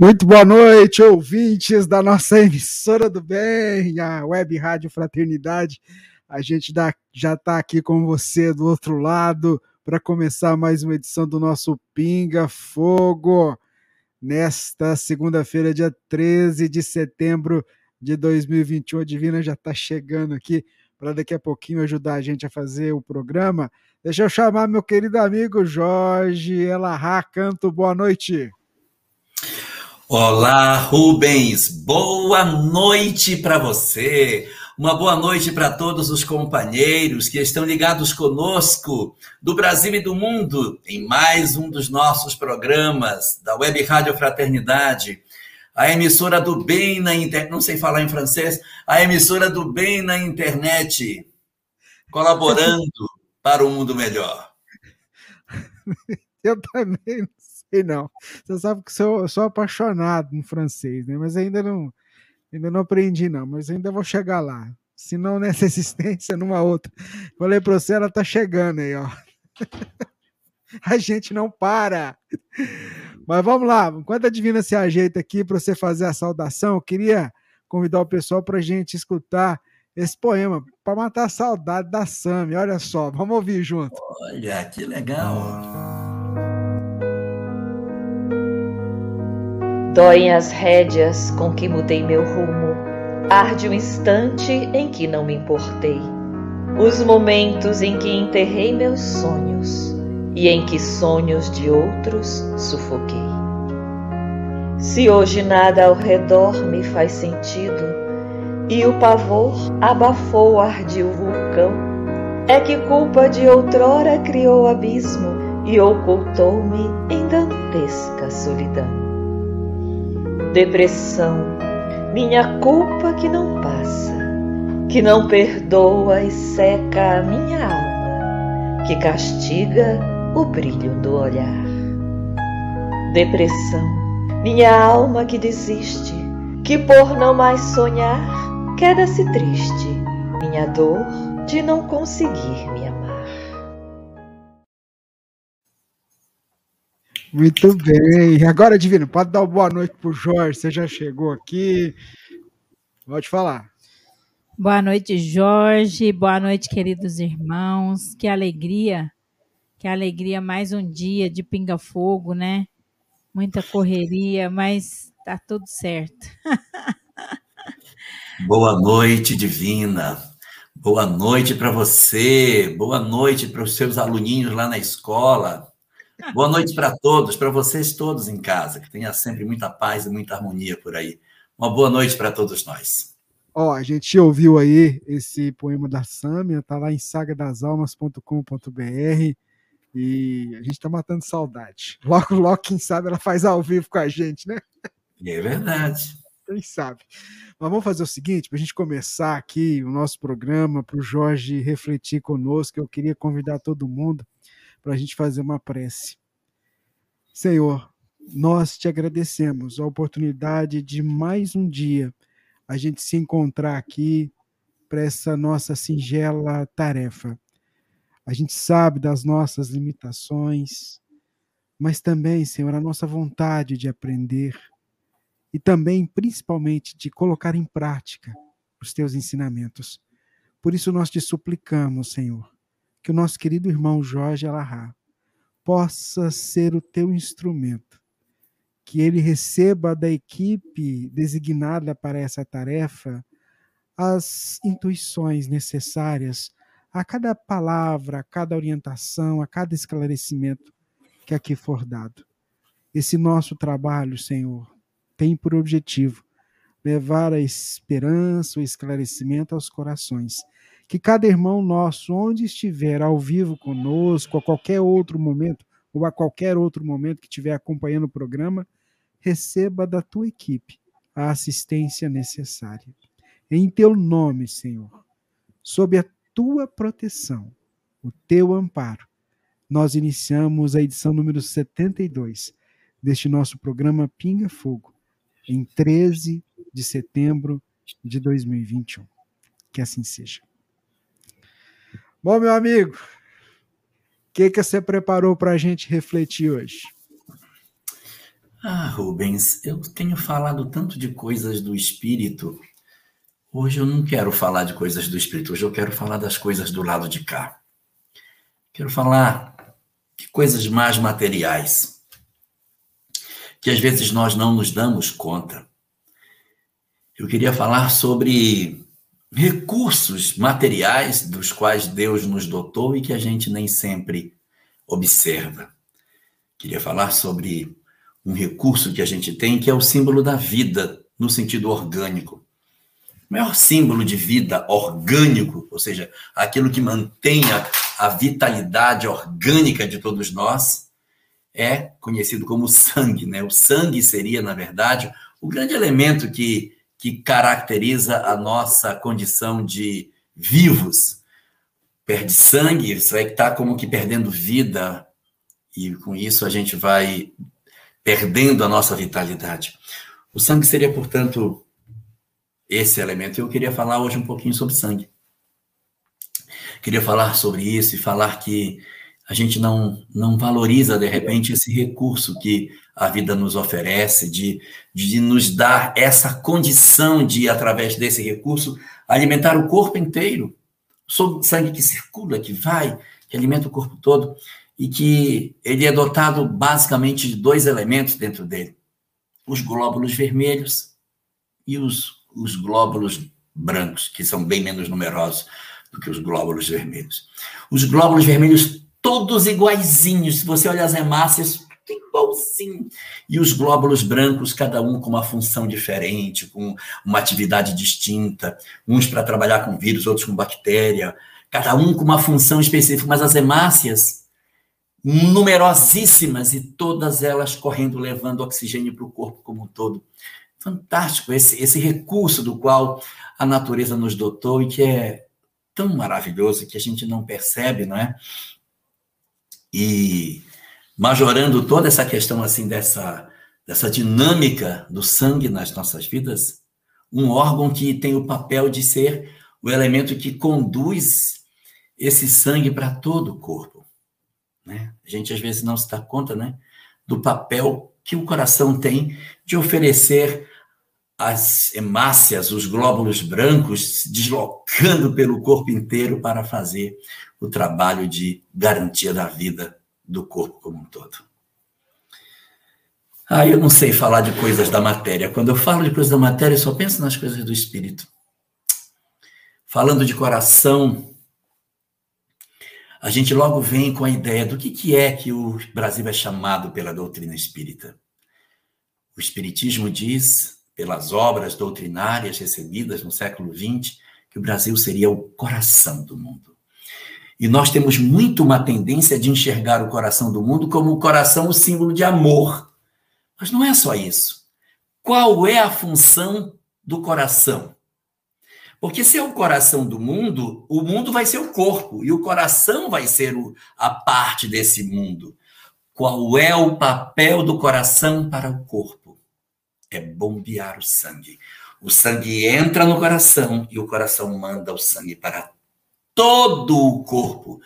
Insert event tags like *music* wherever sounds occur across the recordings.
Muito boa noite, ouvintes da nossa emissora do bem, a Web Rádio Fraternidade. A gente já está aqui com você do outro lado para começar mais uma edição do nosso Pinga Fogo. Nesta segunda-feira, dia 13 de setembro de 2021, a Divina já está chegando aqui para daqui a pouquinho ajudar a gente a fazer o programa. Deixa eu chamar meu querido amigo Jorge Elahá Canto. Boa noite. Olá, Rubens. Boa noite para você. Uma boa noite para todos os companheiros que estão ligados conosco do Brasil e do mundo em mais um dos nossos programas da Web Rádio Fraternidade, a emissora do bem na internet, não sei falar em francês, a emissora do bem na internet, colaborando *laughs* para um mundo melhor. Eu também sei *laughs* não. Você sabe que sou, sou apaixonado em francês, né? Mas ainda não, ainda não aprendi, não. Mas ainda vou chegar lá. Se não nessa *laughs* existência, numa outra. Falei para você, ela tá chegando aí, ó. *laughs* A gente não para. Mas vamos lá, enquanto a Divina se ajeita aqui para você fazer a saudação, eu queria convidar o pessoal para a gente escutar esse poema, para matar a saudade da Sami. Olha só, vamos ouvir junto. Olha, que legal. Doem as rédeas com que mudei meu rumo, arde o instante em que não me importei, os momentos em que enterrei meus sonhos e em que sonhos de outros sufoquei. Se hoje nada ao redor me faz sentido e o pavor abafou o ardil vulcão, é que culpa de outrora criou abismo e ocultou-me em dantesca solidão depressão, minha culpa que não passa, que não perdoa e seca a minha alma, que castiga o brilho do olhar. Depressão, minha alma que desiste, que por não mais sonhar queda-se triste, minha dor de não conseguir me Muito bem. Agora, Divino, pode dar uma boa noite para o Jorge. Você já chegou aqui. Pode falar. Boa noite, Jorge. Boa noite, queridos irmãos. Que alegria. Que alegria mais um dia de pinga-fogo, né? Muita correria, mas tá tudo certo. *laughs* Boa noite, Divina. Boa noite para você. Boa noite para os seus aluninhos lá na escola. Boa noite para todos, para vocês todos em casa, que tenha sempre muita paz e muita harmonia por aí. Uma boa noite para todos nós. Ó, a gente ouviu aí esse poema da Sâmia, tá lá em sagadasalmas.com.br e a gente tá matando saudade. Logo, logo, quem sabe ela faz ao vivo com a gente, né? É verdade. Quem sabe. Mas vamos fazer o seguinte, para a gente começar aqui o nosso programa, para o Jorge refletir conosco, eu queria convidar todo mundo para a gente fazer uma prece. Senhor, nós te agradecemos a oportunidade de mais um dia a gente se encontrar aqui para essa nossa singela tarefa. A gente sabe das nossas limitações, mas também, Senhor, a nossa vontade de aprender e também, principalmente, de colocar em prática os teus ensinamentos. Por isso nós te suplicamos, Senhor, que o nosso querido irmão Jorge Alahá possa ser o teu instrumento, que ele receba da equipe designada para essa tarefa as intuições necessárias a cada palavra, a cada orientação, a cada esclarecimento que aqui for dado. Esse nosso trabalho, Senhor, tem por objetivo levar a esperança, o esclarecimento aos corações. Que cada irmão nosso, onde estiver ao vivo conosco, a qualquer outro momento, ou a qualquer outro momento que estiver acompanhando o programa, receba da tua equipe a assistência necessária. Em teu nome, Senhor, sob a tua proteção, o teu amparo, nós iniciamos a edição número 72 deste nosso programa Pinga Fogo, em 13 de setembro de 2021. Que assim seja. Bom, meu amigo, o que, que você preparou para a gente refletir hoje? Ah, Rubens, eu tenho falado tanto de coisas do espírito. Hoje eu não quero falar de coisas do espírito, hoje eu quero falar das coisas do lado de cá. Quero falar de coisas mais materiais, que às vezes nós não nos damos conta. Eu queria falar sobre recursos materiais dos quais Deus nos dotou e que a gente nem sempre observa. Queria falar sobre um recurso que a gente tem, que é o símbolo da vida, no sentido orgânico. O maior símbolo de vida orgânico, ou seja, aquilo que mantém a, a vitalidade orgânica de todos nós, é conhecido como sangue. Né? O sangue seria, na verdade, o grande elemento que, que caracteriza a nossa condição de vivos. Perde sangue, você vai estar como que perdendo vida, e com isso a gente vai perdendo a nossa vitalidade. O sangue seria, portanto, esse elemento. Eu queria falar hoje um pouquinho sobre sangue. Queria falar sobre isso e falar que a gente não, não valoriza, de repente, esse recurso que a vida nos oferece, de, de nos dar essa condição de, através desse recurso, alimentar o corpo inteiro. O sangue que circula, que vai, que alimenta o corpo todo e que ele é dotado basicamente de dois elementos dentro dele: os glóbulos vermelhos e os, os glóbulos brancos, que são bem menos numerosos do que os glóbulos vermelhos. Os glóbulos vermelhos todos iguaizinhos, se você olha as hemácias, igualzinho. E os glóbulos brancos, cada um com uma função diferente, com uma atividade distinta, uns para trabalhar com vírus, outros com bactéria, cada um com uma função específica, mas as hemácias numerosíssimas e todas elas correndo, levando oxigênio para o corpo como um todo. Fantástico esse, esse recurso do qual a natureza nos dotou e que é tão maravilhoso que a gente não percebe, não é? E majorando toda essa questão assim dessa dessa dinâmica do sangue nas nossas vidas, um órgão que tem o papel de ser o elemento que conduz esse sangue para todo o corpo. Né? A gente às vezes não se dá conta né, do papel que o coração tem de oferecer as hemácias, os glóbulos brancos, deslocando pelo corpo inteiro para fazer o trabalho de garantia da vida do corpo como um todo. Ah, eu não sei falar de coisas da matéria. Quando eu falo de coisas da matéria, eu só penso nas coisas do espírito. Falando de coração, a gente logo vem com a ideia do que, que é que o Brasil é chamado pela doutrina espírita. O Espiritismo diz, pelas obras doutrinárias recebidas no século XX, que o Brasil seria o coração do mundo. E nós temos muito uma tendência de enxergar o coração do mundo como o coração, o símbolo de amor. Mas não é só isso. Qual é a função do coração? Porque se é o coração do mundo, o mundo vai ser o corpo e o coração vai ser o, a parte desse mundo. Qual é o papel do coração para o corpo? É bombear o sangue. O sangue entra no coração e o coração manda o sangue para todo o corpo.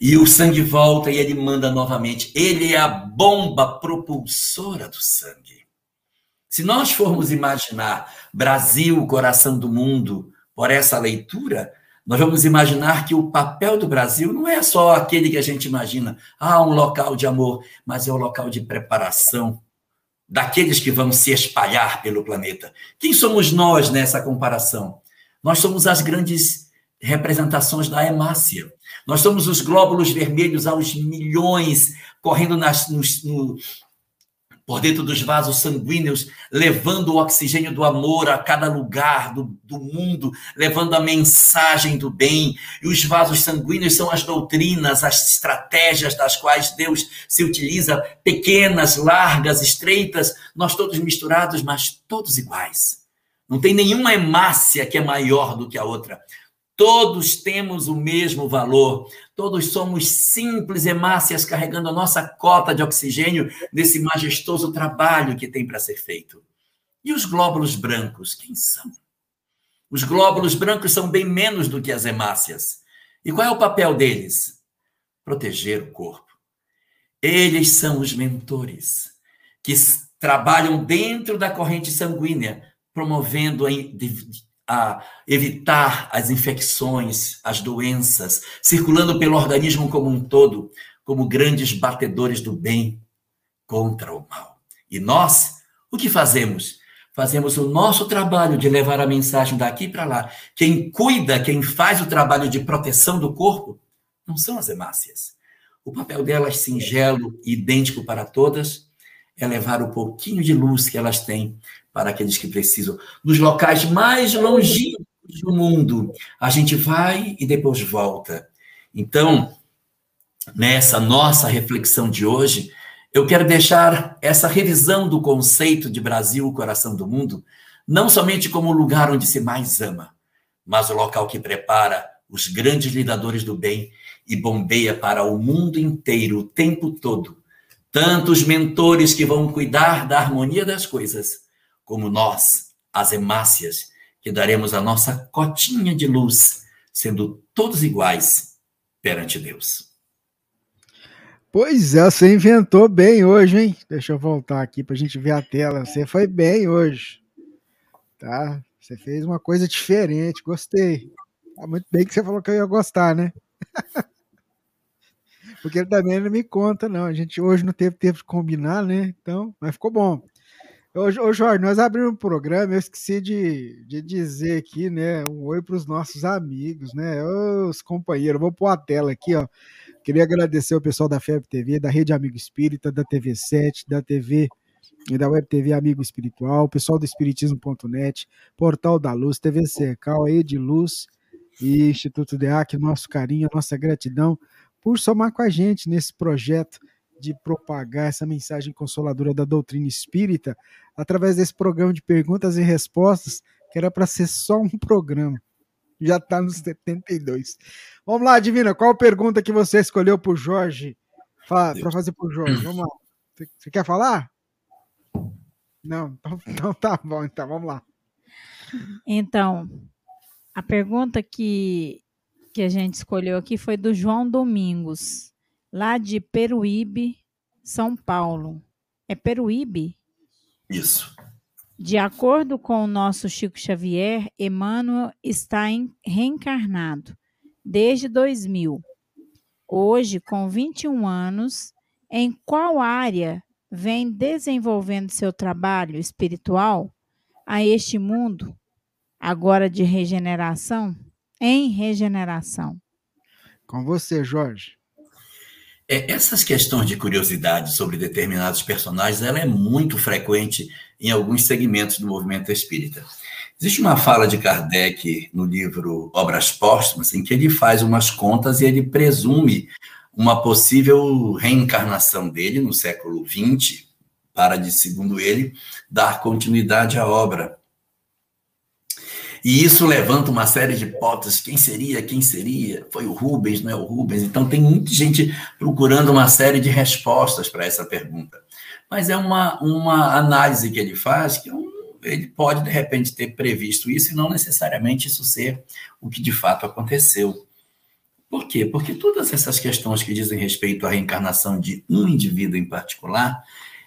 E o sangue volta e ele manda novamente. Ele é a bomba propulsora do sangue. Se nós formos imaginar Brasil, coração do mundo, por essa leitura, nós vamos imaginar que o papel do Brasil não é só aquele que a gente imagina, ah, um local de amor, mas é o local de preparação daqueles que vão se espalhar pelo planeta. Quem somos nós nessa comparação? Nós somos as grandes representações da hemácia. Nós somos os glóbulos vermelhos aos milhões correndo nas, nos, no, por dentro dos vasos sanguíneos, levando o oxigênio do amor a cada lugar do, do mundo, levando a mensagem do bem. E os vasos sanguíneos são as doutrinas, as estratégias das quais Deus se utiliza, pequenas, largas, estreitas, nós todos misturados, mas todos iguais. Não tem nenhuma hemácia que é maior do que a outra. Todos temos o mesmo valor. Todos somos simples hemácias carregando a nossa cota de oxigênio nesse majestoso trabalho que tem para ser feito. E os glóbulos brancos, quem são? Os glóbulos brancos são bem menos do que as hemácias. E qual é o papel deles? Proteger o corpo. Eles são os mentores que trabalham dentro da corrente sanguínea, promovendo a a evitar as infecções, as doenças, circulando pelo organismo como um todo, como grandes batedores do bem contra o mal. E nós, o que fazemos? Fazemos o nosso trabalho de levar a mensagem daqui para lá. Quem cuida, quem faz o trabalho de proteção do corpo, não são as hemácias. O papel delas, singelo e idêntico para todas, é levar o pouquinho de luz que elas têm para aqueles que precisam. Nos locais mais longínquos do mundo, a gente vai e depois volta. Então, nessa nossa reflexão de hoje, eu quero deixar essa revisão do conceito de Brasil, o coração do mundo, não somente como o lugar onde se mais ama, mas o local que prepara os grandes lidadores do bem e bombeia para o mundo inteiro o tempo todo. Tantos mentores que vão cuidar da harmonia das coisas, como nós, as hemácias, que daremos a nossa cotinha de luz, sendo todos iguais perante Deus. Pois é, você inventou bem hoje, hein? Deixa eu voltar aqui para a gente ver a tela. Você foi bem hoje. Tá? Você fez uma coisa diferente, gostei. Tá muito bem que você falou que eu ia gostar, né? *laughs* Porque ele também não me conta, não. A gente hoje não teve tempo de combinar, né? Então, mas ficou bom. Ô, Jorge, nós abrimos um programa, eu esqueci de, de dizer aqui, né? Um oi para os nossos amigos, né? Os companheiros. Vou pôr a tela aqui, ó. Queria agradecer ao pessoal da FEB TV, da Rede Amigo Espírita, da TV7, da TV e da Web TV Amigo Espiritual, o pessoal do Espiritismo.net, Portal da Luz, TV Cercal, Luz e Instituto DEAC, nosso carinho, nossa gratidão por somar com a gente nesse projeto de propagar essa mensagem consoladora da doutrina espírita através desse programa de perguntas e respostas, que era para ser só um programa. Já está nos 72. Vamos lá, Divina, qual pergunta que você escolheu para o Jorge? Para fazer para o Jorge. Vamos lá. Você quer falar? Não, então, *laughs* então tá bom, então vamos lá. Então, a pergunta que, que a gente escolheu aqui foi do João Domingos lá de Peruíbe, São Paulo. É Peruíbe? Isso. De acordo com o nosso Chico Xavier, Emmanuel está em, reencarnado desde 2000. Hoje, com 21 anos, em qual área vem desenvolvendo seu trabalho espiritual a este mundo, agora de regeneração? Em regeneração. Com você, Jorge. É, essas questões de curiosidade sobre determinados personagens, ela é muito frequente em alguns segmentos do movimento espírita. Existe uma fala de Kardec no livro Obras Póstumas, em que ele faz umas contas e ele presume uma possível reencarnação dele no século XX, para, de segundo ele, dar continuidade à obra. E isso levanta uma série de hipóteses. Quem seria? Quem seria? Foi o Rubens, não é o Rubens? Então, tem muita gente procurando uma série de respostas para essa pergunta. Mas é uma, uma análise que ele faz, que é um, ele pode, de repente, ter previsto isso e não necessariamente isso ser o que de fato aconteceu. Por quê? Porque todas essas questões que dizem respeito à reencarnação de um indivíduo em particular,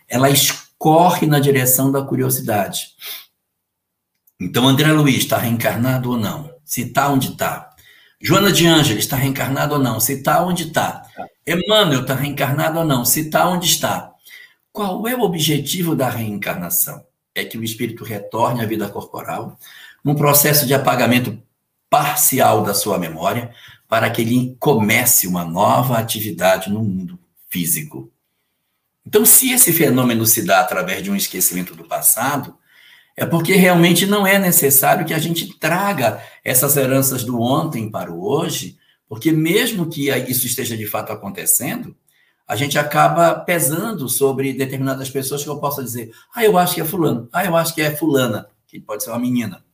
ela escorre na direção da curiosidade. Então, André Luiz está reencarnado ou não? Se está, onde está? Joana de Ângeles está reencarnado ou não? Se está, onde está? Emmanuel está reencarnado ou não? Se está, onde está? Qual é o objetivo da reencarnação? É que o espírito retorne à vida corporal, num processo de apagamento parcial da sua memória, para que ele comece uma nova atividade no mundo físico. Então, se esse fenômeno se dá através de um esquecimento do passado, é porque realmente não é necessário que a gente traga essas heranças do ontem para o hoje, porque mesmo que isso esteja de fato acontecendo, a gente acaba pesando sobre determinadas pessoas que eu possa dizer, ah, eu acho que é fulano, ah, eu acho que é fulana, que pode ser uma menina.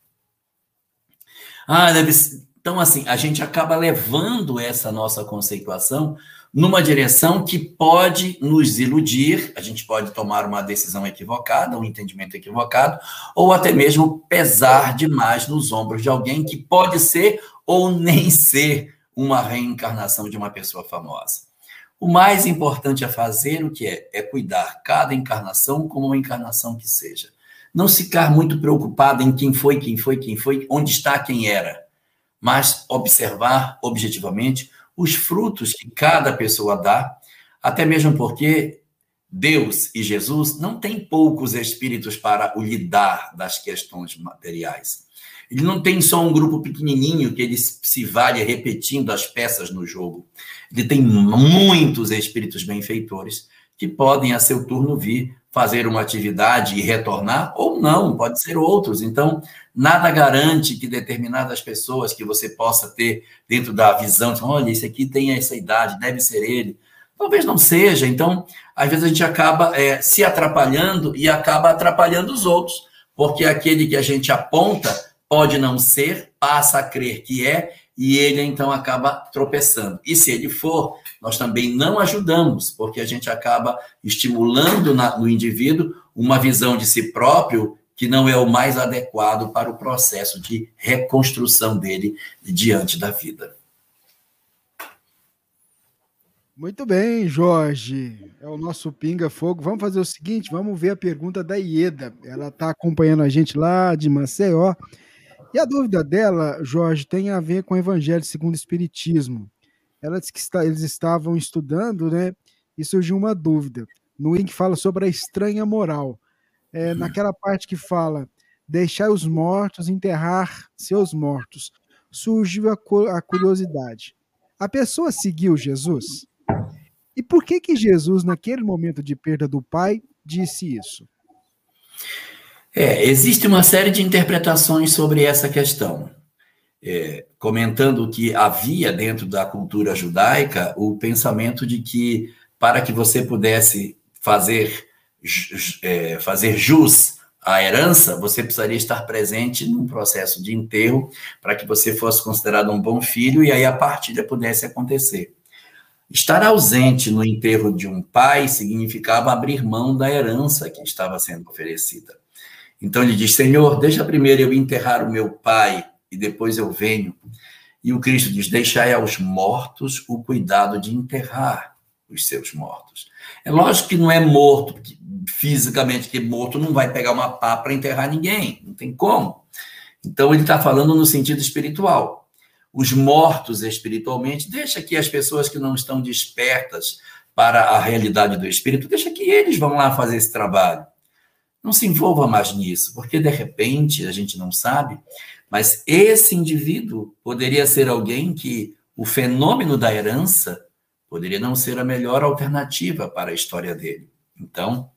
Ah, deve ser... Então, assim, a gente acaba levando essa nossa conceituação numa direção que pode nos iludir, a gente pode tomar uma decisão equivocada, um entendimento equivocado, ou até mesmo pesar demais nos ombros de alguém que pode ser ou nem ser uma reencarnação de uma pessoa famosa. O mais importante a fazer o que é? É cuidar cada encarnação como uma encarnação que seja. Não ficar muito preocupado em quem foi, quem foi, quem foi, onde está, quem era, mas observar objetivamente os frutos que cada pessoa dá, até mesmo porque Deus e Jesus não têm poucos espíritos para o lidar das questões materiais. Ele não tem só um grupo pequenininho que ele se vale repetindo as peças no jogo. Ele tem muitos espíritos benfeitores que podem, a seu turno, vir fazer uma atividade e retornar, ou não, pode ser outros. Então, nada garante que determinadas pessoas que você possa ter dentro da visão, olha, esse aqui tem essa idade, deve ser ele. Talvez não seja. Então, às vezes a gente acaba é, se atrapalhando e acaba atrapalhando os outros, porque aquele que a gente aponta pode não ser, passa a crer que é, e ele então acaba tropeçando. E se ele for, nós também não ajudamos, porque a gente acaba estimulando na, no indivíduo uma visão de si próprio que não é o mais adequado para o processo de reconstrução dele diante da vida. Muito bem, Jorge. É o nosso Pinga Fogo. Vamos fazer o seguinte: vamos ver a pergunta da Ieda. Ela está acompanhando a gente lá de Maceió. E a dúvida dela, Jorge, tem a ver com o Evangelho segundo o Espiritismo. Ela disse que está, eles estavam estudando, né? E surgiu uma dúvida. No link fala sobre a estranha moral. É, uhum. Naquela parte que fala deixar os mortos enterrar seus mortos, surgiu a, a curiosidade. A pessoa seguiu Jesus? E por que que Jesus, naquele momento de perda do pai, disse isso? É, existe uma série de interpretações sobre essa questão. É, comentando que havia dentro da cultura judaica o pensamento de que para que você pudesse fazer, é, fazer jus à herança, você precisaria estar presente num processo de enterro para que você fosse considerado um bom filho e aí a partilha pudesse acontecer. Estar ausente no enterro de um pai significava abrir mão da herança que estava sendo oferecida. Então ele diz: Senhor, deixa primeiro eu enterrar o meu pai e depois eu venho. E o Cristo diz: Deixai aos mortos o cuidado de enterrar os seus mortos. É lógico que não é morto, fisicamente, que morto não vai pegar uma pá para enterrar ninguém, não tem como. Então ele está falando no sentido espiritual. Os mortos espiritualmente, deixa que as pessoas que não estão despertas para a realidade do espírito, deixa que eles vão lá fazer esse trabalho. Não se envolva mais nisso, porque de repente a gente não sabe, mas esse indivíduo poderia ser alguém que o fenômeno da herança poderia não ser a melhor alternativa para a história dele. Então,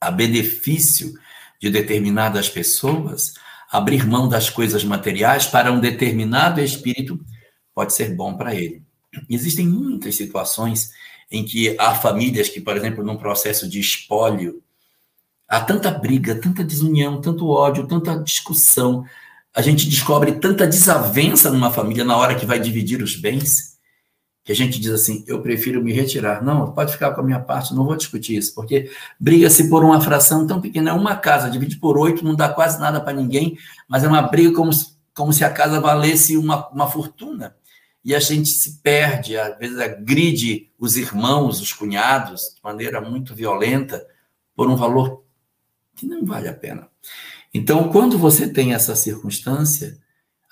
a benefício de determinadas pessoas, abrir mão das coisas materiais para um determinado espírito pode ser bom para ele. Existem muitas situações em que há famílias que, por exemplo, num processo de espólio Há tanta briga, tanta desunião, tanto ódio, tanta discussão. A gente descobre tanta desavença numa família na hora que vai dividir os bens, que a gente diz assim, eu prefiro me retirar. Não, pode ficar com a minha parte, não vou discutir isso, porque briga-se por uma fração tão pequena, é uma casa, divide por oito, não dá quase nada para ninguém, mas é uma briga como, como se a casa valesse uma, uma fortuna. E a gente se perde, às vezes agride os irmãos, os cunhados, de maneira muito violenta, por um valor que não vale a pena. Então, quando você tem essa circunstância,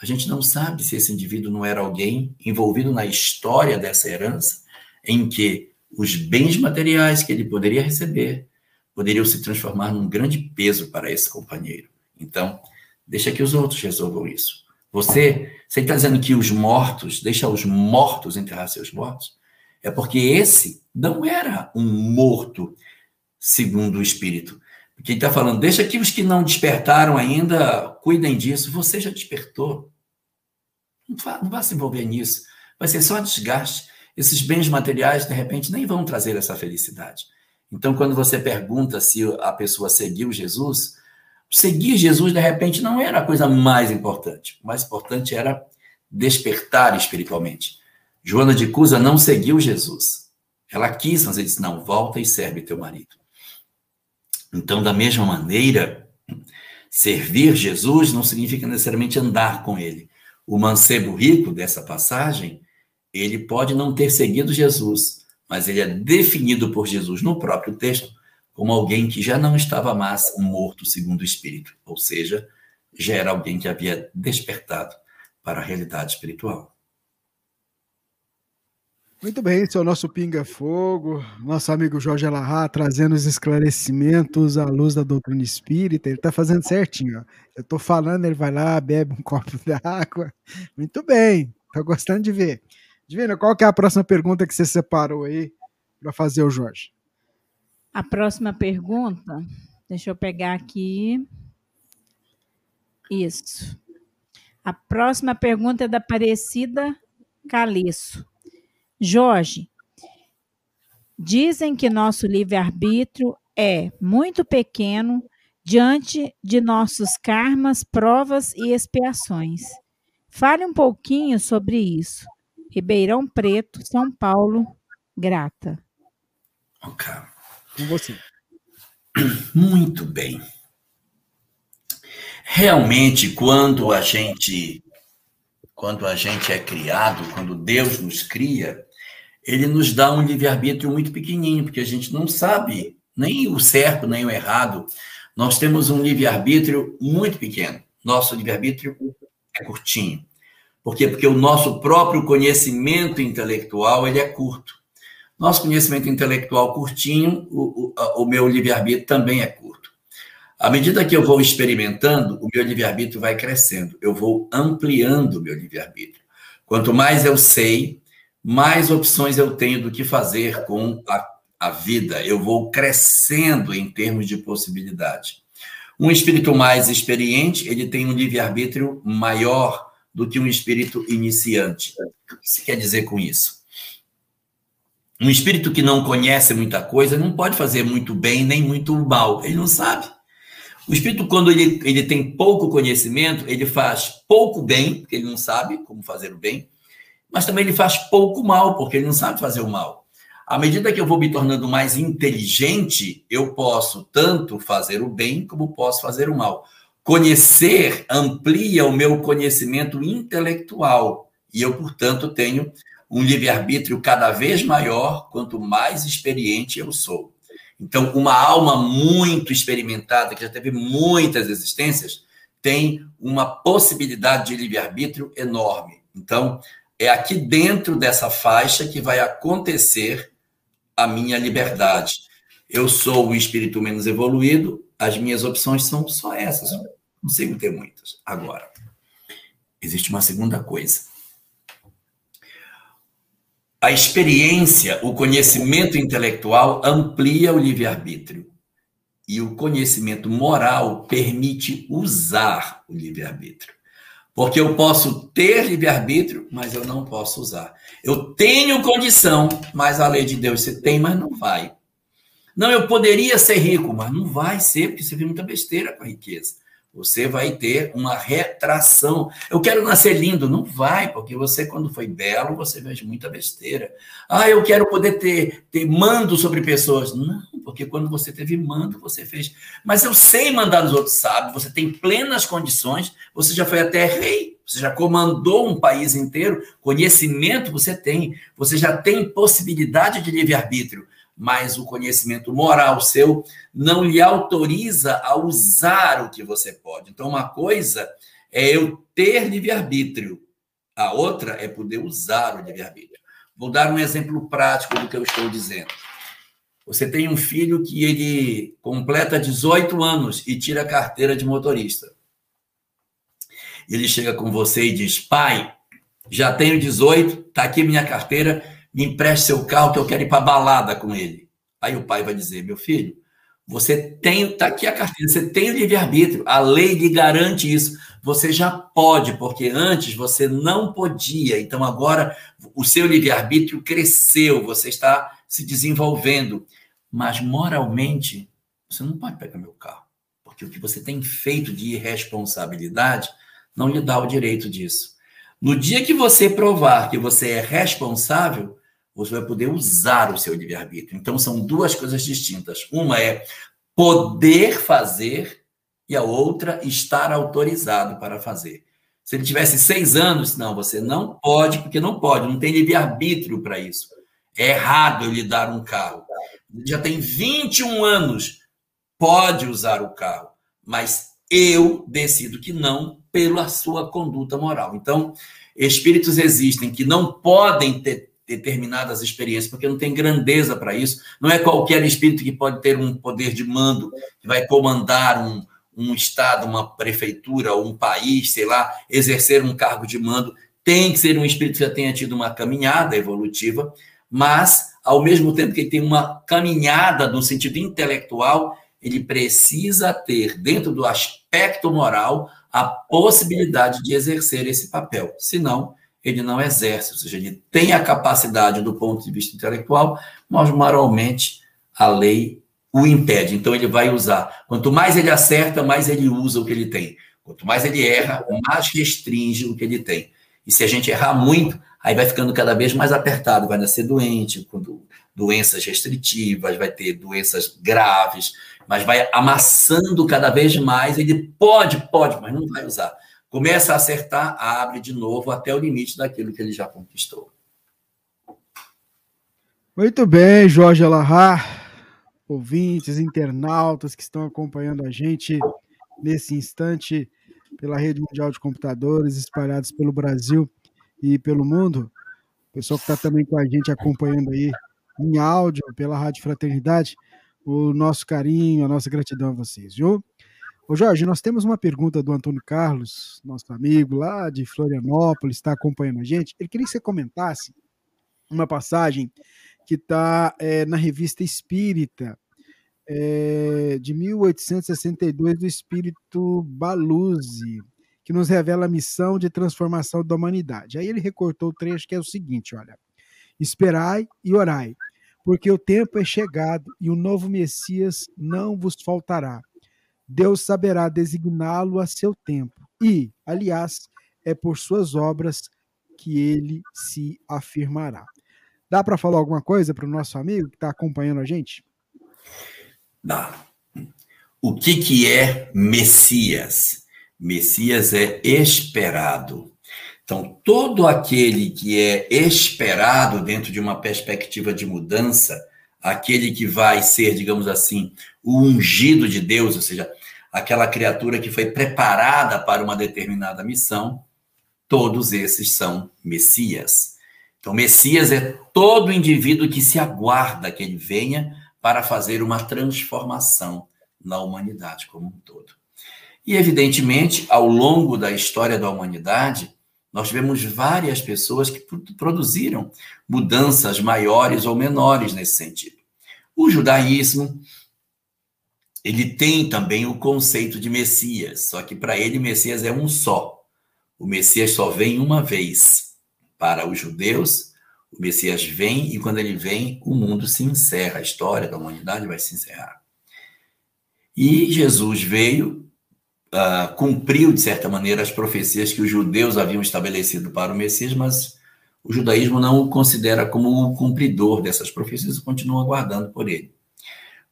a gente não sabe se esse indivíduo não era alguém envolvido na história dessa herança, em que os bens materiais que ele poderia receber poderiam se transformar num grande peso para esse companheiro. Então, deixa que os outros resolvam isso. Você, você está dizendo que os mortos, deixa os mortos enterrar seus mortos? É porque esse não era um morto segundo o Espírito. Ele está falando, deixa que os que não despertaram ainda cuidem disso. Você já despertou. Não vá, não vá se envolver nisso. Vai ser só desgaste. Esses bens materiais, de repente, nem vão trazer essa felicidade. Então, quando você pergunta se a pessoa seguiu Jesus, seguir Jesus, de repente, não era a coisa mais importante. O mais importante era despertar espiritualmente. Joana de Cusa não seguiu Jesus. Ela quis, mas ele disse: não, volta e serve teu marido. Então, da mesma maneira, servir Jesus não significa necessariamente andar com ele. O mancebo rico dessa passagem, ele pode não ter seguido Jesus, mas ele é definido por Jesus no próprio texto como alguém que já não estava mais morto segundo o Espírito, ou seja, já era alguém que havia despertado para a realidade espiritual. Muito bem, esse é o nosso Pinga Fogo, nosso amigo Jorge Alahá trazendo os esclarecimentos à luz da doutrina espírita. Ele está fazendo certinho. Ó. Eu estou falando, ele vai lá, bebe um *laughs* copo d'água. Muito bem, estou gostando de ver. Divina, qual que é a próxima pergunta que você separou aí para fazer o Jorge? A próxima pergunta, deixa eu pegar aqui. Isso. A próxima pergunta é da Aparecida Caleço. Jorge, dizem que nosso livre-arbítrio é muito pequeno diante de nossos karmas, provas e expiações. Fale um pouquinho sobre isso. Ribeirão Preto, São Paulo, grata. Ok. Com você. Muito bem. Realmente, quando a gente quando a gente é criado, quando Deus nos cria, ele nos dá um livre-arbítrio muito pequenininho, porque a gente não sabe nem o certo, nem o errado. Nós temos um livre-arbítrio muito pequeno. Nosso livre-arbítrio é curtinho. Por quê? Porque o nosso próprio conhecimento intelectual ele é curto. Nosso conhecimento intelectual curtinho, o, o, o meu livre-arbítrio também é curto. À medida que eu vou experimentando, o meu livre-arbítrio vai crescendo. Eu vou ampliando o meu livre-arbítrio. Quanto mais eu sei, mais opções eu tenho do que fazer com a, a vida. Eu vou crescendo em termos de possibilidade. Um espírito mais experiente, ele tem um livre-arbítrio maior do que um espírito iniciante. O que se quer dizer com isso? Um espírito que não conhece muita coisa não pode fazer muito bem nem muito mal, ele não sabe. O espírito, quando ele, ele tem pouco conhecimento, ele faz pouco bem, porque ele não sabe como fazer o bem, mas também ele faz pouco mal, porque ele não sabe fazer o mal. À medida que eu vou me tornando mais inteligente, eu posso tanto fazer o bem como posso fazer o mal. Conhecer amplia o meu conhecimento intelectual e eu, portanto, tenho um livre-arbítrio cada vez maior quanto mais experiente eu sou. Então, uma alma muito experimentada, que já teve muitas existências, tem uma possibilidade de livre-arbítrio enorme. Então, é aqui dentro dessa faixa que vai acontecer a minha liberdade. Eu sou o espírito menos evoluído, as minhas opções são só essas, não consigo ter muitas. Agora, existe uma segunda coisa. A experiência, o conhecimento intelectual amplia o livre-arbítrio. E o conhecimento moral permite usar o livre-arbítrio. Porque eu posso ter livre-arbítrio, mas eu não posso usar. Eu tenho condição, mas a lei de Deus você tem, mas não vai. Não, eu poderia ser rico, mas não vai ser, porque você vê muita besteira com a riqueza. Você vai ter uma retração. Eu quero nascer lindo. Não vai, porque você, quando foi belo, você fez muita besteira. Ah, eu quero poder ter, ter mando sobre pessoas. Não, porque quando você teve mando, você fez. Mas eu sei mandar nos outros, sabe? Você tem plenas condições, você já foi até rei, você já comandou um país inteiro, conhecimento você tem, você já tem possibilidade de livre-arbítrio mas o conhecimento moral seu não lhe autoriza a usar o que você pode. Então, uma coisa é eu ter livre-arbítrio, a outra é poder usar o livre-arbítrio. Vou dar um exemplo prático do que eu estou dizendo. Você tem um filho que ele completa 18 anos e tira a carteira de motorista. Ele chega com você e diz: Pai, já tenho 18, está aqui minha carteira, me empreste seu carro que eu quero ir para balada com ele. Aí o pai vai dizer, meu filho, você tem, está aqui a carteira, você tem o livre-arbítrio, a lei lhe garante isso. Você já pode, porque antes você não podia. Então agora o seu livre-arbítrio cresceu, você está se desenvolvendo. Mas moralmente, você não pode pegar meu carro, porque o que você tem feito de irresponsabilidade não lhe dá o direito disso. No dia que você provar que você é responsável, você vai poder usar o seu livre-arbítrio. Então, são duas coisas distintas. Uma é poder fazer e a outra estar autorizado para fazer. Se ele tivesse seis anos, não, você não pode, porque não pode, não tem livre-arbítrio para isso. É errado eu lhe dar um carro. Ele já tem 21 anos, pode usar o carro, mas eu decido que não pela sua conduta moral. Então, espíritos existem que não podem ter determinadas experiências, porque não tem grandeza para isso. Não é qualquer espírito que pode ter um poder de mando, que vai comandar um, um estado, uma prefeitura, um país, sei lá, exercer um cargo de mando. Tem que ser um espírito que já tenha tido uma caminhada evolutiva, mas, ao mesmo tempo que ele tem uma caminhada no sentido intelectual, ele precisa ter, dentro do aspecto moral, a possibilidade de exercer esse papel. Senão, ele não exerce, ou seja, ele tem a capacidade do ponto de vista intelectual, mas moralmente a lei o impede. Então ele vai usar. Quanto mais ele acerta, mais ele usa o que ele tem. Quanto mais ele erra, mais restringe o que ele tem. E se a gente errar muito, aí vai ficando cada vez mais apertado, vai nascer doente, quando doenças restritivas, vai ter doenças graves, mas vai amassando cada vez mais. Ele pode, pode, mas não vai usar. Começa a acertar, abre de novo até o limite daquilo que ele já conquistou. Muito bem, Jorge Alahar, ouvintes, internautas que estão acompanhando a gente nesse instante pela rede mundial de computadores espalhados pelo Brasil e pelo mundo. O pessoal que está também com a gente acompanhando aí em áudio pela Rádio Fraternidade, o nosso carinho, a nossa gratidão a vocês, viu? Ô Jorge, nós temos uma pergunta do Antônio Carlos, nosso amigo lá de Florianópolis, está acompanhando a gente. Ele queria que você comentasse uma passagem que está é, na revista Espírita, é, de 1862, do Espírito Baluzzi, que nos revela a missão de transformação da humanidade. Aí ele recortou o trecho que é o seguinte: olha, esperai e orai, porque o tempo é chegado e o novo Messias não vos faltará Deus saberá designá-lo a seu tempo. E, aliás, é por suas obras que ele se afirmará. Dá para falar alguma coisa para o nosso amigo que está acompanhando a gente? Dá. O que, que é Messias? Messias é esperado. Então, todo aquele que é esperado dentro de uma perspectiva de mudança, aquele que vai ser, digamos assim, o ungido de Deus, ou seja, aquela criatura que foi preparada para uma determinada missão, todos esses são Messias. Então, Messias é todo indivíduo que se aguarda que ele venha para fazer uma transformação na humanidade como um todo. E, evidentemente, ao longo da história da humanidade, nós tivemos várias pessoas que produziram mudanças maiores ou menores nesse sentido. O judaísmo, ele tem também o conceito de Messias, só que para ele Messias é um só. O Messias só vem uma vez. Para os judeus, o Messias vem e quando ele vem, o mundo se encerra, a história da humanidade vai se encerrar. E Jesus veio uh, cumpriu, de certa maneira, as profecias que os judeus haviam estabelecido para o Messias, mas o judaísmo não o considera como o cumpridor dessas profecias e continua aguardando por ele.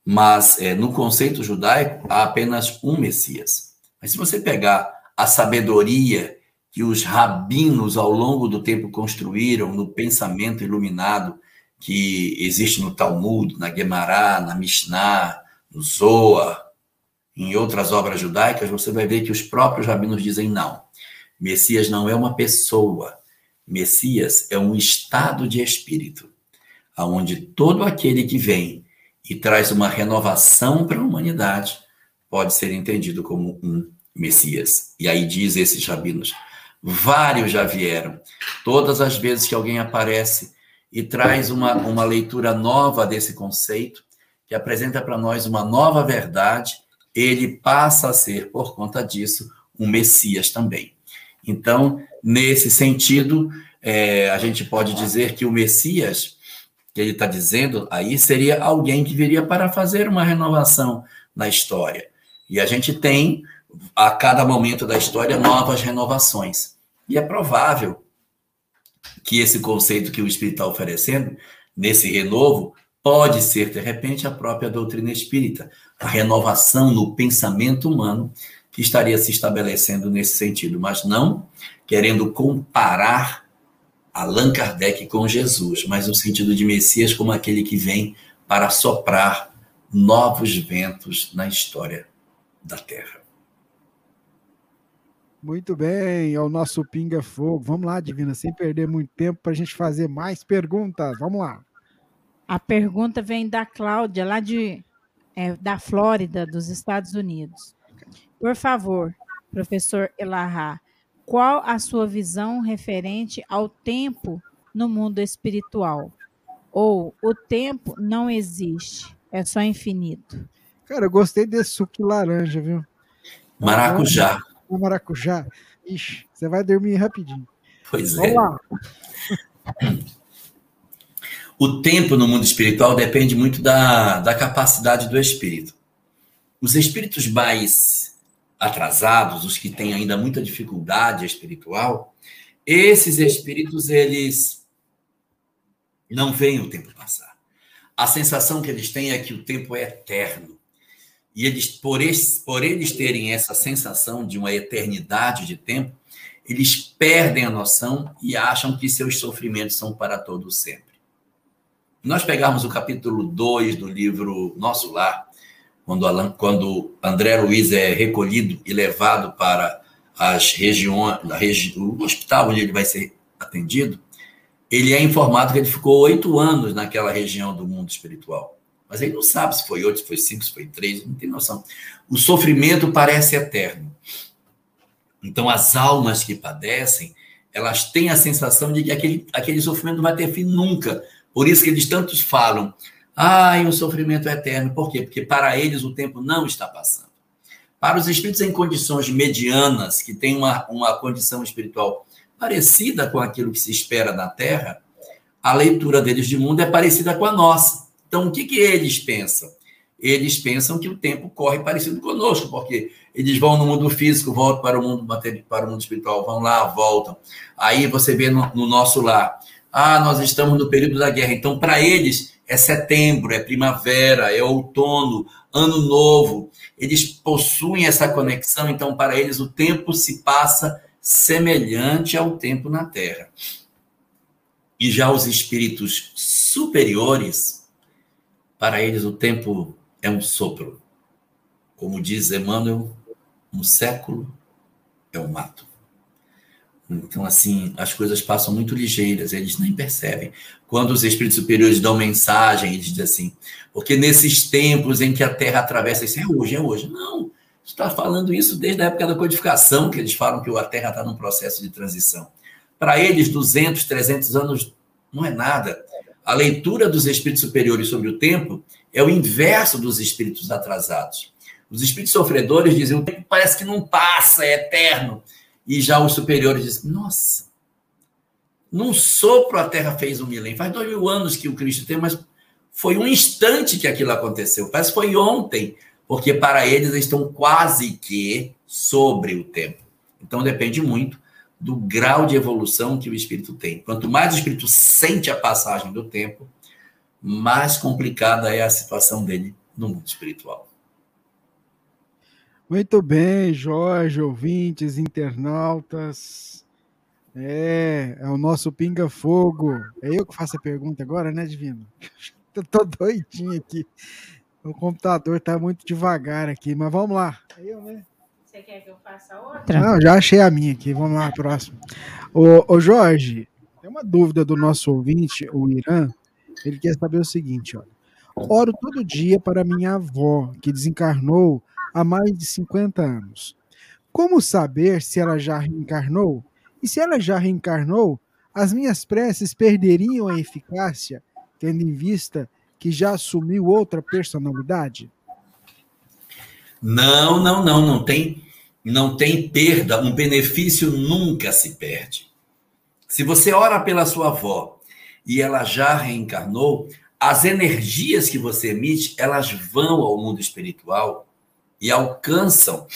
Mas é, no conceito judaico há apenas um Messias. Mas se você pegar a sabedoria que os rabinos ao longo do tempo construíram no pensamento iluminado que existe no Talmud, na Gemara, na Mishnah, no Zohar, em outras obras judaicas, você vai ver que os próprios rabinos dizem não. Messias não é uma pessoa. Messias é um estado de espírito, aonde todo aquele que vem e traz uma renovação para a humanidade pode ser entendido como um Messias. E aí diz esses rabinos, vários já vieram. Todas as vezes que alguém aparece e traz uma, uma leitura nova desse conceito, que apresenta para nós uma nova verdade, ele passa a ser, por conta disso, um Messias também. Então, nesse sentido, é, a gente pode dizer que o Messias, que ele está dizendo aí, seria alguém que viria para fazer uma renovação na história. E a gente tem, a cada momento da história, novas renovações. E é provável que esse conceito que o Espírito está oferecendo, nesse renovo, pode ser, de repente, a própria doutrina espírita, a renovação no pensamento humano que estaria se estabelecendo nesse sentido, mas não querendo comparar Allan Kardec com Jesus, mas no sentido de Messias como aquele que vem para soprar novos ventos na história da Terra. Muito bem, é o nosso Pinga Fogo. Vamos lá, Divina, sem perder muito tempo para a gente fazer mais perguntas. Vamos lá. A pergunta vem da Cláudia, lá de, é, da Flórida, dos Estados Unidos. Por favor, professor Elahá, qual a sua visão referente ao tempo no mundo espiritual? Ou o tempo não existe, é só infinito? Cara, eu gostei desse suco laranja, viu? Maracujá o maracujá, ixi, você vai dormir rapidinho. Pois Vamos é. Lá. O tempo no mundo espiritual depende muito da, da capacidade do espírito. Os espíritos mais atrasados, os que têm ainda muita dificuldade espiritual, esses espíritos, eles não veem o tempo passar. A sensação que eles têm é que o tempo é eterno. E eles, por, eles, por eles terem essa sensação de uma eternidade de tempo, eles perdem a noção e acham que seus sofrimentos são para todo sempre. Nós pegarmos o capítulo 2 do livro Nosso Lar, quando, Alan, quando André Luiz é recolhido e levado para as regiões, regi, o hospital onde ele vai ser atendido, ele é informado que ele ficou oito anos naquela região do mundo espiritual. Mas ele não sabe se foi oito, se foi cinco, se foi três, não tem noção. O sofrimento parece eterno. Então, as almas que padecem, elas têm a sensação de que aquele, aquele sofrimento não vai ter fim nunca. Por isso que eles tantos falam, ai, o sofrimento é eterno. Por quê? Porque para eles o tempo não está passando. Para os espíritos em condições medianas, que têm uma, uma condição espiritual parecida com aquilo que se espera na Terra, a leitura deles de mundo é parecida com a nossa. Então, o que, que eles pensam? Eles pensam que o tempo corre parecido conosco, porque eles vão no mundo físico, voltam para o mundo material, para o mundo espiritual, vão lá, voltam. Aí você vê no, no nosso lar, ah, nós estamos no período da guerra. Então, para eles, é setembro, é primavera, é outono, ano novo. Eles possuem essa conexão, então, para eles, o tempo se passa semelhante ao tempo na Terra. E já os espíritos superiores, para eles, o tempo é um sopro. Como diz Emmanuel, um século é um mato. Então, assim, as coisas passam muito ligeiras, eles nem percebem. Quando os espíritos superiores dão mensagem, eles dizem assim, porque nesses tempos em que a Terra atravessa, isso é hoje, é hoje. Não, está falando isso desde a época da codificação, que eles falam que a Terra está num processo de transição. Para eles, 200, 300 anos não é nada. A leitura dos espíritos superiores sobre o tempo é o inverso dos espíritos atrasados. Os espíritos sofredores dizem: o tempo parece que não passa, é eterno. E já os superiores dizem: nossa, num sopro a Terra fez um milênio. Faz dois mil anos que o Cristo tem, mas foi um instante que aquilo aconteceu. Parece que foi ontem, porque para eles eles estão quase que sobre o tempo. Então depende muito do grau de evolução que o espírito tem. Quanto mais o espírito sente a passagem do tempo, mais complicada é a situação dele no mundo espiritual. Muito bem, Jorge, ouvintes, internautas. É, é o nosso Pinga Fogo. É eu que faço a pergunta agora, né, Divino? *laughs* Eu tô doidinho aqui. O computador tá muito devagar aqui, mas vamos lá. É eu, né? Você quer que eu faça outra? Não, já achei a minha aqui. Vamos lá, próximo. Ô, ô Jorge, tem uma dúvida do nosso ouvinte, o Irã. Ele quer saber o seguinte, olha. Oro todo dia para minha avó, que desencarnou há mais de 50 anos. Como saber se ela já reencarnou? E se ela já reencarnou, as minhas preces perderiam a eficácia, tendo em vista que já assumiu outra personalidade? Não, não, não, não tem, não tem perda, um benefício nunca se perde. Se você ora pela sua avó e ela já reencarnou, as energias que você emite, elas vão ao mundo espiritual e alcançam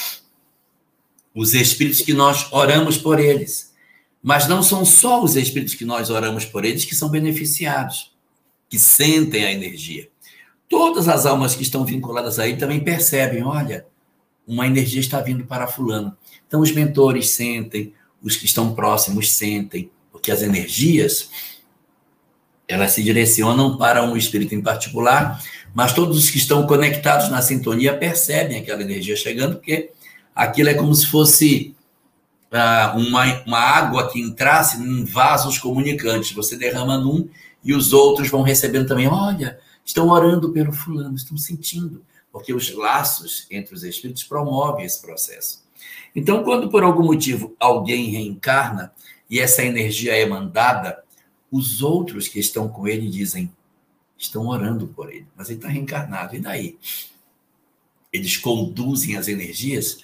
os espíritos que nós oramos por eles. Mas não são só os espíritos que nós oramos por eles que são beneficiados, que sentem a energia. Todas as almas que estão vinculadas a ele também percebem, olha, uma energia está vindo para fulano. Então os mentores sentem, os que estão próximos sentem, porque as energias elas se direcionam para um espírito em particular, mas todos os que estão conectados na sintonia percebem aquela energia chegando, porque aquilo é como se fosse uh, uma, uma água que entrasse em vasos comunicantes. Você derrama num e os outros vão recebendo também. Olha, estão orando pelo fulano, estão sentindo, porque os laços entre os espíritos promovem esse processo. Então, quando por algum motivo alguém reencarna e essa energia é mandada, os outros que estão com ele dizem, estão orando por ele, mas ele está reencarnado, e daí? Eles conduzem as energias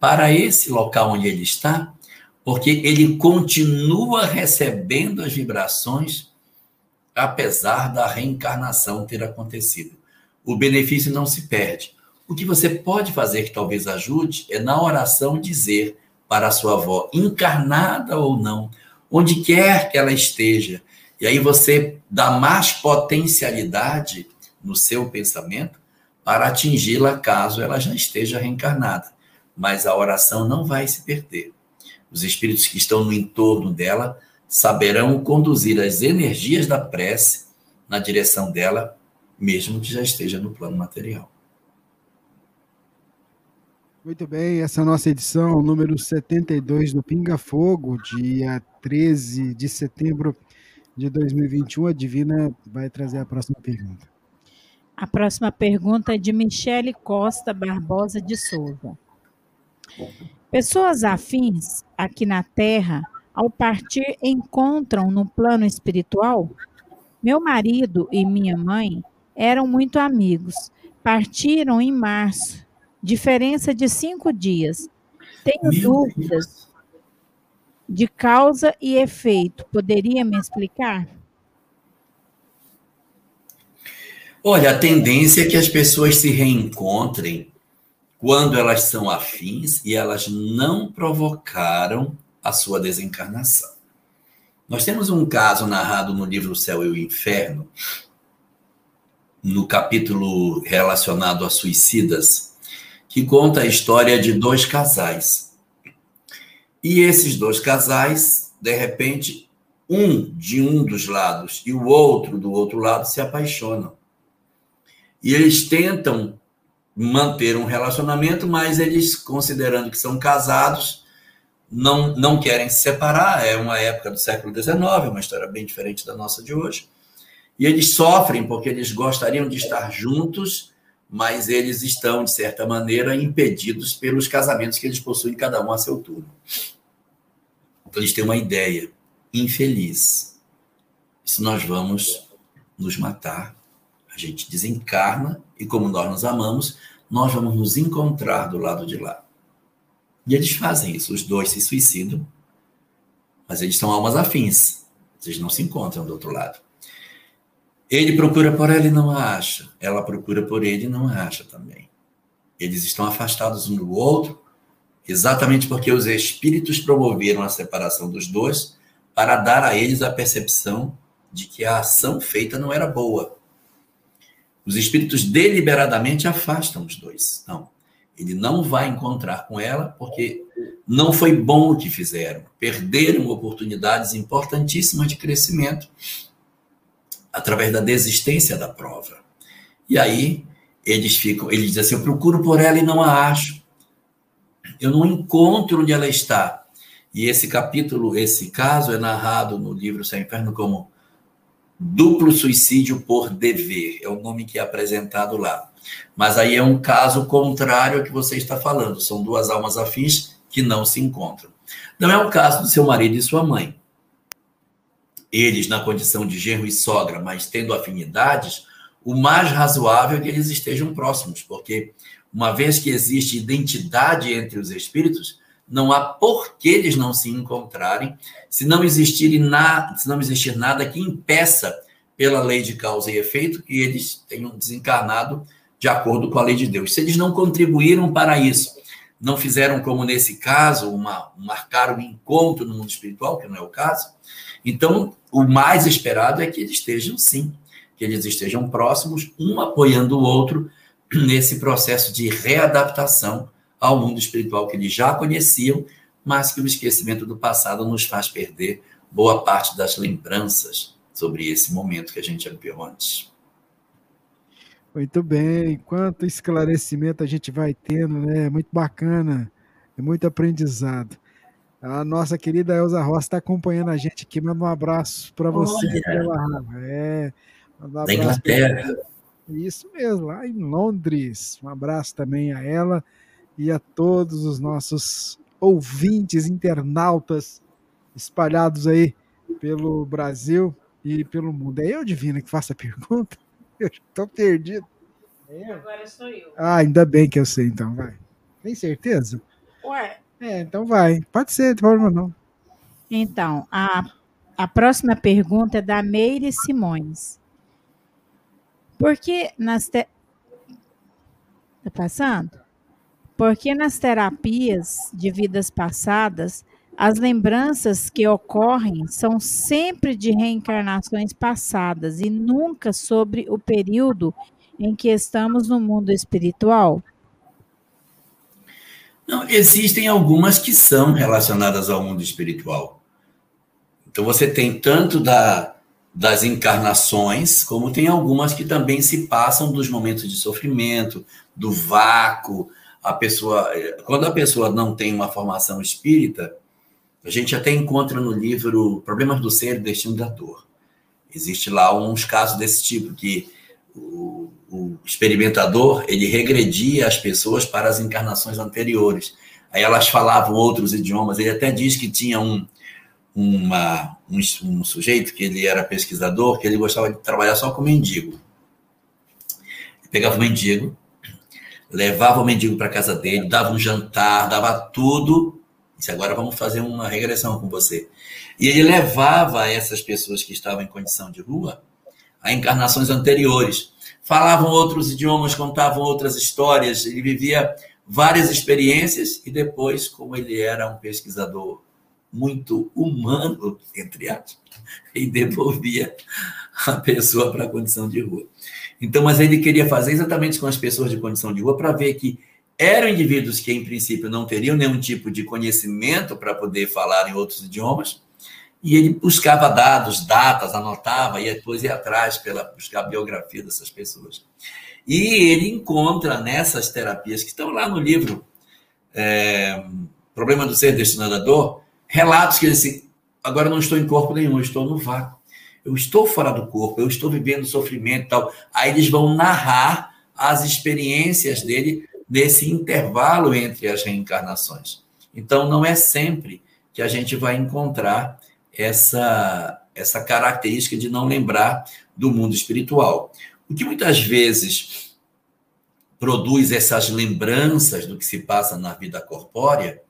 para esse local onde ele está, porque ele continua recebendo as vibrações, apesar da reencarnação ter acontecido. O benefício não se perde. O que você pode fazer que talvez ajude é na oração dizer para a sua avó, encarnada ou não, onde quer que ela esteja, e aí você dá mais potencialidade no seu pensamento para atingi-la caso ela já esteja reencarnada. Mas a oração não vai se perder. Os espíritos que estão no entorno dela saberão conduzir as energias da prece na direção dela, mesmo que já esteja no plano material. Muito bem, essa é a nossa edição número 72 do Pinga Fogo, dia 13 de setembro de 2021. A Divina vai trazer a próxima pergunta. A próxima pergunta é de Michele Costa Barbosa de Souza. Pessoas afins aqui na Terra, ao partir, encontram no plano espiritual? Meu marido e minha mãe eram muito amigos. Partiram em março, diferença de cinco dias. Tenho Meu dúvidas Deus de causa e efeito. Poderia me explicar? Olha, a tendência é que as pessoas se reencontrem quando elas são afins e elas não provocaram a sua desencarnação. Nós temos um caso narrado no livro O Céu e o Inferno, no capítulo relacionado a suicidas, que conta a história de dois casais e esses dois casais, de repente, um de um dos lados e o outro do outro lado se apaixonam. E eles tentam manter um relacionamento, mas eles, considerando que são casados, não, não querem se separar. É uma época do século XIX, uma história bem diferente da nossa de hoje. E eles sofrem porque eles gostariam de estar juntos, mas eles estão, de certa maneira, impedidos pelos casamentos que eles possuem, cada um a seu turno. Então, eles têm uma ideia infeliz. Se nós vamos nos matar, a gente desencarna e, como nós nos amamos, nós vamos nos encontrar do lado de lá. E eles fazem isso, os dois se suicidam, mas eles são almas afins, eles não se encontram do outro lado. Ele procura por ela e não a acha. Ela procura por ele e não a acha também. Eles estão afastados um do outro exatamente porque os espíritos promoveram a separação dos dois para dar a eles a percepção de que a ação feita não era boa. Os espíritos deliberadamente afastam os dois. Não. Ele não vai encontrar com ela porque não foi bom o que fizeram. Perderam oportunidades importantíssimas de crescimento através da desistência da prova. E aí eles ficam, ele diz assim: eu procuro por ela e não a acho. Eu não encontro onde ela está. E esse capítulo, esse caso é narrado no livro Sem Inferno como duplo suicídio por dever. É o nome que é apresentado lá. Mas aí é um caso contrário ao que você está falando. São duas almas afins que não se encontram. Não é o caso do seu marido e sua mãe. Eles, na condição de genro e sogra, mas tendo afinidades, o mais razoável é que eles estejam próximos, porque uma vez que existe identidade entre os espíritos, não há por que eles não se encontrarem, se não existir, na, se não existir nada que impeça, pela lei de causa e efeito, que eles tenham desencarnado de acordo com a lei de Deus. Se eles não contribuíram para isso, não fizeram como nesse caso, uma, marcar um encontro no mundo espiritual, que não é o caso, então o mais esperado é que eles estejam sim que eles estejam próximos, um apoiando o outro nesse processo de readaptação ao mundo espiritual que eles já conheciam, mas que o esquecimento do passado nos faz perder boa parte das lembranças sobre esse momento que a gente ampliou antes. Muito bem, quanto esclarecimento a gente vai tendo, né? Muito bacana, é muito aprendizado. A nossa querida Elza Roça está acompanhando a gente aqui, manda um abraço para você. É, um da Inglaterra. Isso mesmo, lá em Londres. Um abraço também a ela e a todos os nossos ouvintes, internautas espalhados aí pelo Brasil e pelo mundo. É eu, Divina, que faço a pergunta? *laughs* Eu estou perdido. É Agora sou eu. Ah, ainda bem que eu sei, então, vai. Tem certeza? Ué. É, então vai. Pode ser, tem problema não. Então, a, a próxima pergunta é da Meire Simões. Porque nas te... Tá passando? Porque nas terapias de vidas passadas, as lembranças que ocorrem são sempre de reencarnações passadas e nunca sobre o período em que estamos no mundo espiritual? Não, existem algumas que são relacionadas ao mundo espiritual. Então você tem tanto da das encarnações, como tem algumas que também se passam dos momentos de sofrimento, do vácuo. A pessoa, quando a pessoa não tem uma formação espírita, a gente até encontra no livro Problemas do Ser e Destino da Dor. Existe lá uns casos desse tipo que o, experimentador ele regredia as pessoas para as encarnações anteriores. Aí elas falavam outros idiomas. Ele até diz que tinha um, uma, um, um, sujeito que ele era pesquisador, que ele gostava de trabalhar só com mendigo. Ele pegava o mendigo, levava o mendigo para casa dele, dava um jantar, dava tudo. Disse, agora vamos fazer uma regressão com você. E ele levava essas pessoas que estavam em condição de rua a encarnações anteriores. Falavam outros idiomas, contavam outras histórias, ele vivia várias experiências e depois, como ele era um pesquisador muito humano, entre aspas, e devolvia a pessoa para a condição de rua. Então, mas ele queria fazer exatamente com as pessoas de condição de rua para ver que eram indivíduos que, em princípio, não teriam nenhum tipo de conhecimento para poder falar em outros idiomas, e ele buscava dados, datas, anotava, e depois ia atrás para buscar a biografia dessas pessoas. E ele encontra nessas terapias que estão lá no livro é, Problema do Ser Destinado à Dor, relatos que ele assim, agora não estou em corpo nenhum, estou no vácuo. Eu estou fora do corpo, eu estou vivendo sofrimento e tal. Aí eles vão narrar as experiências dele nesse intervalo entre as reencarnações. Então, não é sempre que a gente vai encontrar essa, essa característica de não lembrar do mundo espiritual. O que muitas vezes produz essas lembranças do que se passa na vida corpórea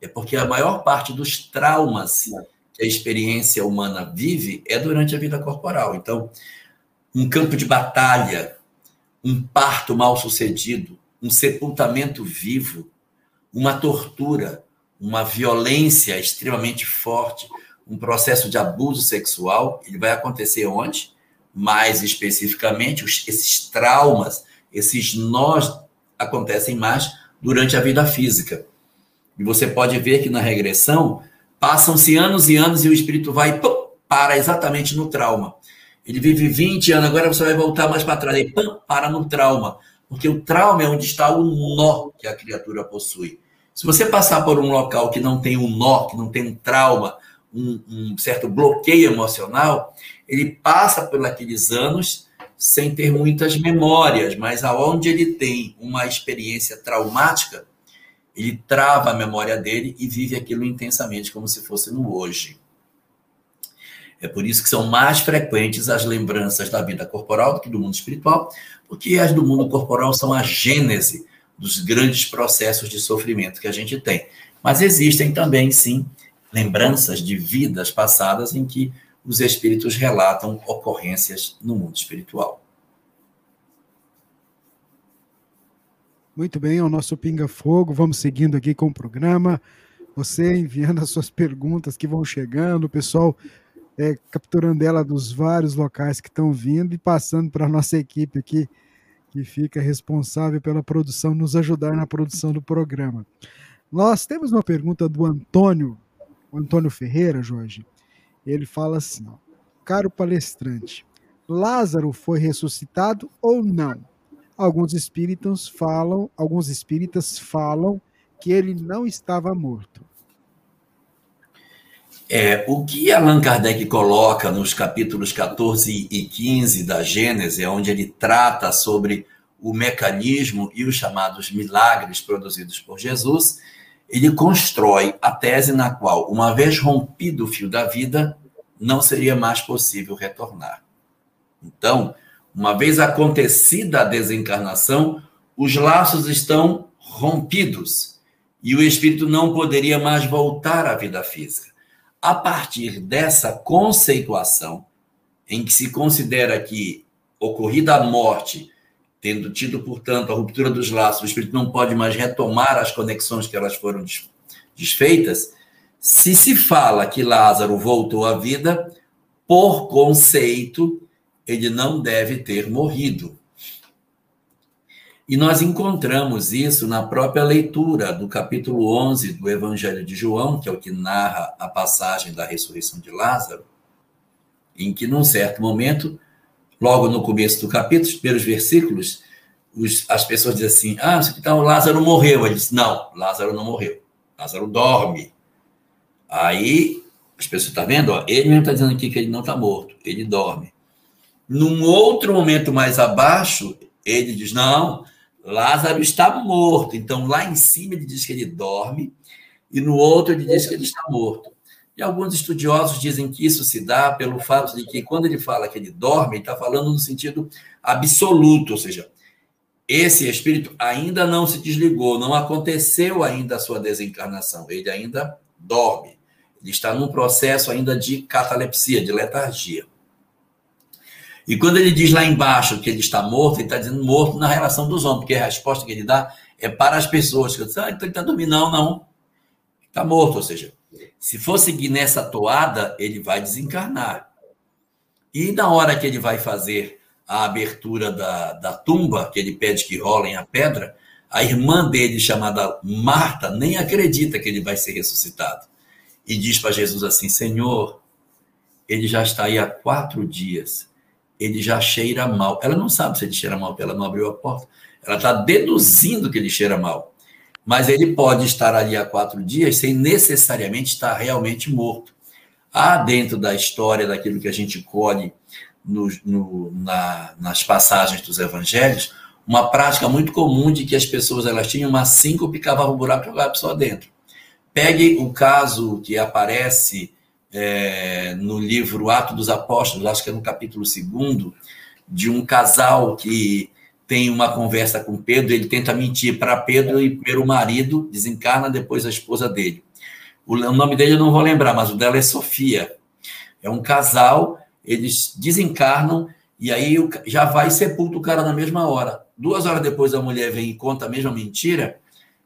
é porque a maior parte dos traumas que a experiência humana vive é durante a vida corporal. Então, um campo de batalha, um parto mal sucedido, um sepultamento vivo, uma tortura, uma violência extremamente forte, um processo de abuso sexual, ele vai acontecer onde? Mais especificamente, esses traumas, esses nós acontecem mais durante a vida física. E você pode ver que na regressão passam-se anos e anos e o espírito vai pum, para exatamente no trauma. Ele vive 20 anos, agora você vai voltar mais para trás, e pum, para no trauma. Porque o trauma é onde está o nó que a criatura possui. Se você passar por um local que não tem um nó, que não tem um trauma, um, um certo bloqueio emocional, ele passa por aqueles anos sem ter muitas memórias, mas aonde ele tem uma experiência traumática, ele trava a memória dele e vive aquilo intensamente, como se fosse no hoje. É por isso que são mais frequentes as lembranças da vida corporal do que do mundo espiritual, porque as do mundo corporal são a gênese dos grandes processos de sofrimento que a gente tem. Mas existem também, sim, lembranças de vidas passadas em que os espíritos relatam ocorrências no mundo espiritual. Muito bem, é o nosso Pinga Fogo. Vamos seguindo aqui com o programa. Você enviando as suas perguntas que vão chegando, o pessoal é, capturando ela dos vários locais que estão vindo e passando para a nossa equipe aqui, que fica responsável pela produção, nos ajudar na produção do programa. Nós temos uma pergunta do Antônio, o Antônio Ferreira, Jorge. Ele fala assim: Caro palestrante, Lázaro foi ressuscitado ou não? Alguns espíritos falam, alguns espíritas falam que ele não estava morto. É, o que Allan Kardec coloca nos capítulos 14 e 15 da Gênese, onde ele trata sobre o mecanismo e os chamados milagres produzidos por Jesus, ele constrói a tese na qual, uma vez rompido o fio da vida, não seria mais possível retornar. Então, uma vez acontecida a desencarnação, os laços estão rompidos e o espírito não poderia mais voltar à vida física. A partir dessa conceituação, em que se considera que, ocorrida a morte, Tendo tido, portanto, a ruptura dos laços, o espírito não pode mais retomar as conexões que elas foram desfeitas. Se se fala que Lázaro voltou à vida, por conceito, ele não deve ter morrido. E nós encontramos isso na própria leitura do capítulo 11 do Evangelho de João, que é o que narra a passagem da ressurreição de Lázaro, em que, num certo momento, logo no começo do capítulo, pelos versículos, os, as pessoas dizem assim: ah, então Lázaro morreu. Ele diz: não, Lázaro não morreu. Lázaro dorme. Aí as pessoas estão tá vendo? Ó, ele mesmo está dizendo aqui que ele não está morto, ele dorme. Num outro momento mais abaixo, ele diz: não, Lázaro está morto. Então lá em cima ele diz que ele dorme, e no outro ele diz que ele está morto. E alguns estudiosos dizem que isso se dá pelo fato de que, quando ele fala que ele dorme, ele está falando no sentido absoluto, ou seja, esse espírito ainda não se desligou, não aconteceu ainda a sua desencarnação, ele ainda dorme. Ele está num processo ainda de catalepsia, de letargia. E quando ele diz lá embaixo que ele está morto, ele está dizendo morto na relação dos homens, porque a resposta que ele dá é para as pessoas. Que dizem, ah, então ele está dormindo. Não, não. Está morto, ou seja, se for seguir nessa toada, ele vai desencarnar. E na hora que ele vai fazer a abertura da, da tumba, que ele pede que rolem a pedra, a irmã dele, chamada Marta, nem acredita que ele vai ser ressuscitado. E diz para Jesus assim: Senhor, ele já está aí há quatro dias, ele já cheira mal. Ela não sabe se ele cheira mal, porque ela não abriu a porta. Ela está deduzindo que ele cheira mal mas ele pode estar ali há quatro dias sem necessariamente estar realmente morto. Há dentro da história, daquilo que a gente colhe no, no, na, nas passagens dos evangelhos, uma prática muito comum de que as pessoas elas tinham uma síncope, cavavam um buraco e jogavam a pessoa dentro. Pegue o caso que aparece é, no livro Ato dos Apóstolos, acho que é no capítulo 2, de um casal que tem uma conversa com Pedro, ele tenta mentir para Pedro e primeiro o marido desencarna, depois a esposa dele. O, nome dele eu não vou lembrar, mas o dela é Sofia. É um casal, eles desencarnam e aí já vai e sepulta o cara na mesma hora. Duas horas depois a mulher vem e conta a mesma mentira,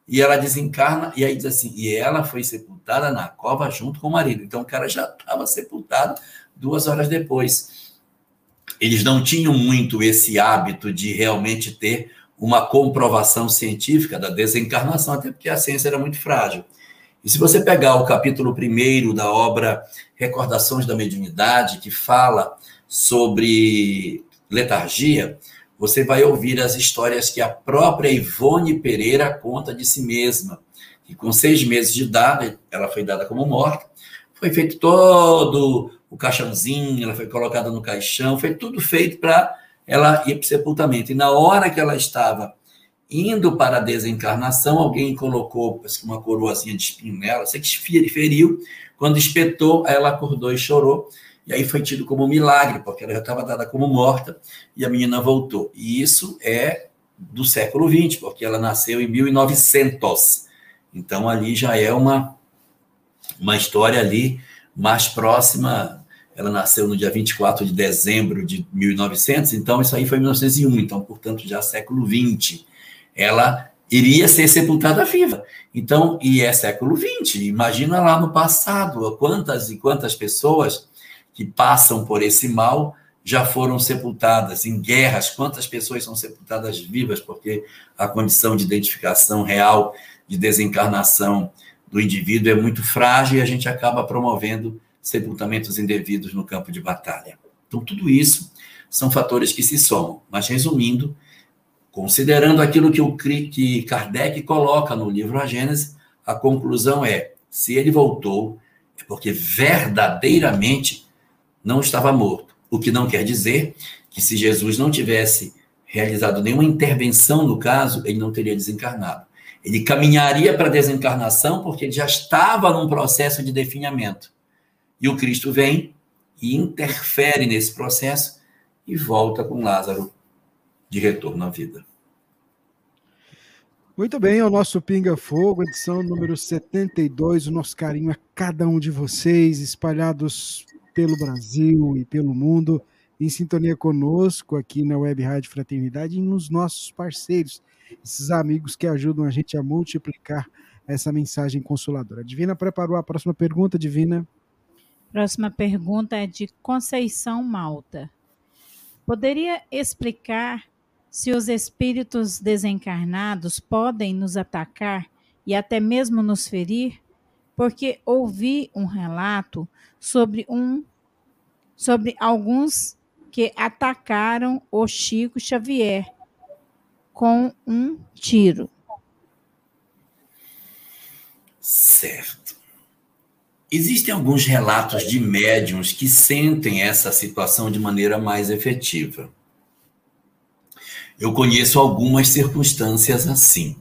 e ela desencarna, e aí diz assim, e ela foi sepultada na cova junto com o marido. Então o cara já estava sepultado duas horas depois. Eles não tinham muito esse hábito de realmente ter uma comprovação científica da desencarnação, até porque a ciência era muito frágil. E se você pegar o capítulo primeiro da obra Recordações da Mediunidade, que fala sobre letargia, você vai ouvir as histórias que a própria Ivone Pereira conta de si mesma. Que com seis meses de idade, ela foi dada como morta, foi feito todo o caixãozinho, ela foi colocada no caixão, foi tudo feito para ela ir para o sepultamento. E na hora que ela estava indo para a desencarnação, alguém colocou uma coroazinha de espinho nela, sei que feriu, quando espetou, ela acordou e chorou. E aí foi tido como um milagre, porque ela já estava dada como morta e a menina voltou. E isso é do século XX, porque ela nasceu em 1900. Então ali já é uma, uma história ali mais próxima. Ela nasceu no dia 24 de dezembro de 1900, então isso aí foi 1901, então portanto já século XX. Ela iria ser sepultada viva. Então, e é século XX. Imagina lá no passado, quantas e quantas pessoas que passam por esse mal já foram sepultadas em guerras. Quantas pessoas são sepultadas vivas porque a condição de identificação real, de desencarnação do indivíduo é muito frágil e a gente acaba promovendo sepultamentos indevidos no campo de batalha. Então, tudo isso são fatores que se somam. Mas, resumindo, considerando aquilo que, o, que Kardec coloca no livro A Gênese, a conclusão é: se ele voltou, é porque verdadeiramente não estava morto. O que não quer dizer que se Jesus não tivesse realizado nenhuma intervenção no caso, ele não teria desencarnado. Ele caminharia para a desencarnação porque ele já estava num processo de definhamento. E o Cristo vem e interfere nesse processo e volta com Lázaro de retorno à vida. Muito bem, é o nosso Pinga Fogo, edição número 72. O nosso carinho a cada um de vocês, espalhados pelo Brasil e pelo mundo, em sintonia conosco aqui na Web Rádio Fraternidade e nos nossos parceiros, esses amigos que ajudam a gente a multiplicar essa mensagem consoladora. Divina preparou a próxima pergunta, Divina. Próxima pergunta é de Conceição Malta. Poderia explicar se os espíritos desencarnados podem nos atacar e até mesmo nos ferir? Porque ouvi um relato sobre um sobre alguns que atacaram o Chico Xavier com um tiro. Certo. Existem alguns relatos de médiums que sentem essa situação de maneira mais efetiva. Eu conheço algumas circunstâncias assim.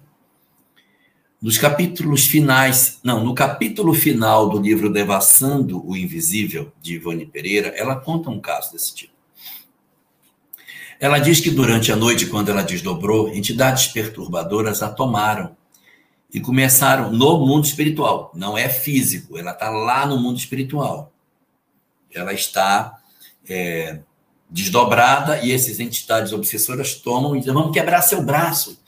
Nos capítulos finais, não, no capítulo final do livro Devassando o Invisível, de Ivone Pereira, ela conta um caso desse tipo. Ela diz que durante a noite, quando ela desdobrou, entidades perturbadoras a tomaram e começaram no mundo espiritual. Não é físico, ela está lá no mundo espiritual. Ela está é, desdobrada e essas entidades obsessoras tomam e dizem: vamos quebrar seu braço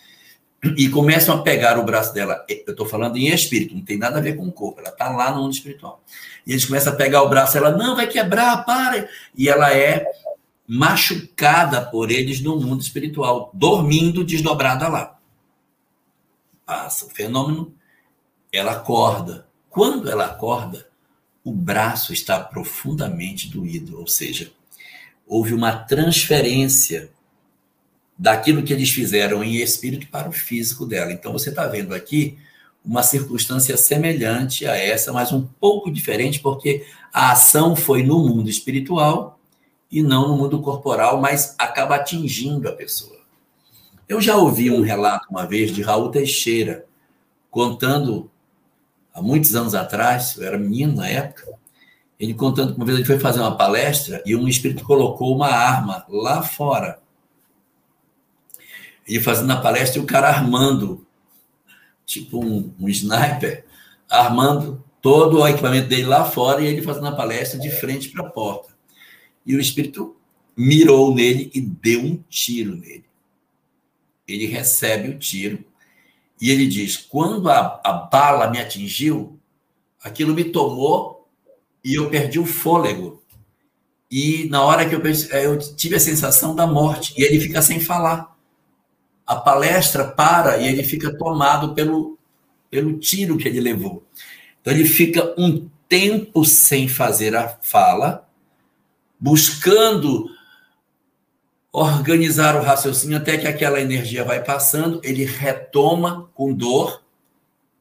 e começam a pegar o braço dela. Eu estou falando em espírito, não tem nada a ver com o corpo, ela está lá no mundo espiritual. E eles começam a pegar o braço, ela não vai quebrar, para. E ela é machucada por eles no mundo espiritual, dormindo desdobrada lá. Passa o fenômeno, ela acorda. Quando ela acorda, o braço está profundamente doído, ou seja, houve uma transferência daquilo que eles fizeram em espírito para o físico dela. Então você está vendo aqui uma circunstância semelhante a essa, mas um pouco diferente, porque a ação foi no mundo espiritual e não no mundo corporal, mas acaba atingindo a pessoa. Eu já ouvi um relato uma vez de Raul Teixeira contando há muitos anos atrás, eu era menino na época, ele contando que uma vez ele foi fazer uma palestra e um espírito colocou uma arma lá fora ele fazendo a palestra e o cara armando, tipo um, um sniper, armando todo o equipamento dele lá fora e ele fazendo a palestra de frente para a porta. E o espírito mirou nele e deu um tiro nele. Ele recebe o tiro E ele diz: quando a, a bala me atingiu, aquilo me tomou e eu perdi o fôlego. E na hora que eu, eu tive a sensação da morte, e ele fica sem falar. A palestra para e ele fica tomado pelo, pelo tiro que ele levou. Então ele fica um tempo sem fazer a fala, buscando organizar o raciocínio até que aquela energia vai passando, ele retoma com dor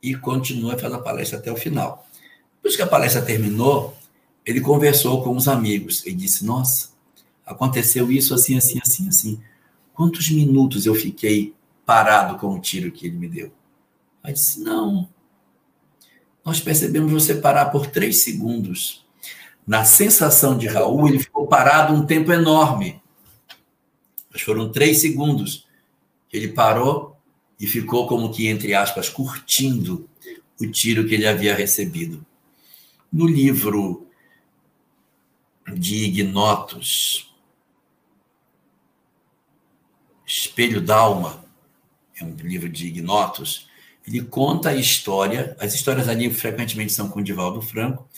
e continua fazendo a palestra até o final. Depois que a palestra terminou, ele conversou com os amigos e disse: Nossa, aconteceu isso assim, assim, assim, assim. Quantos minutos eu fiquei parado com o tiro que ele me deu? Aí disse: Não. Nós percebemos você parar por três segundos. Na sensação de Raul, ele ficou parado um tempo enorme. Mas foram três segundos. Ele parou e ficou como que, entre aspas, curtindo o tiro que ele havia recebido. No livro de Ignotos, Espelho d'Alma, é um livro de Ignotos, ele conta a história, as histórias ali frequentemente são com Divaldo Franco,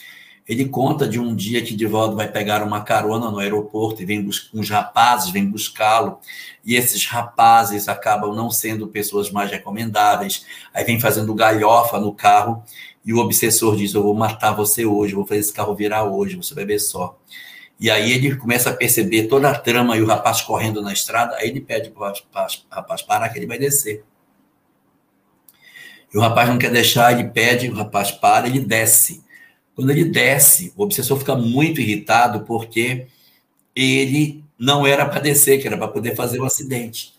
ele conta de um dia que Divaldo vai pegar uma carona no aeroporto e vem uns rapazes vêm buscá-lo, e esses rapazes acabam não sendo pessoas mais recomendáveis, aí vem fazendo galhofa no carro, e o obsessor diz: Eu vou matar você hoje, vou fazer esse carro virar hoje, você vai ver só. E aí ele começa a perceber toda a trama e o rapaz correndo na estrada, aí ele pede para o rapaz, rapaz parar que ele vai descer. E o rapaz não quer deixar, ele pede, o rapaz para, ele desce. Quando ele desce, o obsessor fica muito irritado porque ele não era para descer, que era para poder fazer o um acidente.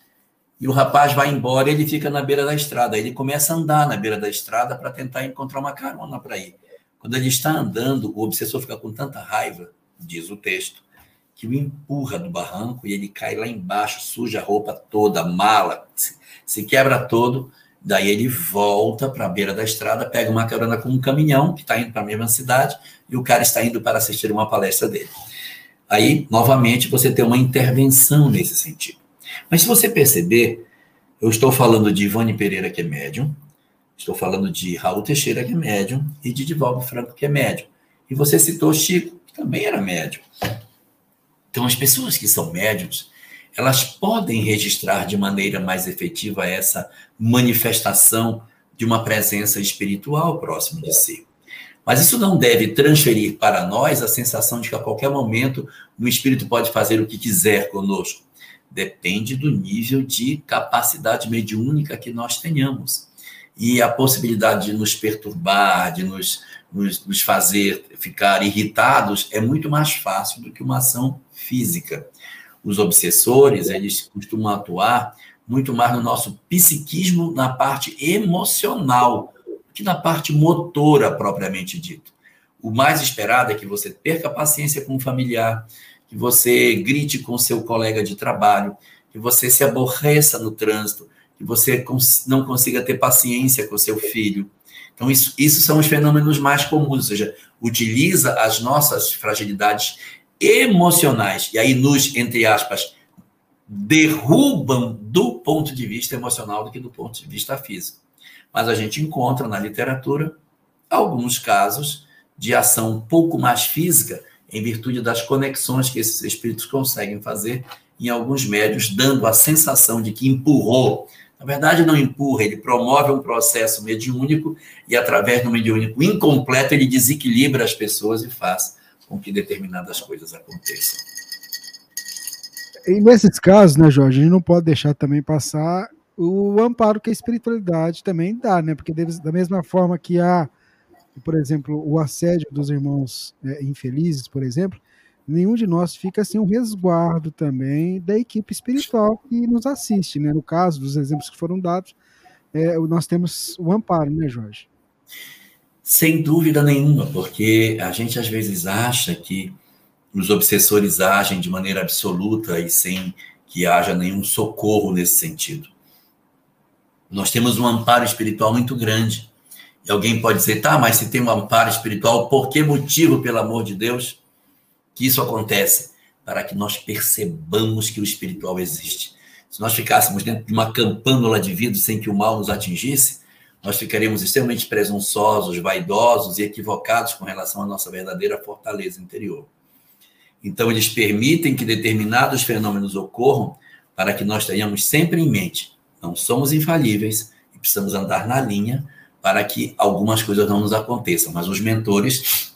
E o rapaz vai embora e ele fica na beira da estrada. Ele começa a andar na beira da estrada para tentar encontrar uma carona para ir. Quando ele está andando, o obsessor fica com tanta raiva, diz o texto, que o empurra do barranco e ele cai lá embaixo, suja a roupa toda, mala, se quebra todo Daí ele volta para a beira da estrada, pega uma carona com um caminhão que está indo para a mesma cidade e o cara está indo para assistir uma palestra dele. Aí, novamente, você tem uma intervenção nesse sentido. Mas se você perceber, eu estou falando de Ivone Pereira, que é médium, estou falando de Raul Teixeira, que é médium, e de Divaldo Franco, que é médium. E você citou Chico, que também era médium. Então, as pessoas que são médiums, elas podem registrar de maneira mais efetiva essa manifestação de uma presença espiritual próximo de si. Mas isso não deve transferir para nós a sensação de que a qualquer momento o espírito pode fazer o que quiser conosco. Depende do nível de capacidade mediúnica que nós tenhamos. E a possibilidade de nos perturbar, de nos, nos, nos fazer ficar irritados, é muito mais fácil do que uma ação física os obsessores, eles costumam atuar muito mais no nosso psiquismo, na parte emocional, que na parte motora propriamente dito. O mais esperado é que você perca paciência com o familiar, que você grite com seu colega de trabalho, que você se aborreça no trânsito, que você não consiga ter paciência com seu filho. Então, isso, isso são os fenômenos mais comuns, ou seja, utiliza as nossas fragilidades emocionais, e aí nos, entre aspas, derrubam do ponto de vista emocional do que do ponto de vista físico. Mas a gente encontra na literatura alguns casos de ação um pouco mais física, em virtude das conexões que esses espíritos conseguem fazer em alguns médios, dando a sensação de que empurrou. Na verdade, não empurra, ele promove um processo mediúnico e, através do mediúnico incompleto, ele desequilibra as pessoas e faz com que determinadas coisas aconteçam. E nesses casos, né, Jorge, a gente não pode deixar também passar o amparo que a espiritualidade também dá, né? Porque da mesma forma que há, por exemplo, o assédio dos irmãos é, infelizes, por exemplo, nenhum de nós fica sem um resguardo também da equipe espiritual que nos assiste, né? No caso dos exemplos que foram dados, é, nós temos o amparo, né, Jorge? Sem dúvida nenhuma, porque a gente às vezes acha que os obsessores agem de maneira absoluta e sem que haja nenhum socorro nesse sentido. Nós temos um amparo espiritual muito grande. E alguém pode dizer, tá, mas se tem um amparo espiritual, por que motivo, pelo amor de Deus, que isso acontece? Para que nós percebamos que o espiritual existe. Se nós ficássemos dentro de uma campânula de vidro sem que o mal nos atingisse, nós ficaríamos extremamente presunçosos, vaidosos e equivocados com relação à nossa verdadeira fortaleza interior. Então, eles permitem que determinados fenômenos ocorram para que nós tenhamos sempre em mente: não somos infalíveis e precisamos andar na linha para que algumas coisas não nos aconteçam. Mas os mentores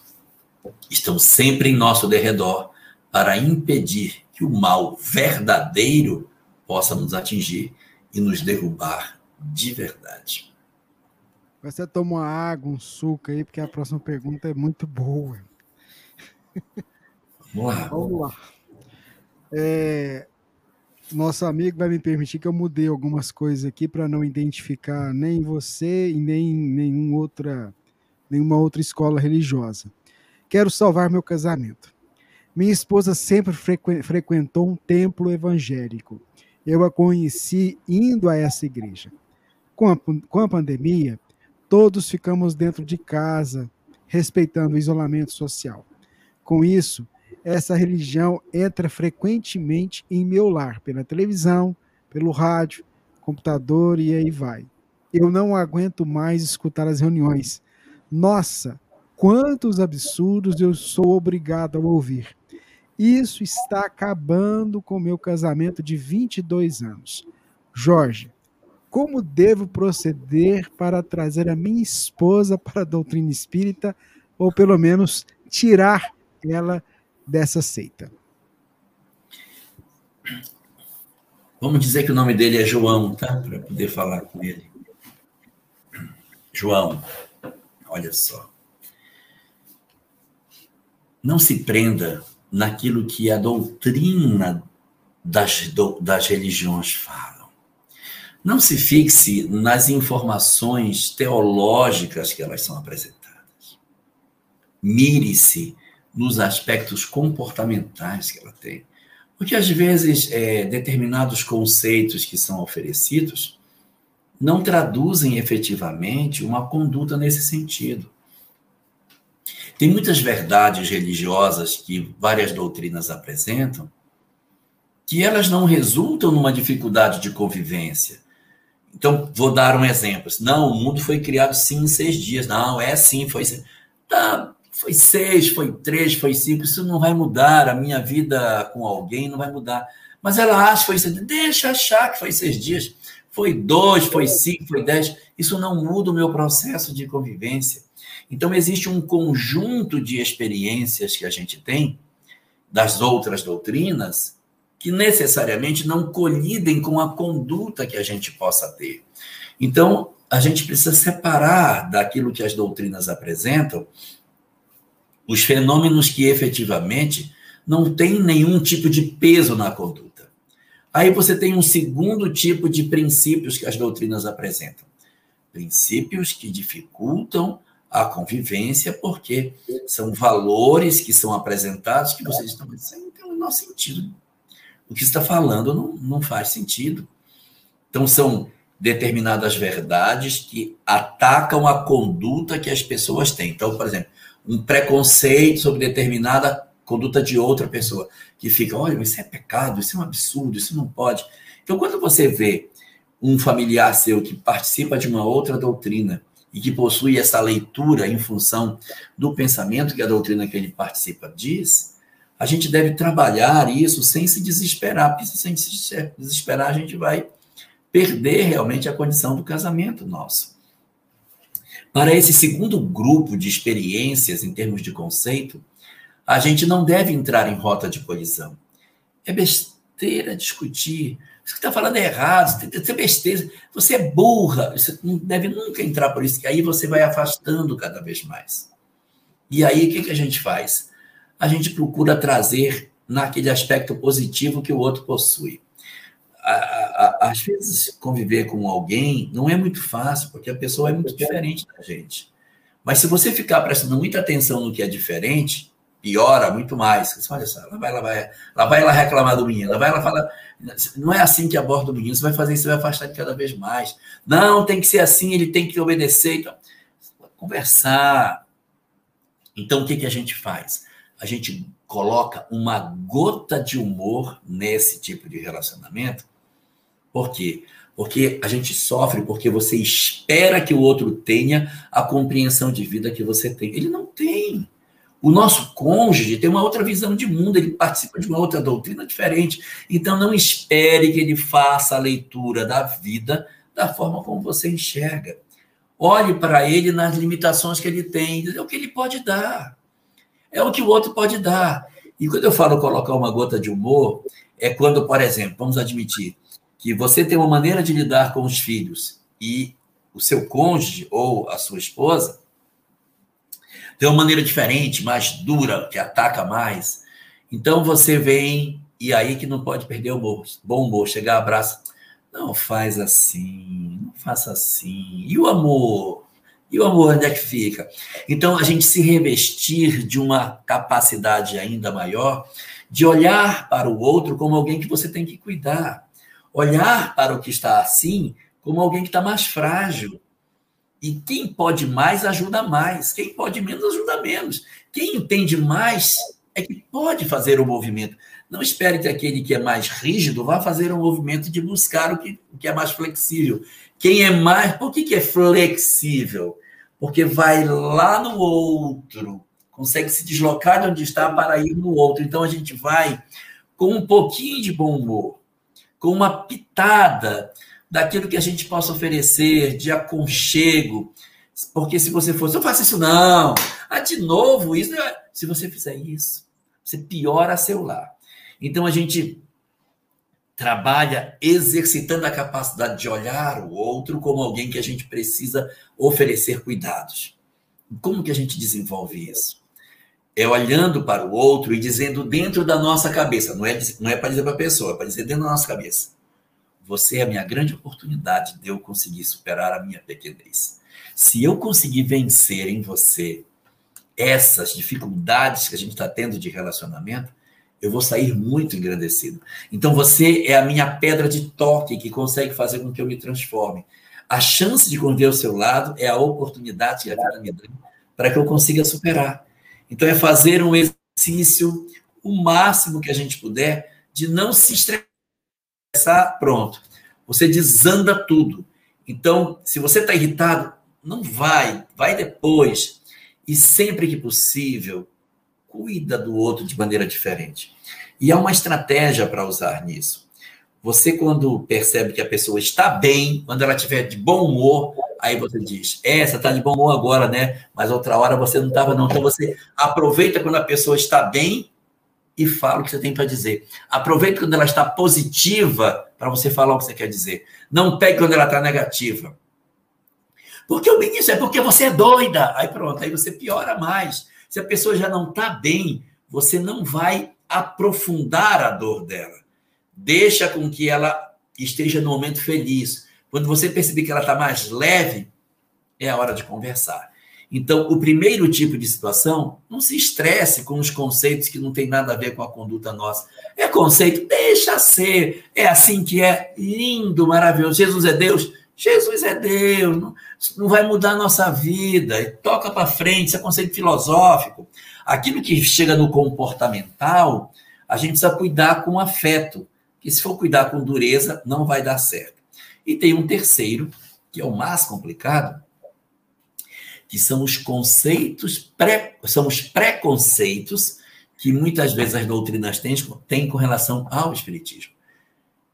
estão sempre em nosso derredor para impedir que o mal verdadeiro possa nos atingir e nos derrubar de verdade. Você toma uma água, um suco aí, porque a próxima pergunta é muito boa. Vamos lá. Vamos lá. É, nosso amigo vai me permitir que eu mudei algumas coisas aqui para não identificar nem você e nem nenhum outra, nenhuma outra escola religiosa. Quero salvar meu casamento. Minha esposa sempre frequ frequentou um templo evangélico. Eu a conheci indo a essa igreja. Com a, com a pandemia, todos ficamos dentro de casa, respeitando o isolamento social. Com isso, essa religião entra frequentemente em meu lar, pela televisão, pelo rádio, computador e aí vai. Eu não aguento mais escutar as reuniões. Nossa, quantos absurdos eu sou obrigado a ouvir. Isso está acabando com meu casamento de 22 anos. Jorge, como devo proceder para trazer a minha esposa para a doutrina espírita, ou pelo menos tirar ela dessa seita? Vamos dizer que o nome dele é João, tá? Para poder falar com ele. João, olha só. Não se prenda naquilo que a doutrina das, das religiões fala. Não se fixe nas informações teológicas que elas são apresentadas. Mire-se nos aspectos comportamentais que ela tem. Porque, às vezes, é, determinados conceitos que são oferecidos não traduzem efetivamente uma conduta nesse sentido. Tem muitas verdades religiosas que várias doutrinas apresentam que elas não resultam numa dificuldade de convivência, então, vou dar um exemplo. Não, o mundo foi criado sim em seis dias. Não, é sim, foi. Tá, foi seis, foi três, foi cinco. Isso não vai mudar. A minha vida com alguém não vai mudar. Mas ela acha que foi seis. Deixa achar que foi seis dias. Foi dois, foi cinco, foi dez. Isso não muda o meu processo de convivência. Então, existe um conjunto de experiências que a gente tem das outras doutrinas que necessariamente não colidem com a conduta que a gente possa ter. Então, a gente precisa separar daquilo que as doutrinas apresentam os fenômenos que efetivamente não têm nenhum tipo de peso na conduta. Aí você tem um segundo tipo de princípios que as doutrinas apresentam. Princípios que dificultam a convivência, porque são valores que são apresentados que vocês estão dizendo, não tem o menor sentido o que está falando não, não faz sentido. Então, são determinadas verdades que atacam a conduta que as pessoas têm. Então, por exemplo, um preconceito sobre determinada conduta de outra pessoa, que fica, olha, isso é pecado, isso é um absurdo, isso não pode. Então, quando você vê um familiar seu que participa de uma outra doutrina e que possui essa leitura em função do pensamento que a doutrina que ele participa diz, a gente deve trabalhar isso sem se desesperar, porque sem se desesperar a gente vai perder realmente a condição do casamento nosso. Para esse segundo grupo de experiências em termos de conceito, a gente não deve entrar em rota de colisão. É besteira discutir. Você está falando é errado, você é besteira. Você é burra, você não deve nunca entrar por isso, que aí você vai afastando cada vez mais. E aí o que, que a gente faz? A gente procura trazer naquele aspecto positivo que o outro possui. Às vezes, conviver com alguém não é muito fácil, porque a pessoa é muito diferente da gente. Mas se você ficar prestando muita atenção no que é diferente, piora muito mais. Você, olha só, ela vai, ela vai, ela vai ela reclamar do menino, ela vai ela falar, não é assim que aborda o menino, você vai fazer isso, você vai afastar de cada vez mais. Não, tem que ser assim, ele tem que obedecer. Então, conversar. Então, o que, que a gente faz? A gente coloca uma gota de humor nesse tipo de relacionamento Por quê? Porque a gente sofre porque você espera que o outro tenha a compreensão de vida que você tem. Ele não tem. O nosso cônjuge tem uma outra visão de mundo, ele participa de uma outra doutrina diferente. Então, não espere que ele faça a leitura da vida da forma como você enxerga. Olhe para ele nas limitações que ele tem, é o que ele pode dar, é o que o outro pode dar. E quando eu falo colocar uma gota de humor, é quando, por exemplo, vamos admitir que você tem uma maneira de lidar com os filhos e o seu cônjuge ou a sua esposa tem uma maneira diferente, mais dura, que ataca mais. Então você vem, e aí que não pode perder o humor, bom humor, chegar, abraça. Não faz assim, não faça assim. E o amor? E o amor, onde é que fica? Então, a gente se revestir de uma capacidade ainda maior de olhar para o outro como alguém que você tem que cuidar. Olhar para o que está assim como alguém que está mais frágil. E quem pode mais ajuda mais, quem pode menos ajuda menos. Quem entende mais é que pode fazer o movimento. Não espere que aquele que é mais rígido vá fazer um movimento de buscar o que, o que é mais flexível. Quem é mais. Por que, que é flexível? Porque vai lá no outro, consegue se deslocar de onde está para ir no outro. Então a gente vai com um pouquinho de bom humor, com uma pitada daquilo que a gente possa oferecer, de aconchego. Porque se você fosse, eu faço isso não. Ah, de novo, isso. É... Se você fizer isso, você piora seu lar. Então a gente trabalha exercitando a capacidade de olhar o outro como alguém que a gente precisa oferecer cuidados. Como que a gente desenvolve isso? É olhando para o outro e dizendo dentro da nossa cabeça, não é, não é para dizer para a pessoa, é para dizer dentro da nossa cabeça. Você é a minha grande oportunidade de eu conseguir superar a minha pequenez. Se eu conseguir vencer em você essas dificuldades que a gente está tendo de relacionamento, eu vou sair muito engrandecido. Então você é a minha pedra de toque que consegue fazer com que eu me transforme. A chance de conviver ao seu lado é a oportunidade que a vida me dá para que eu consiga superar. Então é fazer um exercício o máximo que a gente puder de não se estressar pronto. Você desanda tudo. Então, se você está irritado, não vai, vai depois. E sempre que possível, cuida do outro de maneira diferente. E há uma estratégia para usar nisso. Você, quando percebe que a pessoa está bem, quando ela estiver de bom humor, aí você diz: É, você está de bom humor agora, né? Mas outra hora você não estava, não. Então você aproveita quando a pessoa está bem e fala o que você tem para dizer. Aproveita quando ela está positiva para você falar o que você quer dizer. Não pegue quando ela está negativa. Porque o ministro é porque você é doida. Aí pronto, aí você piora mais. Se a pessoa já não está bem, você não vai aprofundar a dor dela. Deixa com que ela esteja no momento feliz. Quando você perceber que ela está mais leve, é a hora de conversar. Então, o primeiro tipo de situação, não se estresse com os conceitos que não tem nada a ver com a conduta nossa. É conceito, deixa ser. É assim que é lindo, maravilhoso. Jesus é Deus. Jesus é Deus. Não, não vai mudar a nossa vida. Toca para frente, isso é conceito filosófico. Aquilo que chega no comportamental, a gente precisa cuidar com afeto. Que se for cuidar com dureza, não vai dar certo. E tem um terceiro, que é o mais complicado, que são os conceitos, pré, são os preconceitos que muitas vezes as doutrinas têm, têm com relação ao Espiritismo.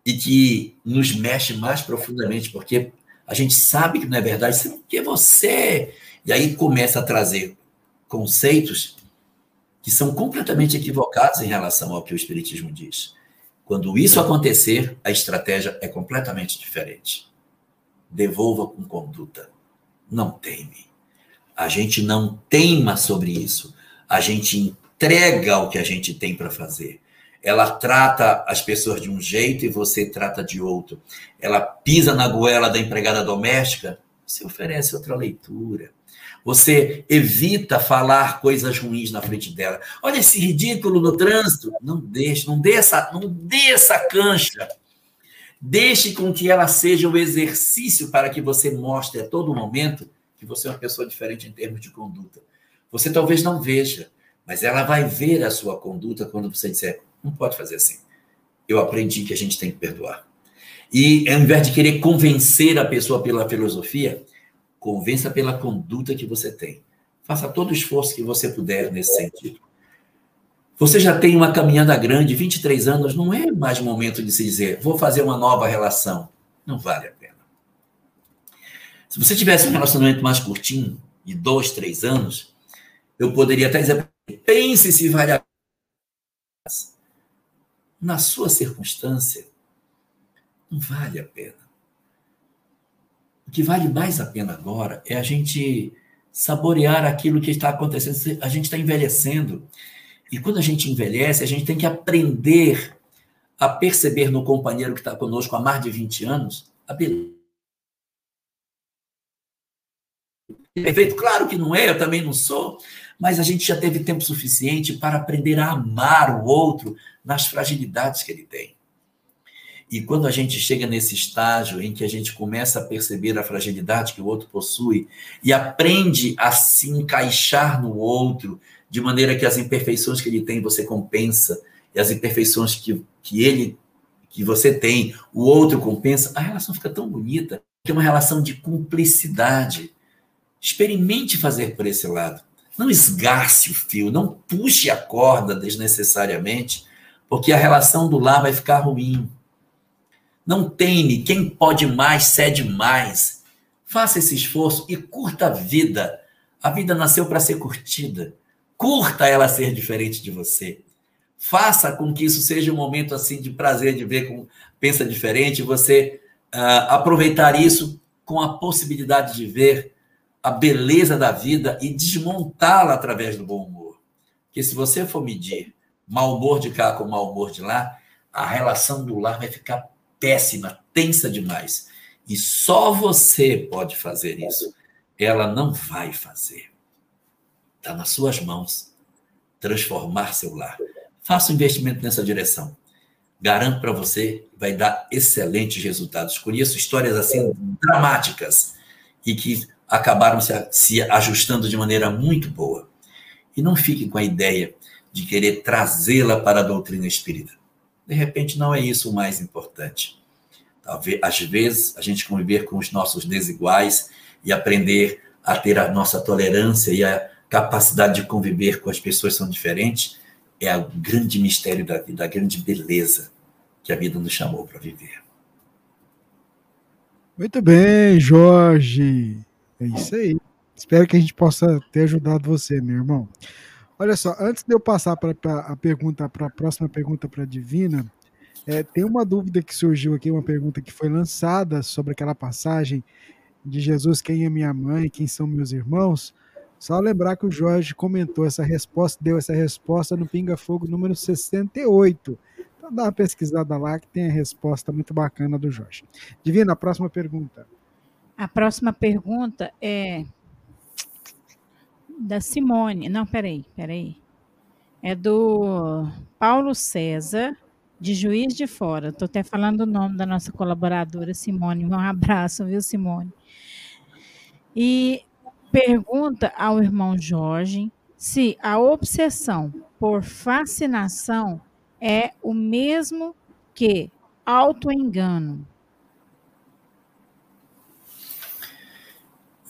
E que nos mexe mais profundamente, porque a gente sabe que não é verdade, porque você. E aí começa a trazer conceitos que são completamente equivocados em relação ao que o Espiritismo diz. Quando isso acontecer, a estratégia é completamente diferente. Devolva com conduta. Não teme. A gente não teima sobre isso. A gente entrega o que a gente tem para fazer. Ela trata as pessoas de um jeito e você trata de outro. Ela pisa na goela da empregada doméstica, você oferece outra leitura. Você evita falar coisas ruins na frente dela. Olha esse ridículo no trânsito. Não deixe, não dê essa, não dê essa cancha. Deixe com que ela seja o exercício para que você mostre a todo momento que você é uma pessoa diferente em termos de conduta. Você talvez não veja, mas ela vai ver a sua conduta quando você disser: não pode fazer assim. Eu aprendi que a gente tem que perdoar. E ao invés de querer convencer a pessoa pela filosofia, convença pela conduta que você tem. Faça todo o esforço que você puder nesse sentido. Você já tem uma caminhada grande, 23 anos, não é mais momento de se dizer, vou fazer uma nova relação. Não vale a pena. Se você tivesse um relacionamento mais curtinho, de dois, três anos, eu poderia até dizer, pense se vale a. Na sua circunstância, não vale a pena. O que vale mais a pena agora é a gente saborear aquilo que está acontecendo. A gente está envelhecendo. E quando a gente envelhece, a gente tem que aprender a perceber no companheiro que está conosco há mais de 20 anos a beleza. Perfeito? Claro que não é, eu também não sou, mas a gente já teve tempo suficiente para aprender a amar o outro nas fragilidades que ele tem. E quando a gente chega nesse estágio em que a gente começa a perceber a fragilidade que o outro possui e aprende a se encaixar no outro, de maneira que as imperfeições que ele tem você compensa, e as imperfeições que, que ele que você tem, o outro compensa, a relação fica tão bonita, que é uma relação de cumplicidade. Experimente fazer por esse lado. Não esgarce o fio, não puxe a corda desnecessariamente, porque a relação do lar vai ficar ruim. Não teme, quem pode mais cede mais. Faça esse esforço e curta a vida. A vida nasceu para ser curtida. Curta ela ser diferente de você. Faça com que isso seja um momento assim de prazer de ver como pensa diferente, você uh, aproveitar isso com a possibilidade de ver a beleza da vida e desmontá-la através do bom humor. Porque se você for medir mau humor de cá com mau humor de lá, a relação do lar vai ficar péssima, tensa demais. E só você pode fazer isso. Ela não vai fazer. Está nas suas mãos transformar seu lar. Faça um investimento nessa direção. Garanto para você vai dar excelentes resultados. Conheço histórias assim dramáticas e que acabaram se, se ajustando de maneira muito boa. E não fique com a ideia de querer trazê-la para a doutrina espírita. De repente, não é isso o mais importante. Talvez, às vezes, a gente conviver com os nossos desiguais e aprender a ter a nossa tolerância e a capacidade de conviver com as pessoas que são diferentes é o grande mistério da vida, a grande beleza que a vida nos chamou para viver. Muito bem, Jorge. É isso aí. Espero que a gente possa ter ajudado você, meu irmão. Olha só, antes de eu passar para a pergunta, para a próxima pergunta para a Divina, é, tem uma dúvida que surgiu aqui, uma pergunta que foi lançada sobre aquela passagem de Jesus, quem é minha mãe, quem são meus irmãos. Só lembrar que o Jorge comentou essa resposta, deu essa resposta no Pinga Fogo número 68. Então dá uma pesquisada lá que tem a resposta muito bacana do Jorge. Divina, a próxima pergunta. A próxima pergunta é da Simone. Não, peraí, peraí. É do Paulo César, de Juiz de Fora. Estou até falando o nome da nossa colaboradora, Simone. Um abraço, viu, Simone? E pergunta ao irmão Jorge se a obsessão por fascinação é o mesmo que autoengano.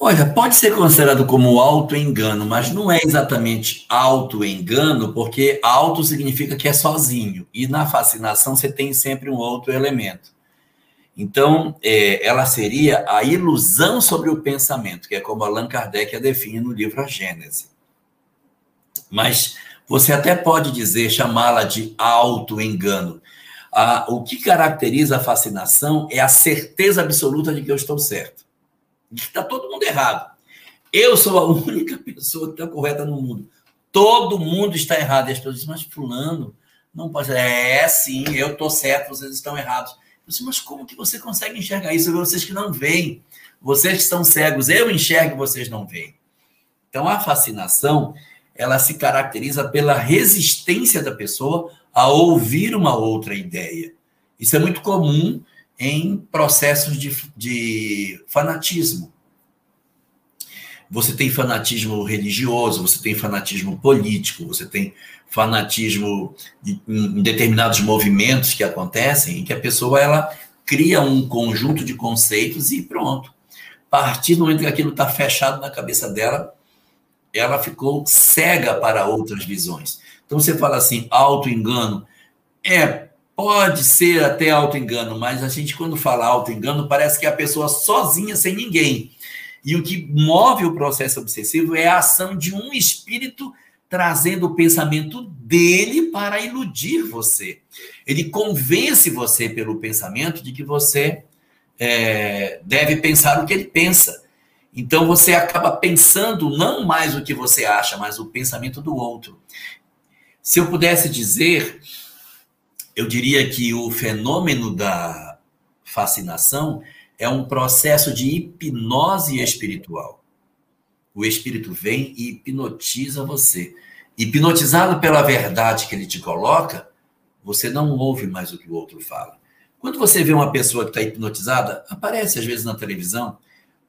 Olha, pode ser considerado como auto-engano, mas não é exatamente auto-engano, porque auto significa que é sozinho, e na fascinação você tem sempre um outro elemento. Então, é, ela seria a ilusão sobre o pensamento, que é como Allan Kardec a define no livro A Gênese. Mas você até pode dizer, chamá-la de auto-engano. Ah, o que caracteriza a fascinação é a certeza absoluta de que eu estou certo está todo mundo errado. Eu sou a *laughs* única pessoa que está correta no mundo. Todo mundo está errado. E as pessoas dizem, mas fulano, não pode ser. É, sim, eu estou certo, vocês estão errados. Eu disse, mas como que você consegue enxergar isso? Vocês que não veem. Vocês que estão cegos, eu enxergo, vocês não veem. Então, a fascinação, ela se caracteriza pela resistência da pessoa a ouvir uma outra ideia. Isso é muito comum em processos de, de fanatismo. Você tem fanatismo religioso, você tem fanatismo político, você tem fanatismo em determinados movimentos que acontecem, em que a pessoa ela cria um conjunto de conceitos e pronto. A partir do momento que aquilo está fechado na cabeça dela, ela ficou cega para outras visões. Então você fala assim, auto-engano. É, pode ser até auto-engano, mas a gente, quando fala auto-engano, parece que é a pessoa sozinha, sem ninguém. E o que move o processo obsessivo é a ação de um espírito trazendo o pensamento dele para iludir você. Ele convence você pelo pensamento de que você é, deve pensar o que ele pensa. Então você acaba pensando não mais o que você acha, mas o pensamento do outro. Se eu pudesse dizer, eu diria que o fenômeno da fascinação é um processo de hipnose espiritual. O espírito vem e hipnotiza você. Hipnotizado pela verdade que ele te coloca, você não ouve mais o que o outro fala. Quando você vê uma pessoa que está hipnotizada, aparece às vezes na televisão,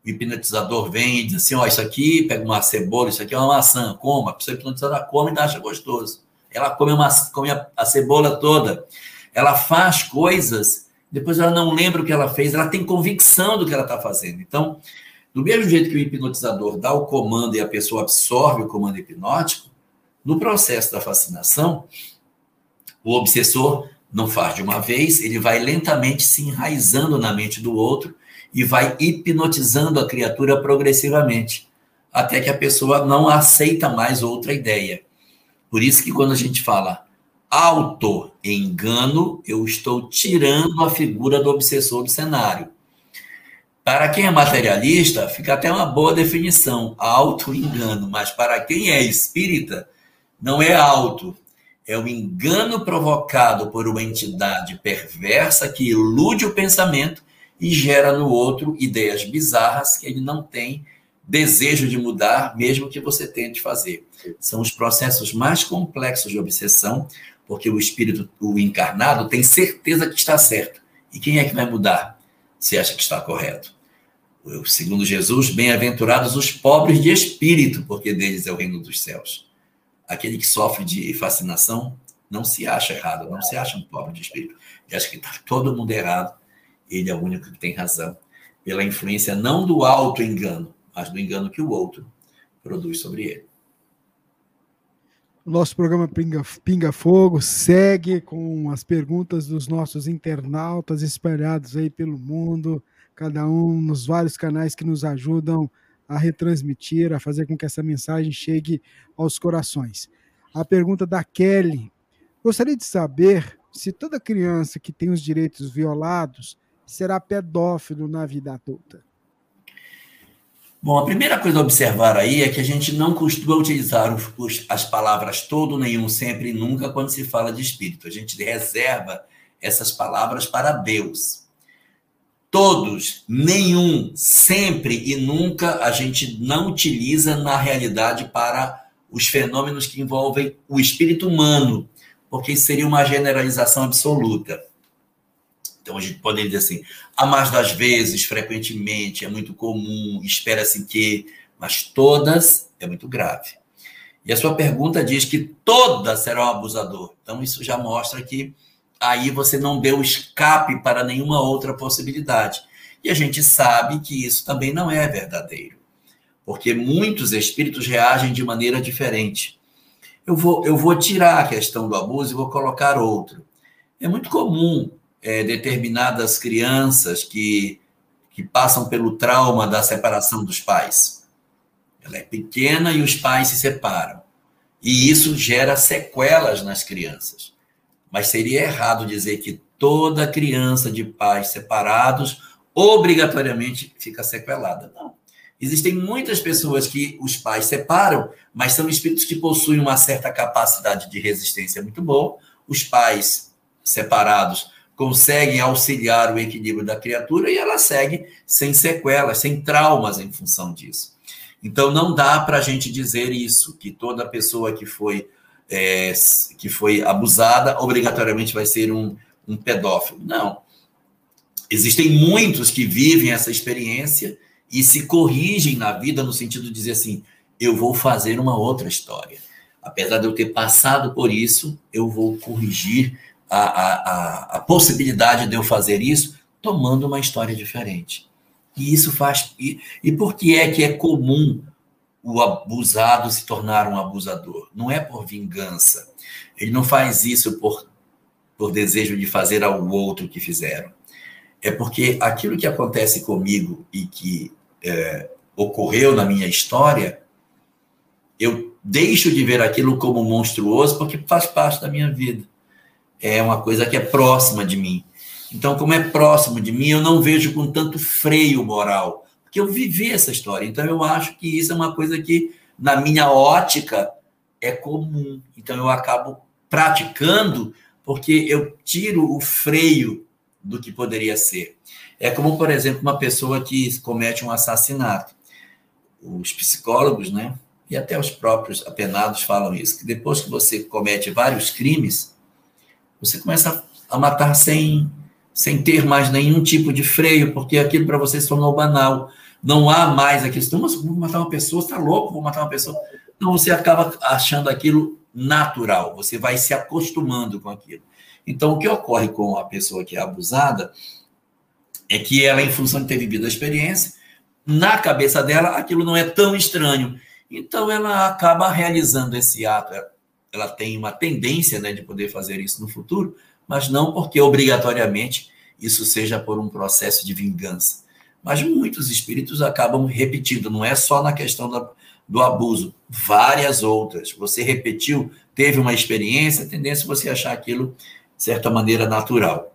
o hipnotizador vem e diz assim: ó, oh, isso aqui, pega uma cebola, isso aqui é uma maçã, coma. A pessoa hipnotizada come e acha gostoso. Ela come, uma, come a, a cebola toda. Ela faz coisas, depois ela não lembra o que ela fez, ela tem convicção do que ela está fazendo. Então, do mesmo jeito que o hipnotizador dá o comando e a pessoa absorve o comando hipnótico, no processo da fascinação, o obsessor não faz de uma vez, ele vai lentamente se enraizando na mente do outro e vai hipnotizando a criatura progressivamente, até que a pessoa não aceita mais outra ideia. Por isso que quando a gente fala auto-engano, eu estou tirando a figura do obsessor do cenário. Para quem é materialista, fica até uma boa definição, auto-engano, mas para quem é espírita, não é auto, é o engano provocado por uma entidade perversa que ilude o pensamento e gera no outro ideias bizarras que ele não tem desejo de mudar, mesmo que você tente fazer. São os processos mais complexos de obsessão, porque o espírito, o encarnado, tem certeza que está certo. E quem é que vai mudar se acha que está correto? Segundo Jesus, bem-aventurados os pobres de espírito, porque deles é o reino dos céus. Aquele que sofre de fascinação não se acha errado, não se acha um pobre de espírito. Ele acha que está todo mundo errado ele é o único que tem razão, pela influência não do auto-engano, mas do engano que o outro produz sobre ele. Nosso programa Pinga, Pinga Fogo segue com as perguntas dos nossos internautas espalhados aí pelo mundo, cada um nos vários canais que nos ajudam a retransmitir, a fazer com que essa mensagem chegue aos corações. A pergunta da Kelly: Gostaria de saber se toda criança que tem os direitos violados será pedófilo na vida adulta? Bom, a primeira coisa a observar aí é que a gente não costuma utilizar os, os, as palavras todo, nenhum, sempre e nunca quando se fala de espírito. A gente reserva essas palavras para Deus. Todos, nenhum, sempre e nunca a gente não utiliza na realidade para os fenômenos que envolvem o espírito humano, porque seria uma generalização absoluta. Então a gente pode dizer assim, a mais das vezes, frequentemente, é muito comum, espera-se que, mas todas é muito grave. E a sua pergunta diz que todas serão abusador. Então isso já mostra que aí você não deu escape para nenhuma outra possibilidade. E a gente sabe que isso também não é verdadeiro, porque muitos espíritos reagem de maneira diferente. Eu vou, eu vou tirar a questão do abuso e vou colocar outro. É muito comum é, determinadas crianças que, que passam pelo trauma da separação dos pais. Ela é pequena e os pais se separam. E isso gera sequelas nas crianças. Mas seria errado dizer que toda criança de pais separados obrigatoriamente fica sequelada. Não. Existem muitas pessoas que os pais separam, mas são espíritos que possuem uma certa capacidade de resistência muito boa. Os pais separados conseguem auxiliar o equilíbrio da criatura e ela segue sem sequelas, sem traumas em função disso. Então não dá para a gente dizer isso, que toda pessoa que foi, é, que foi abusada obrigatoriamente vai ser um, um pedófilo. Não. Existem muitos que vivem essa experiência e se corrigem na vida no sentido de dizer assim: eu vou fazer uma outra história. Apesar de eu ter passado por isso, eu vou corrigir a, a, a, possibilidade de eu fazer isso tomando uma história diferente. E isso faz. E, e por que é que é comum o abusado se tornar um abusador? Não é por vingança. Ele não faz isso por, por desejo de fazer ao outro que fizeram. É porque aquilo que acontece comigo e que é, ocorreu na minha história, eu deixo de ver aquilo como monstruoso porque faz parte da minha vida. É uma coisa que é próxima de mim. Então, como é próximo de mim, eu não vejo com tanto freio moral, porque eu vivi essa história. Então, eu acho que isso é uma coisa que, na minha ótica, é comum. Então, eu acabo praticando porque eu tiro o freio do que poderia ser. É como, por exemplo, uma pessoa que comete um assassinato. Os psicólogos, né, e até os próprios apenados falam isso, que depois que você comete vários crimes, você começa a matar sem sem ter mais nenhum tipo de freio, porque aquilo para você se tornou banal. Não há mais a questão, mas vou matar uma pessoa, está louco, vou matar uma pessoa. Então você acaba achando aquilo natural, você vai se acostumando com aquilo. Então o que ocorre com a pessoa que é abusada é que ela, em função de ter vivido a experiência, na cabeça dela aquilo não é tão estranho. Então ela acaba realizando esse ato. Ela tem uma tendência né, de poder fazer isso no futuro, mas não porque obrigatoriamente isso seja por um processo de vingança. Mas muitos espíritos acabam repetindo, não é só na questão da, do abuso, várias outras. Você repetiu, teve uma experiência, a tendência é você achar aquilo, de certa maneira, natural.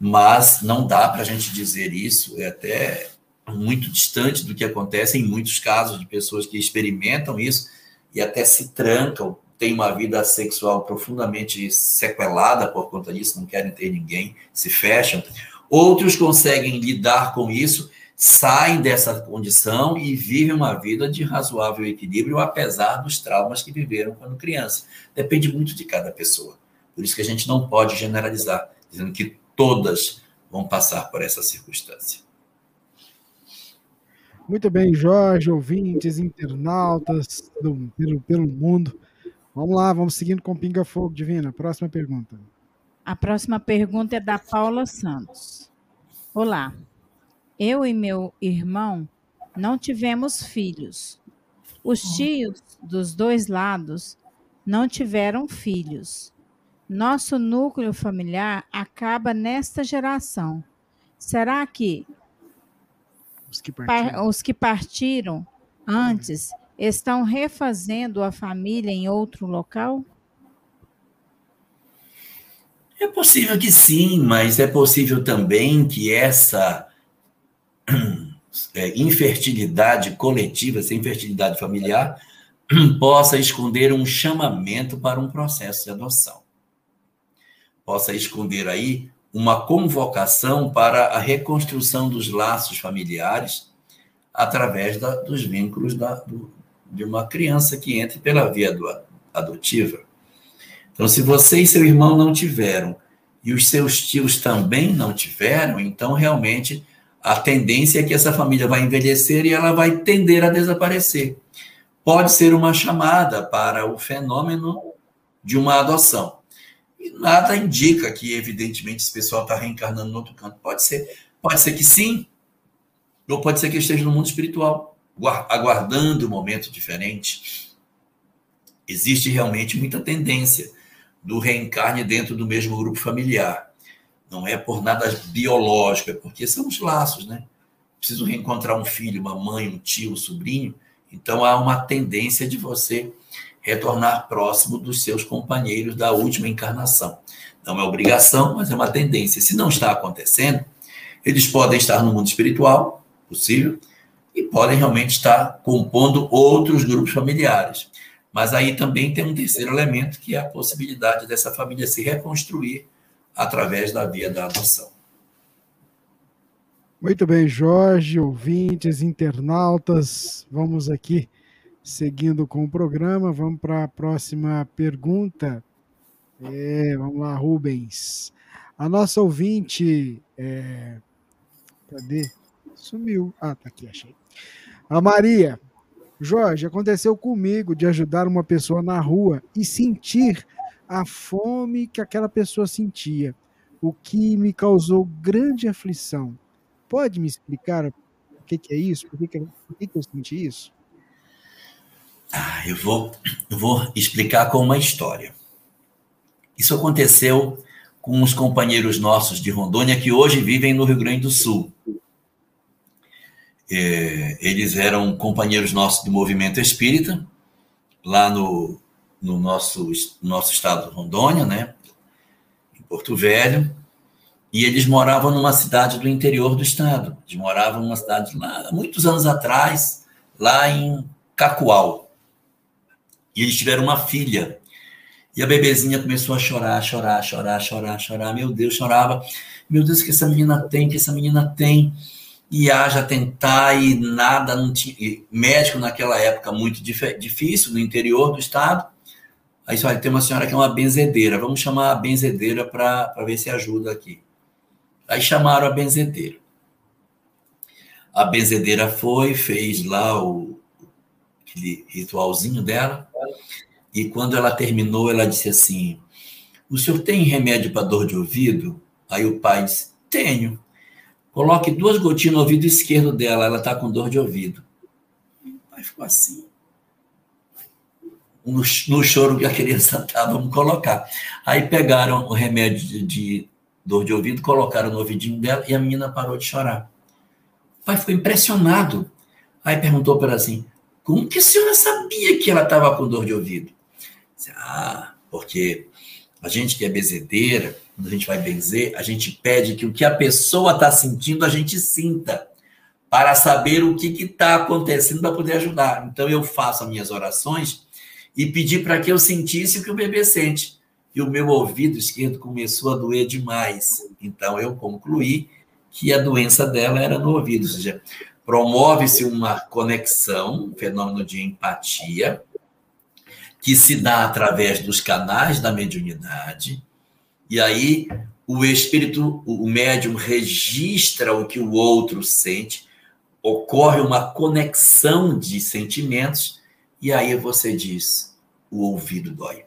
Mas não dá para a gente dizer isso, é até muito distante do que acontece em muitos casos de pessoas que experimentam isso e até se trancam têm uma vida sexual profundamente sequelada por conta disso, não querem ter ninguém, se fecham. Outros conseguem lidar com isso, saem dessa condição e vivem uma vida de razoável equilíbrio, apesar dos traumas que viveram quando criança. Depende muito de cada pessoa. Por isso que a gente não pode generalizar, dizendo que todas vão passar por essa circunstância. Muito bem, Jorge, ouvintes, internautas do, pelo, pelo mundo. Vamos lá, vamos seguindo com Pinga Fogo, Divina. Próxima pergunta. A próxima pergunta é da Paula Santos. Olá, eu e meu irmão não tivemos filhos. Os tios dos dois lados não tiveram filhos. Nosso núcleo familiar acaba nesta geração. Será que os que partiram, os que partiram antes estão refazendo a família em outro local? É possível que sim, mas é possível também que essa *clears throat* é, infertilidade coletiva, essa infertilidade familiar, *clears throat* possa esconder um chamamento para um processo de adoção. Possa esconder aí uma convocação para a reconstrução dos laços familiares através da, dos vínculos da, do, de uma criança que entre pela via do, adotiva. Então, se você e seu irmão não tiveram, e os seus tios também não tiveram, então realmente a tendência é que essa família vai envelhecer e ela vai tender a desaparecer. Pode ser uma chamada para o fenômeno de uma adoção. E nada indica que, evidentemente, esse pessoal está reencarnando no outro canto. Pode ser, pode ser que sim, ou pode ser que esteja no mundo espiritual aguardando um momento diferente. Existe realmente muita tendência do reencarne dentro do mesmo grupo familiar. Não é por nada biológico, é porque são os laços, né? Preciso reencontrar um filho, uma mãe, um tio, um sobrinho. Então há uma tendência de você retornar próximo dos seus companheiros da última encarnação. Não é obrigação, mas é uma tendência. Se não está acontecendo, eles podem estar no mundo espiritual, possível, e podem realmente estar compondo outros grupos familiares. Mas aí também tem um terceiro elemento, que é a possibilidade dessa família se reconstruir através da via da adoção. Muito bem, Jorge, ouvintes, internautas, vamos aqui seguindo com o programa, vamos para a próxima pergunta. É, vamos lá, Rubens. A nossa ouvinte, é, cadê? Sumiu. Ah, tá aqui, achei. A Maria, Jorge, aconteceu comigo de ajudar uma pessoa na rua e sentir a fome que aquela pessoa sentia. o que me causou grande aflição. Pode me explicar o que, que é isso? Por que, que, por que, que eu senti isso? Ah, eu vou, eu vou explicar com uma história. Isso aconteceu com uns companheiros nossos de Rondônia que hoje vivem no Rio Grande do Sul. É, eles eram companheiros nossos do movimento espírita, lá no, no nosso, nosso estado de Rondônia, né? em Porto Velho, e eles moravam numa cidade do interior do estado. Eles moravam numa cidade lá, muitos anos atrás, lá em Cacoal. E eles tiveram uma filha. E a bebezinha começou a chorar, chorar, chorar, chorar, chorar. Meu Deus, chorava. Meu Deus, que essa menina tem, que essa menina tem e haja tentar e nada, não tinha, médico naquela época muito difícil, no interior do estado. Aí só tem uma senhora que é uma benzedeira, vamos chamar a benzedeira para ver se ajuda aqui. Aí chamaram a benzedeira. A benzedeira foi, fez lá o aquele ritualzinho dela, e quando ela terminou, ela disse assim: O senhor tem remédio para dor de ouvido? Aí o pai disse: Tenho. Coloque duas gotinhas no ouvido esquerdo dela, ela está com dor de ouvido. O pai ficou assim. No, no choro que a criança estava, vamos colocar. Aí pegaram o remédio de, de dor de ouvido, colocaram no ouvidinho dela e a menina parou de chorar. O pai ficou impressionado. Aí perguntou para ela assim: como que a senhora sabia que ela estava com dor de ouvido? Ah, porque a gente que é bezedeira, quando a gente vai benzer, a gente pede que o que a pessoa está sentindo, a gente sinta, para saber o que está acontecendo para poder ajudar. Então eu faço as minhas orações e pedi para que eu sentisse o que o bebê sente. E o meu ouvido esquerdo começou a doer demais. Então eu concluí que a doença dela era no ouvido, ou seja, promove-se uma conexão, um fenômeno de empatia, que se dá através dos canais da mediunidade, e aí o espírito, o médium registra o que o outro sente, ocorre uma conexão de sentimentos, e aí você diz: o ouvido dói.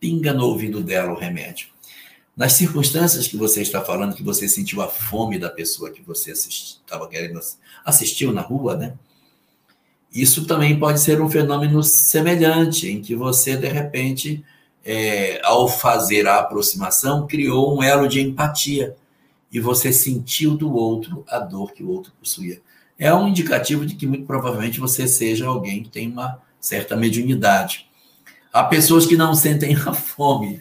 Pinga no ouvido dela o remédio. Nas circunstâncias que você está falando, que você sentiu a fome da pessoa que você estava querendo assistiu na rua, né? Isso também pode ser um fenômeno semelhante, em que você, de repente, é, ao fazer a aproximação, criou um elo de empatia e você sentiu do outro a dor que o outro possuía. É um indicativo de que muito provavelmente você seja alguém que tem uma certa mediunidade. Há pessoas que não sentem a fome,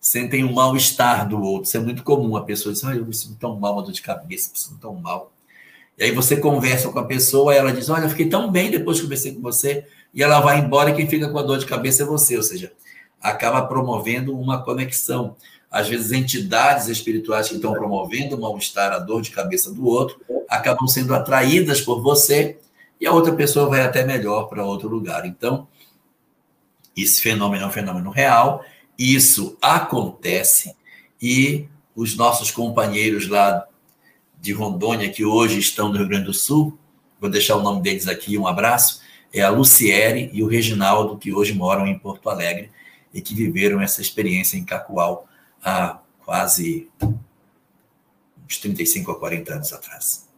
sentem o mal-estar do outro. Isso é muito comum. A pessoa diz: ah, eu me sinto tão mal, uma dor de cabeça, me sinto tão mal. E aí você conversa com a pessoa, ela diz: Olha, eu fiquei tão bem depois que conversei com você, e ela vai embora e quem fica com a dor de cabeça é você. Ou seja, acaba promovendo uma conexão. Às vezes, entidades espirituais que estão promovendo o mal-estar, a dor de cabeça do outro, acabam sendo atraídas por você e a outra pessoa vai até melhor para outro lugar. Então, esse fenômeno é um fenômeno real, isso acontece e os nossos companheiros lá de Rondônia, que hoje estão no Rio Grande do Sul, vou deixar o nome deles aqui, um abraço, é a Luciere e o Reginaldo, que hoje moram em Porto Alegre e que viveram essa experiência em Cacoal há quase uns 35 a 40 anos atrás.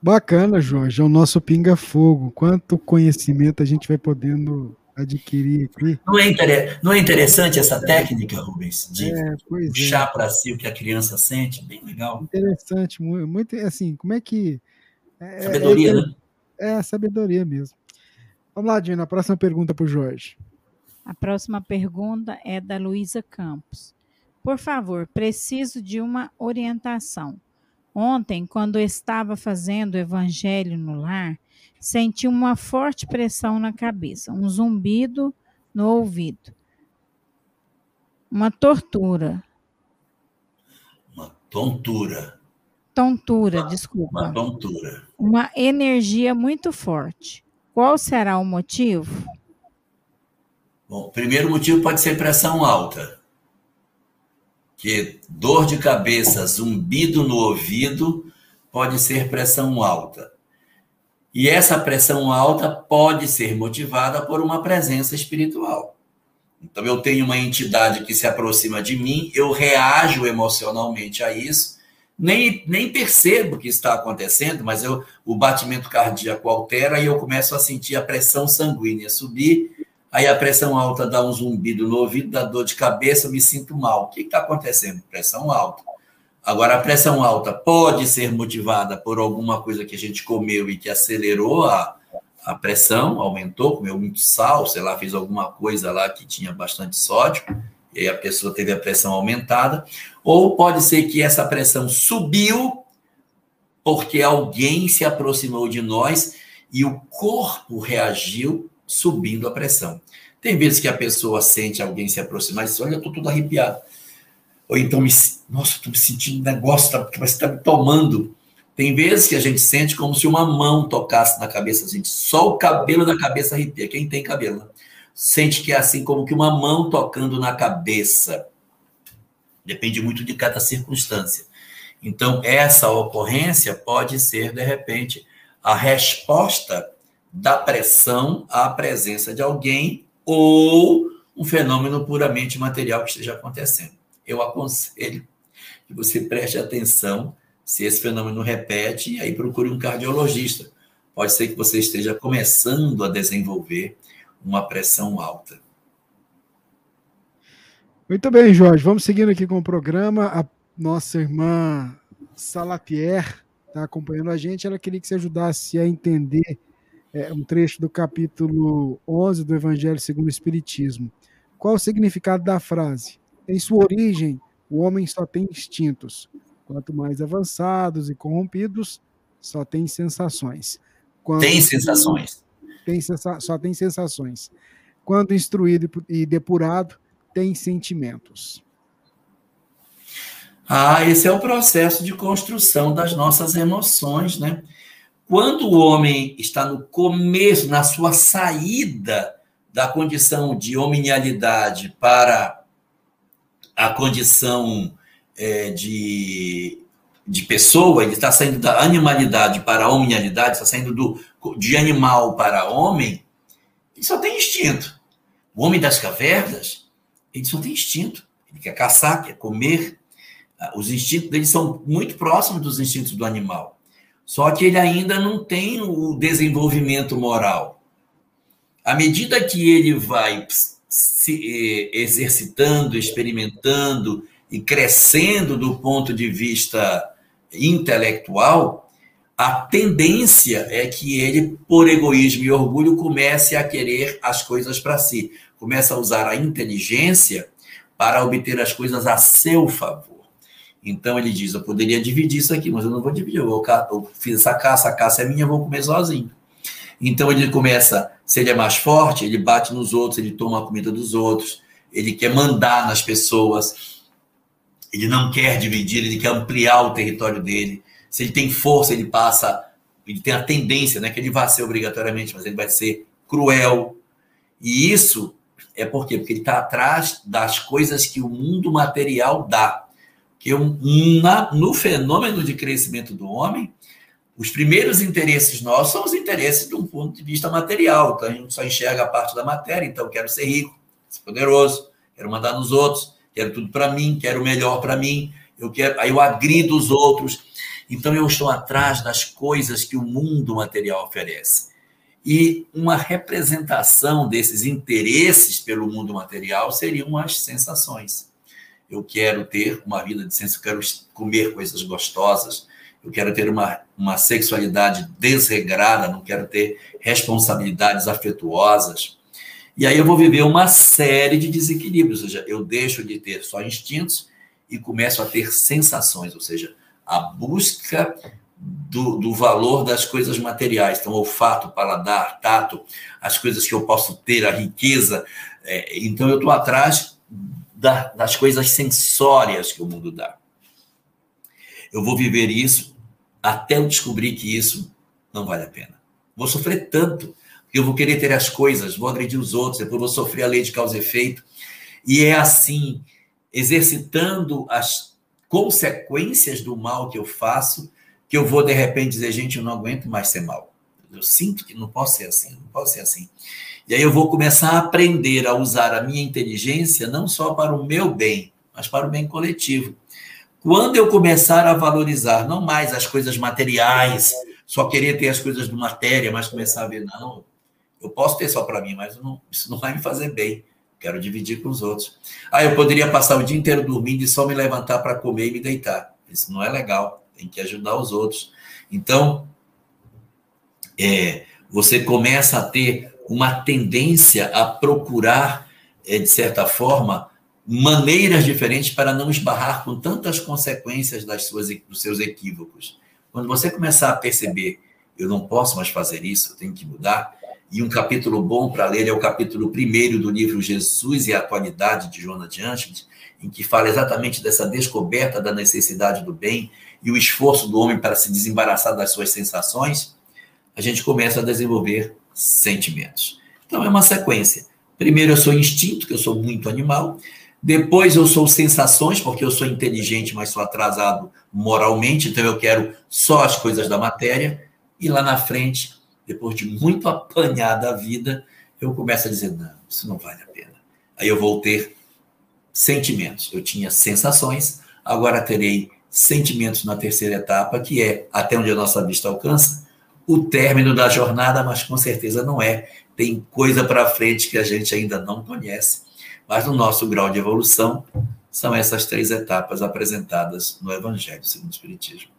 Bacana, Jorge. É o nosso pinga-fogo. Quanto conhecimento a gente vai podendo adquirir aqui. Não é, inter... não é interessante essa técnica, Rubens, de é, puxar é. para si o que a criança sente? Bem legal. Interessante, muito, assim, como é que... É, sabedoria, é, né? É, sabedoria mesmo. Vamos lá, Dina, a próxima pergunta para o Jorge. A próxima pergunta é da Luísa Campos. Por favor, preciso de uma orientação. Ontem, quando estava fazendo o evangelho no lar, senti uma forte pressão na cabeça, um zumbido no ouvido. Uma tortura. Uma tontura. Tontura, uma, desculpa. Uma tontura. Uma energia muito forte. Qual será o motivo? Bom, primeiro motivo pode ser pressão alta. Que dor de cabeça, zumbido no ouvido, pode ser pressão alta. E essa pressão alta pode ser motivada por uma presença espiritual. Então, eu tenho uma entidade que se aproxima de mim, eu reajo emocionalmente a isso, nem, nem percebo o que está acontecendo, mas eu, o batimento cardíaco altera e eu começo a sentir a pressão sanguínea subir, aí a pressão alta dá um zumbido no ouvido, dá dor de cabeça, me sinto mal. O que está acontecendo? Pressão alta. Agora, a pressão alta pode ser motivada por alguma coisa que a gente comeu e que acelerou a, a pressão aumentou, comeu muito sal, sei lá, fez alguma coisa lá que tinha bastante sódio, e aí a pessoa teve a pressão aumentada, ou pode ser que essa pressão subiu porque alguém se aproximou de nós e o corpo reagiu subindo a pressão. Tem vezes que a pessoa sente alguém se aproximar e diz: Olha, eu estou tudo arrepiado. Ou então, me, nossa, estou me sentindo um negócio tá, que está me tomando. Tem vezes que a gente sente como se uma mão tocasse na cabeça, gente. Só o cabelo da cabeça arrepia. Quem tem cabelo, né? Sente que é assim como que uma mão tocando na cabeça. Depende muito de cada circunstância. Então, essa ocorrência pode ser, de repente, a resposta da pressão à presença de alguém ou um fenômeno puramente material que esteja acontecendo. Eu aconselho que você preste atenção se esse fenômeno repete, aí procure um cardiologista. Pode ser que você esteja começando a desenvolver uma pressão alta. Muito bem, Jorge. Vamos seguindo aqui com o programa. A nossa irmã Salapierre está acompanhando a gente. Ela queria que você ajudasse a entender é, um trecho do capítulo 11 do Evangelho segundo o Espiritismo. Qual o significado da frase? Em sua origem, o homem só tem instintos. Quanto mais avançados e corrompidos, só tem sensações. Quando tem sensações. Tem sensa só tem sensações. Quando instruído e depurado, tem sentimentos. Ah, esse é o processo de construção das nossas emoções, né? Quando o homem está no começo, na sua saída da condição de hominialidade para a condição é, de, de pessoa, ele está saindo da animalidade para a hominialidade, está saindo do, de animal para homem, ele só tem instinto. O homem das cavernas, ele só tem instinto. Ele quer caçar, quer comer. Ah, os instintos dele são muito próximos dos instintos do animal. Só que ele ainda não tem o desenvolvimento moral. À medida que ele vai se eh, exercitando, experimentando, e crescendo do ponto de vista intelectual, a tendência é que ele, por egoísmo e orgulho, comece a querer as coisas para si, começa a usar a inteligência para obter as coisas a seu favor. Então ele diz: Eu poderia dividir isso aqui, mas eu não vou dividir. Eu, vou, eu fiz essa caça, a caça é minha, eu vou comer sozinho. Então ele começa, se ele é mais forte, ele bate nos outros, ele toma a comida dos outros, ele quer mandar nas pessoas, ele não quer dividir, ele quer ampliar o território dele. Se ele tem força, ele passa, ele tem a tendência, né, que ele vai ser obrigatoriamente, mas ele vai ser cruel. E isso é por quê? Porque ele está atrás das coisas que o mundo material dá. Que na, no fenômeno de crescimento do homem, os primeiros interesses nossos são os interesses de um ponto de vista material. Então a gente só enxerga a parte da matéria. Então, eu quero ser rico, ser poderoso, quero mandar nos outros quero tudo para mim, quero o melhor para mim, eu quero, aí eu agrido os outros. Então eu estou atrás das coisas que o mundo material oferece. E uma representação desses interesses pelo mundo material seriam as sensações. Eu quero ter uma vida de senso, eu quero comer coisas gostosas, eu quero ter uma, uma sexualidade desregrada, não quero ter responsabilidades afetuosas. E aí eu vou viver uma série de desequilíbrios, ou seja, eu deixo de ter só instintos e começo a ter sensações, ou seja, a busca do, do valor das coisas materiais. Então, olfato, paladar, tato, as coisas que eu posso ter, a riqueza. É, então, eu estou atrás da, das coisas sensórias que o mundo dá. Eu vou viver isso até eu descobrir que isso não vale a pena. Vou sofrer tanto eu vou querer ter as coisas, vou agredir os outros, depois vou sofrer a lei de causa e efeito. E é assim, exercitando as consequências do mal que eu faço, que eu vou de repente dizer, gente, eu não aguento mais ser mal. Eu sinto que não posso ser assim, não posso ser assim. E aí eu vou começar a aprender a usar a minha inteligência não só para o meu bem, mas para o bem coletivo. Quando eu começar a valorizar não mais as coisas materiais, só querer ter as coisas de matéria, mas começar a ver, não, eu posso ter só para mim, mas não, isso não vai me fazer bem. Quero dividir com os outros. Ah, eu poderia passar o dia inteiro dormindo e só me levantar para comer e me deitar. Isso não é legal. Tem que ajudar os outros. Então, é, você começa a ter uma tendência a procurar, é, de certa forma, maneiras diferentes para não esbarrar com tantas consequências das suas, dos seus equívocos. Quando você começar a perceber, eu não posso mais fazer isso, eu tenho que mudar, e um capítulo bom para ler é o capítulo primeiro do livro Jesus e a Atualidade, de Jonas de Angeles, em que fala exatamente dessa descoberta da necessidade do bem e o esforço do homem para se desembaraçar das suas sensações, a gente começa a desenvolver sentimentos. Então é uma sequência. Primeiro eu sou instinto, que eu sou muito animal. Depois eu sou sensações, porque eu sou inteligente, mas sou atrasado moralmente, então eu quero só as coisas da matéria. E lá na frente, depois de muito apanhar da vida, eu começo a dizer: não, isso não vale a pena. Aí eu vou ter sentimentos. Eu tinha sensações, agora terei sentimentos na terceira etapa, que é até onde a nossa vista alcança, o término da jornada, mas com certeza não é. Tem coisa para frente que a gente ainda não conhece. Mas no nosso grau de evolução, são essas três etapas apresentadas no Evangelho segundo o Espiritismo.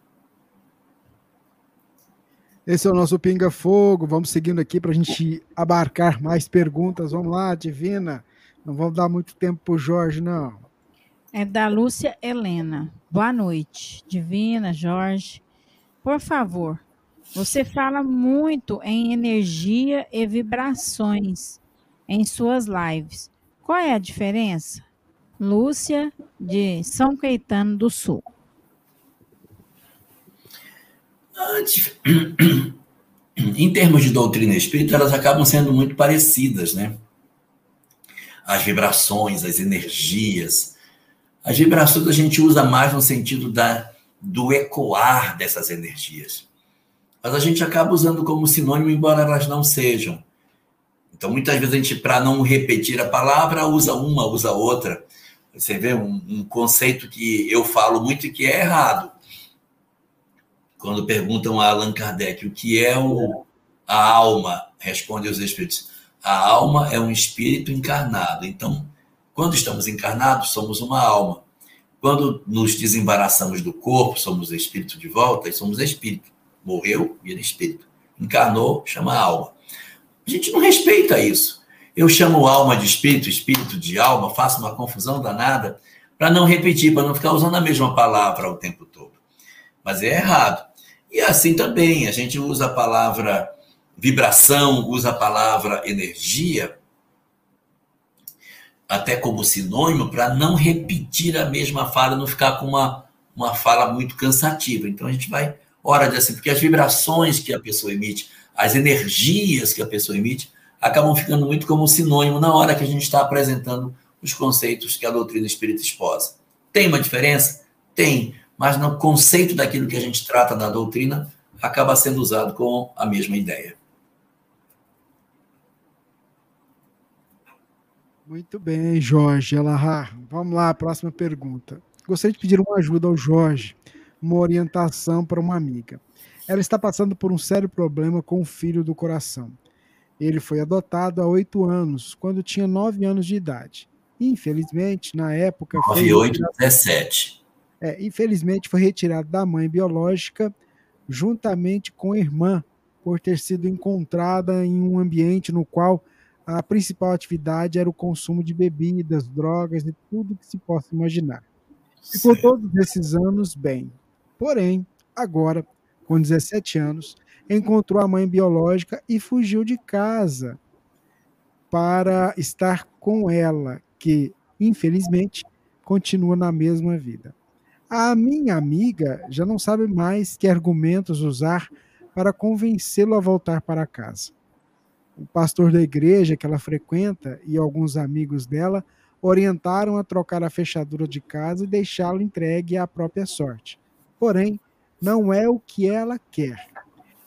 Esse é o nosso Pinga Fogo. Vamos seguindo aqui para a gente abarcar mais perguntas. Vamos lá, Divina. Não vamos dar muito tempo para o Jorge, não. É da Lúcia Helena. Boa noite, Divina, Jorge. Por favor, você fala muito em energia e vibrações em suas lives. Qual é a diferença? Lúcia, de São Caetano do Sul. *clears throat* Em termos de doutrina espírita, elas acabam sendo muito parecidas, né? As vibrações, as energias. As vibrações a gente usa mais no sentido da, do ecoar dessas energias. Mas a gente acaba usando como sinônimo, embora elas não sejam. Então, muitas vezes a gente, para não repetir a palavra, usa uma, usa outra. Você vê um, um conceito que eu falo muito e que é errado quando perguntam a Allan Kardec o que é o, a alma, responde os espíritos: a alma é um espírito encarnado. Então, quando estamos encarnados, somos uma alma. Quando nos desembaraçamos do corpo, somos espírito de volta e somos espírito. Morreu, vira espírito. Encarnou, chama alma. A gente não respeita isso. Eu chamo alma de espírito, espírito de alma, faço uma confusão danada para não repetir, para não ficar usando a mesma palavra o tempo todo. Mas é errado. E assim também, a gente usa a palavra vibração, usa a palavra energia, até como sinônimo, para não repetir a mesma fala, não ficar com uma, uma fala muito cansativa. Então a gente vai, hora de assim, porque as vibrações que a pessoa emite, as energias que a pessoa emite, acabam ficando muito como sinônimo na hora que a gente está apresentando os conceitos que a doutrina espírita exposa. Tem uma diferença? Tem mas no conceito daquilo que a gente trata na doutrina, acaba sendo usado com a mesma ideia. Muito bem, Jorge Elahar. Vamos lá, próxima pergunta. Gostaria de pedir uma ajuda ao Jorge, uma orientação para uma amiga. Ela está passando por um sério problema com o filho do coração. Ele foi adotado há oito anos, quando tinha nove anos de idade. Infelizmente, na época. 9, 8, 17 é, infelizmente foi retirado da mãe biológica juntamente com a irmã, por ter sido encontrada em um ambiente no qual a principal atividade era o consumo de bebidas, drogas e tudo que se possa imaginar. Ficou todos esses anos bem. Porém, agora, com 17 anos, encontrou a mãe biológica e fugiu de casa para estar com ela, que, infelizmente, continua na mesma vida. A minha amiga já não sabe mais que argumentos usar para convencê-lo a voltar para casa. O pastor da igreja que ela frequenta e alguns amigos dela orientaram a trocar a fechadura de casa e deixá-lo entregue à própria sorte. Porém, não é o que ela quer.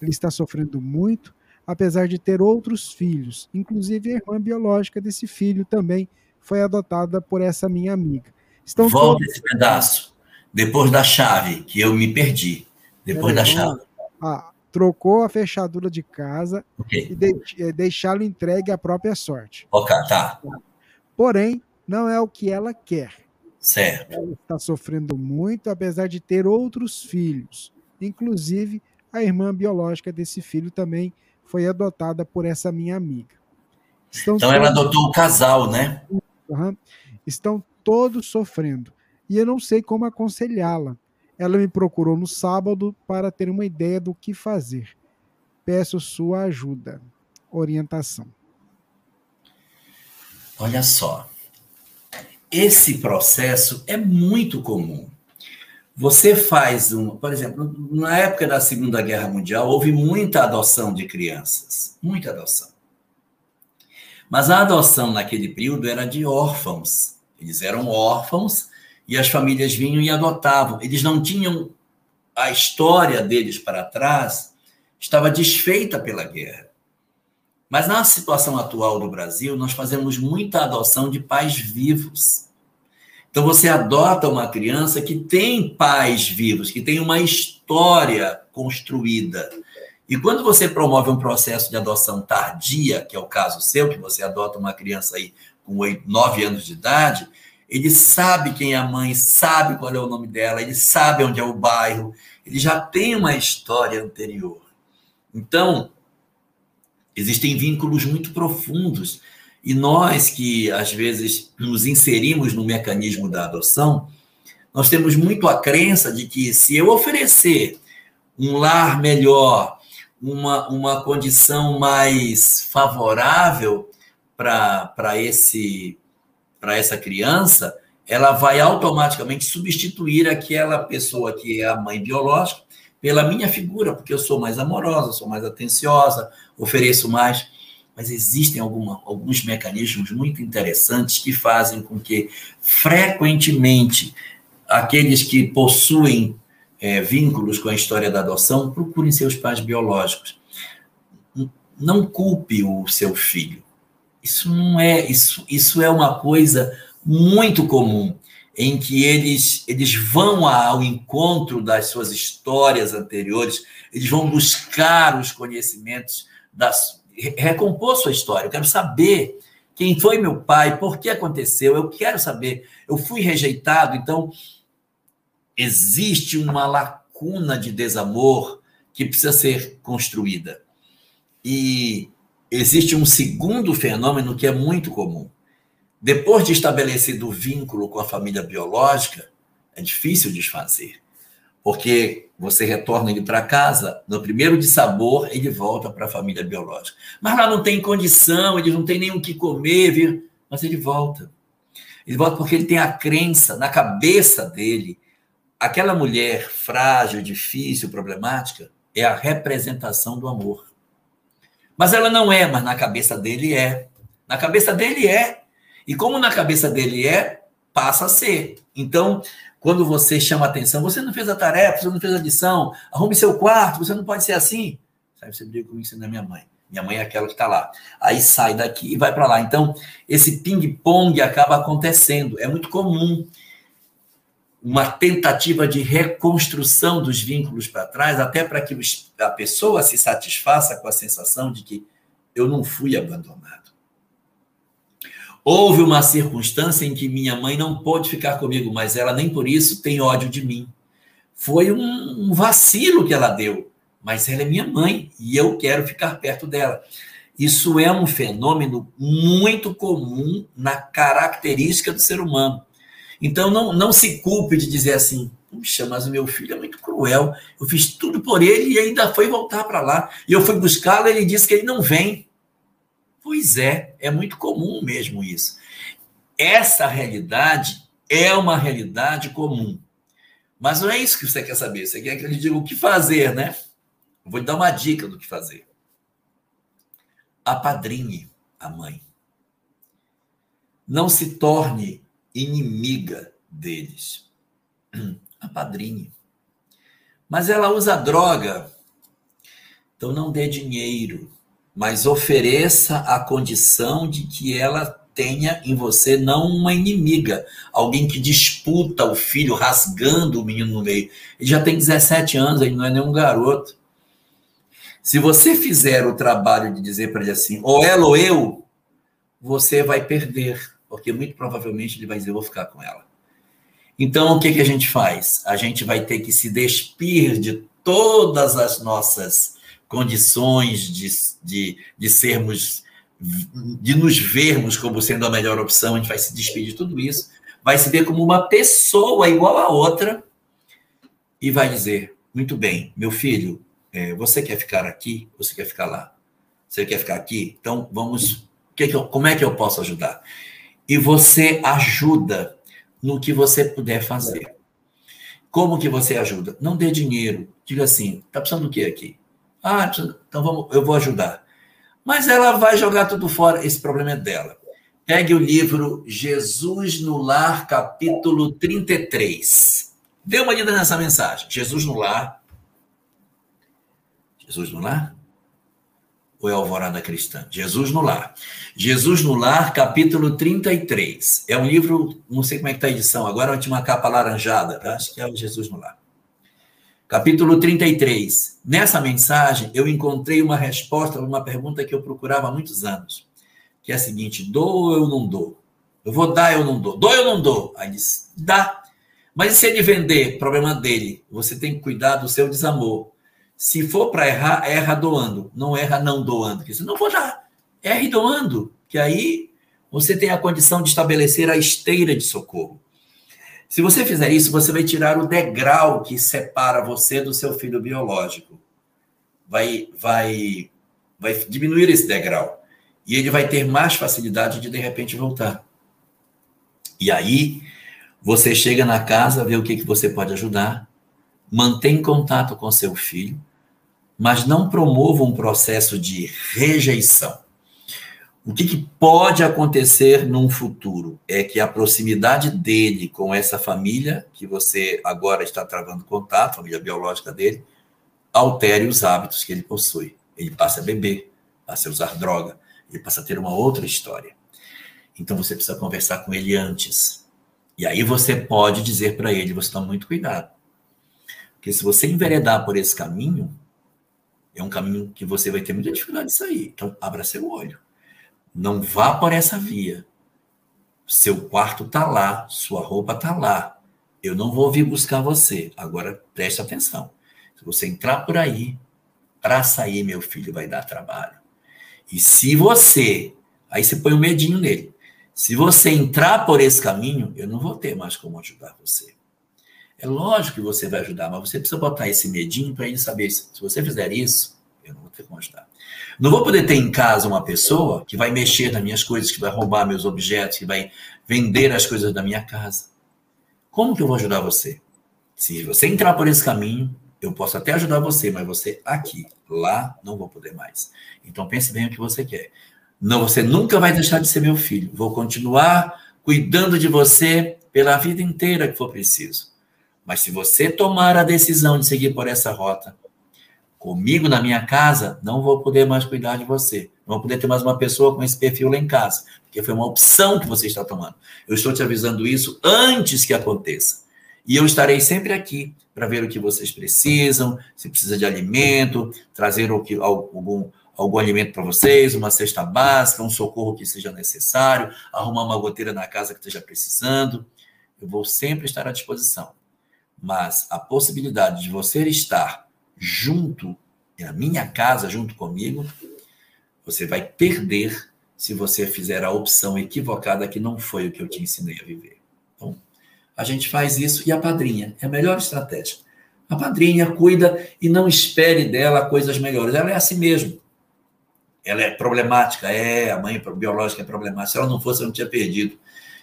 Ele está sofrendo muito, apesar de ter outros filhos. Inclusive, a irmã biológica desse filho também foi adotada por essa minha amiga. Estão Volta todos... esse pedaço. Depois da chave, que eu me perdi. Depois da chave. Ah, trocou a fechadura de casa okay. e de, eh, deixá-lo entregue à própria sorte. Ok, tá. Porém, não é o que ela quer. Certo. Ela está sofrendo muito, apesar de ter outros filhos. Inclusive, a irmã biológica desse filho também foi adotada por essa minha amiga. Estão então, ela adotou o casal, né? Uhum. Estão todos sofrendo. E eu não sei como aconselhá-la. Ela me procurou no sábado para ter uma ideia do que fazer. Peço sua ajuda, orientação. Olha só, esse processo é muito comum. Você faz um, por exemplo, na época da Segunda Guerra Mundial, houve muita adoção de crianças, muita adoção. Mas a adoção naquele período era de órfãos. Eles eram órfãos e as famílias vinham e adotavam. Eles não tinham a história deles para trás, estava desfeita pela guerra. Mas na situação atual do Brasil, nós fazemos muita adoção de pais vivos. Então você adota uma criança que tem pais vivos, que tem uma história construída. E quando você promove um processo de adoção tardia, que é o caso seu, que você adota uma criança aí com 8, 9 anos de idade, ele sabe quem é a mãe, sabe qual é o nome dela, ele sabe onde é o bairro, ele já tem uma história anterior. Então, existem vínculos muito profundos. E nós que às vezes nos inserimos no mecanismo da adoção, nós temos muito a crença de que se eu oferecer um lar melhor, uma, uma condição mais favorável para esse para essa criança, ela vai automaticamente substituir aquela pessoa que é a mãe biológica pela minha figura, porque eu sou mais amorosa, sou mais atenciosa, ofereço mais mas existem alguma, alguns mecanismos muito interessantes que fazem com que, frequentemente, aqueles que possuem é, vínculos com a história da adoção procurem seus pais biológicos. Não culpe o seu filho. Isso não é isso, isso é uma coisa muito comum em que eles eles vão ao encontro das suas histórias anteriores, eles vão buscar os conhecimentos das recompor sua história. Eu quero saber quem foi meu pai, por que aconteceu. Eu quero saber. Eu fui rejeitado, então existe uma lacuna de desamor que precisa ser construída. E existe um segundo fenômeno que é muito comum. Depois de estabelecido o vínculo com a família biológica, é difícil desfazer porque você retorna ele para casa, no primeiro de sabor, ele volta para a família biológica. Mas lá não tem condição, ele não tem nem o que comer, viu? mas ele volta. Ele volta porque ele tem a crença na cabeça dele. Aquela mulher frágil, difícil, problemática, é a representação do amor. Mas ela não é, mas na cabeça dele é. Na cabeça dele é. E como na cabeça dele é, passa a ser. Então, quando você chama atenção, você não fez a tarefa, você não fez a lição, arrume seu quarto, você não pode ser assim. Sabe, você briga comigo, você não é minha mãe. Minha mãe é aquela que está lá. Aí sai daqui e vai para lá. Então, esse ping-pong acaba acontecendo. É muito comum uma tentativa de reconstrução dos vínculos para trás, até para que a pessoa se satisfaça com a sensação de que eu não fui abandonado. Houve uma circunstância em que minha mãe não pôde ficar comigo, mas ela nem por isso tem ódio de mim. Foi um, um vacilo que ela deu, mas ela é minha mãe e eu quero ficar perto dela. Isso é um fenômeno muito comum na característica do ser humano. Então, não, não se culpe de dizer assim: puxa, mas o meu filho é muito cruel. Eu fiz tudo por ele e ainda foi voltar para lá. E eu fui buscá-lo e ele disse que ele não vem. Pois é, é muito comum mesmo isso. Essa realidade é uma realidade comum. Mas não é isso que você quer saber. Você quer que eu lhe diga o que fazer, né? Vou lhe dar uma dica do que fazer. Apadrinhe a mãe. Não se torne inimiga deles. *clears throat* Apadrinhe. Mas ela usa droga. Então não dê dinheiro mas ofereça a condição de que ela tenha em você não uma inimiga, alguém que disputa o filho, rasgando o menino no meio. Ele já tem 17 anos, ele não é nenhum garoto. Se você fizer o trabalho de dizer para ele assim, ou ela ou eu, você vai perder, porque muito provavelmente ele vai dizer, eu vou ficar com ela. Então, o que, que a gente faz? A gente vai ter que se despir de todas as nossas condições de, de, de sermos de nos vermos como sendo a melhor opção, a gente vai se despedir de tudo isso, vai se ver como uma pessoa igual a outra e vai dizer: muito bem, meu filho, é, você quer ficar aqui? Você quer ficar lá? Você quer ficar aqui? Então vamos. Como é que eu posso ajudar? E você ajuda no que você puder fazer. Como que você ajuda? Não dê dinheiro. Diga assim: tá precisando do que aqui? Ah, então vamos, eu vou ajudar. Mas ela vai jogar tudo fora, esse problema é dela. Pegue o livro Jesus no Lar, capítulo 33. Dê uma lida nessa mensagem. Jesus no Lar. Jesus no Lar? Ou é Alvorada Cristã? Jesus no Lar. Jesus no Lar, capítulo 33. É um livro, não sei como é que está a edição, agora tinha uma capa laranjada. Acho que é o Jesus no Lar capítulo 33. Nessa mensagem, eu encontrei uma resposta para uma pergunta que eu procurava há muitos anos, que é a seguinte: dou ou eu não dou? Eu vou dar eu não dou? Dou ou eu não dou? Aí disse: dá. Mas e se ele vender? Problema dele. Você tem que cuidar do seu desamor. Se for para errar, erra doando. Não erra não doando. Porque não vou dar. Erre doando. Que aí você tem a condição de estabelecer a esteira de socorro. Se você fizer isso, você vai tirar o degrau que separa você do seu filho biológico. Vai, vai, vai diminuir esse degrau. E ele vai ter mais facilidade de, de repente, voltar. E aí, você chega na casa, vê o que, que você pode ajudar, mantém contato com seu filho, mas não promova um processo de rejeição. O que, que, pode acontecer num futuro é que a proximidade dele com essa família, que você agora está travando contato, família biológica dele, altere os hábitos que ele possui. Ele passa a beber, passa a usar droga, ele passa a ter uma outra história. Então você precisa conversar com ele antes. E aí você pode dizer para ele: você toma muito cuidado. Porque se você enveredar por esse caminho, é um caminho que você vai ter muita dificuldade de sair. Então, abra seu olho. Não vá por essa via. Seu quarto está lá, sua roupa está lá. Eu não vou vir buscar você. Agora preste atenção. Se você entrar por aí, para sair, meu filho, vai dar trabalho. E se você, aí você põe um medinho nele. Se você entrar por esse caminho, eu não vou ter mais como ajudar você. É lógico que você vai ajudar, mas você precisa botar esse medinho para ele saber se, você fizer isso, eu não vou ter como ajudar. Não vou poder ter em casa uma pessoa que vai mexer nas minhas coisas, que vai roubar meus objetos, que vai vender as coisas da minha casa. Como que eu vou ajudar você? Se você entrar por esse caminho, eu posso até ajudar você, mas você aqui, lá, não vou poder mais. Então pense bem o que você quer. Não, você nunca vai deixar de ser meu filho. Vou continuar cuidando de você pela vida inteira que for preciso. Mas se você tomar a decisão de seguir por essa rota, comigo na minha casa, não vou poder mais cuidar de você. Não vou poder ter mais uma pessoa com esse perfil lá em casa, porque foi uma opção que você está tomando. Eu estou te avisando isso antes que aconteça. E eu estarei sempre aqui para ver o que vocês precisam, se precisa de alimento, trazer algum, algum alimento para vocês, uma cesta básica, um socorro que seja necessário, arrumar uma goteira na casa que esteja precisando. Eu vou sempre estar à disposição. Mas a possibilidade de você estar junto, na minha casa, junto comigo, você vai perder se você fizer a opção equivocada que não foi o que eu te ensinei a viver. Então, a gente faz isso e a padrinha é a melhor estratégia. A padrinha cuida e não espere dela coisas melhores. Ela é assim mesmo. Ela é problemática, é, a mãe biológica é problemática. Se ela não fosse, eu não tinha perdido.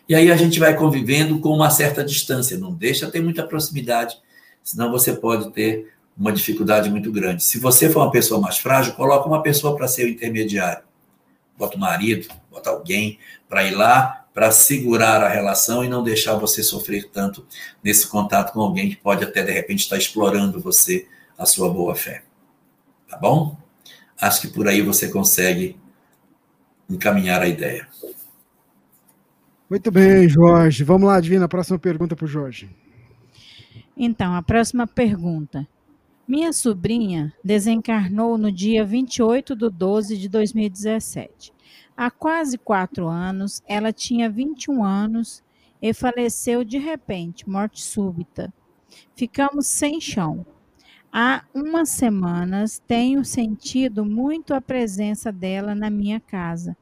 E aí a gente vai convivendo com uma certa distância. Não deixa ter muita proximidade, senão você pode ter uma dificuldade muito grande. Se você for uma pessoa mais frágil, coloca uma pessoa para ser o intermediário. Bota o marido, bota alguém para ir lá para segurar a relação e não deixar você sofrer tanto nesse contato com alguém que pode até de repente estar explorando você, a sua boa fé. Tá bom? Acho que por aí você consegue encaminhar a ideia. Muito bem, Jorge. Vamos lá, Divina, próxima pergunta para o Jorge. Então, a próxima pergunta. Minha sobrinha desencarnou no dia 28 de 12 de 2017. Há quase quatro anos, ela tinha 21 anos e faleceu de repente, morte súbita. Ficamos sem chão. Há umas semanas tenho sentido muito a presença dela na minha casa.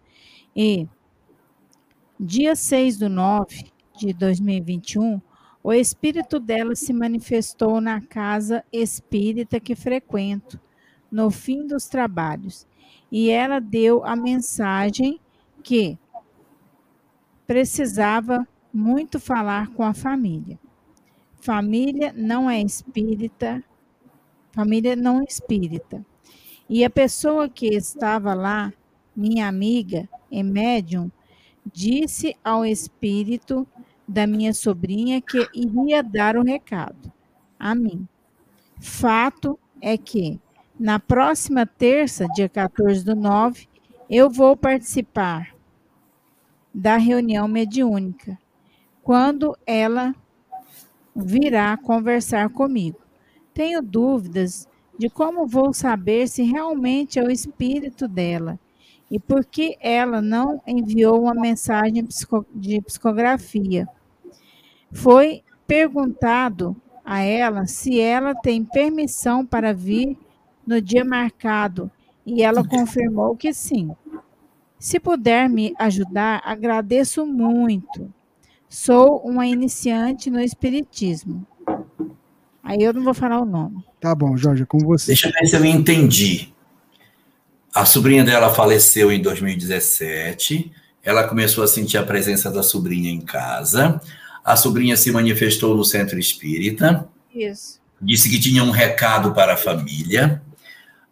E, dia 6 do 9 de 2021, o espírito dela se manifestou na casa espírita que frequento, no fim dos trabalhos, e ela deu a mensagem que precisava muito falar com a família. Família não é espírita, família não espírita. E a pessoa que estava lá, minha amiga e médium, disse ao espírito da minha sobrinha que iria dar o recado a mim. Fato é que na próxima terça, dia 14 do 9, eu vou participar da reunião mediúnica, quando ela virá conversar comigo. Tenho dúvidas de como vou saber se realmente é o espírito dela e por que ela não enviou uma mensagem de psicografia. Foi perguntado a ela se ela tem permissão para vir no dia marcado e ela confirmou que sim. Se puder me ajudar, agradeço muito. Sou uma iniciante no Espiritismo. Aí eu não vou falar o nome. Tá bom, Jorge, é com você. Deixa eu ver se eu entendi. A sobrinha dela faleceu em 2017. Ela começou a sentir a presença da sobrinha em casa. A sobrinha se manifestou no centro espírita. Isso. Disse que tinha um recado para a família.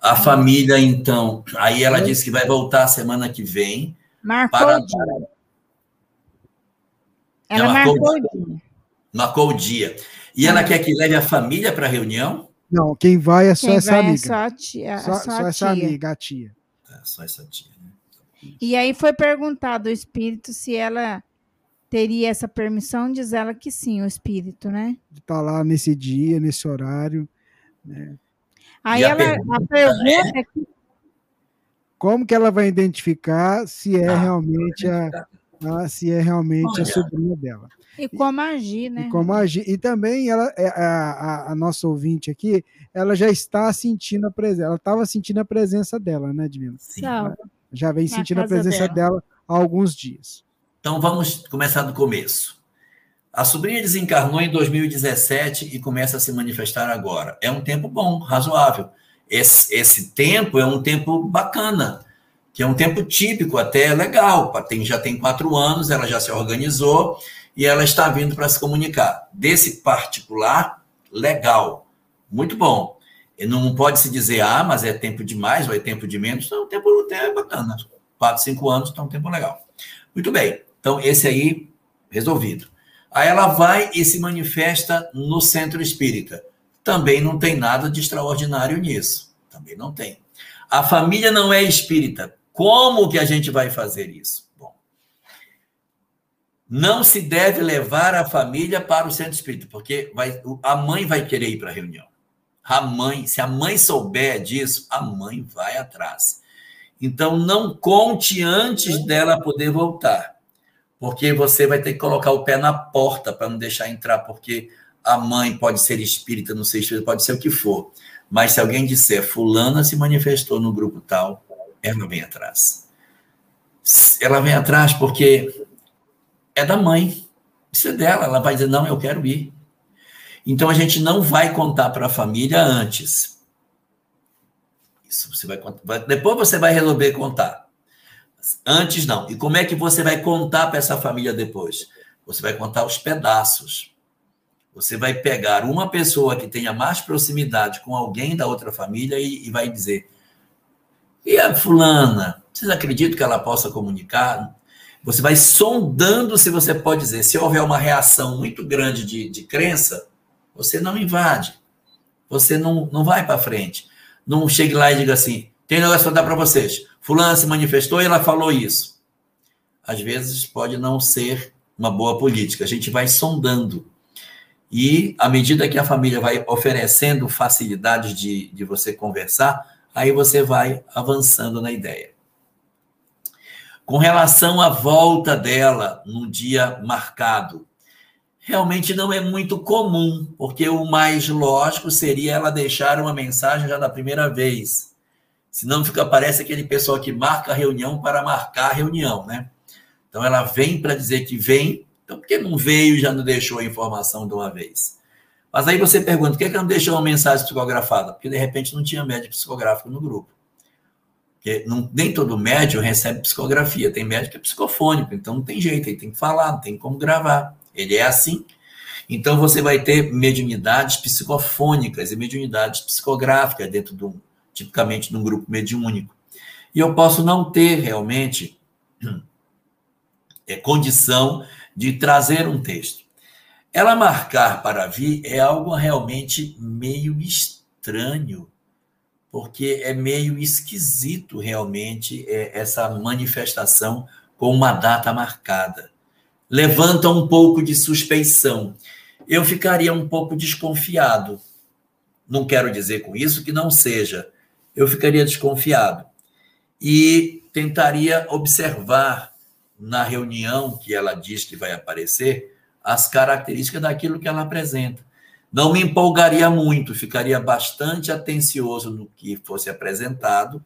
A família, então, aí ela disse que vai voltar semana que vem. Marcou para... o dia. Ela marcou, marcou o dia. Marcou o dia. E ela quer que leve a família para a reunião? Não, quem vai é só quem essa amiga. É só, a tia, só, só, só essa amiga, a tia. É, só essa tia. Né? E aí foi perguntado ao espírito se ela teria essa permissão, diz ela que sim, o espírito, né? De estar tá lá nesse dia, nesse horário. Né? Aí ela, a pergunta, a pergunta é... como que ela vai identificar se é ah, realmente a, a, se é realmente Olha. a sobrinha dela? E como agir, né? E como agir. E também ela, é, a, a, a nossa ouvinte aqui, ela já está sentindo a presença. Ela estava sentindo a presença dela, né, Divina? Sim. Já vem Na sentindo a presença dela. dela há alguns dias. Então vamos começar do começo. A sobrinha desencarnou em 2017 e começa a se manifestar agora. É um tempo bom, razoável. Esse, esse tempo é um tempo bacana, que é um tempo típico, até legal. Tem, já tem quatro anos, ela já se organizou e ela está vindo para se comunicar. Desse particular, legal, muito bom. E não pode se dizer, ah, mas é tempo demais ou é tempo de menos. Então, o tempo é bacana. Quatro, cinco anos, então é um tempo legal. Muito bem. Então, esse aí, resolvido. Aí ela vai e se manifesta no centro espírita. Também não tem nada de extraordinário nisso. Também não tem. A família não é espírita. Como que a gente vai fazer isso? não se deve levar a família para o centro espírita, porque vai, a mãe vai querer ir para a reunião. A mãe, se a mãe souber disso, a mãe vai atrás. Então, não conte antes dela poder voltar, porque você vai ter que colocar o pé na porta para não deixar entrar, porque a mãe pode ser espírita, não sei espírita, pode ser o que for. Mas se alguém disser, fulana se manifestou no grupo tal, ela vem atrás. Ela vem atrás porque é da mãe. Isso é dela. Ela vai dizer: não, eu quero ir. Então a gente não vai contar para a família antes. Isso você vai contar. Depois você vai resolver contar. Antes não. E como é que você vai contar para essa família depois? Você vai contar os pedaços. Você vai pegar uma pessoa que tenha mais proximidade com alguém da outra família e, e vai dizer: e a fulana? Vocês acreditam que ela possa comunicar? Você vai sondando se você pode dizer. Se houver uma reação muito grande de, de crença, você não invade. Você não, não vai para frente. Não chegue lá e diga assim: Tem negócio para dar para vocês. Fulana se manifestou e ela falou isso. Às vezes pode não ser uma boa política. A gente vai sondando. E à medida que a família vai oferecendo facilidades de, de você conversar, aí você vai avançando na ideia. Com relação à volta dela no dia marcado, realmente não é muito comum, porque o mais lógico seria ela deixar uma mensagem já da primeira vez. Senão fica parece aquele pessoal que marca a reunião para marcar a reunião, né? Então ela vem para dizer que vem, então por que não veio e já não deixou a informação de uma vez? Mas aí você pergunta, por que, que não deixou uma mensagem psicografada? Porque de repente não tinha médico psicográfico no grupo. Porque não, nem todo médium recebe psicografia, tem médico que é psicofônico, então não tem jeito, ele tem que falar, não tem como gravar. Ele é assim. Então você vai ter mediunidades psicofônicas e mediunidades psicográficas dentro de um, tipicamente de um grupo mediúnico. E eu posso não ter realmente *clears throat* é, condição de trazer um texto. Ela marcar para vir é algo realmente meio estranho, porque é meio esquisito realmente é, essa manifestação com uma data marcada levanta um pouco de suspeição. Eu ficaria um pouco desconfiado. Não quero dizer com isso que não seja. Eu ficaria desconfiado. E tentaria observar na reunião que ela diz que vai aparecer as características daquilo que ela apresenta. Não me empolgaria muito, ficaria bastante atencioso no que fosse apresentado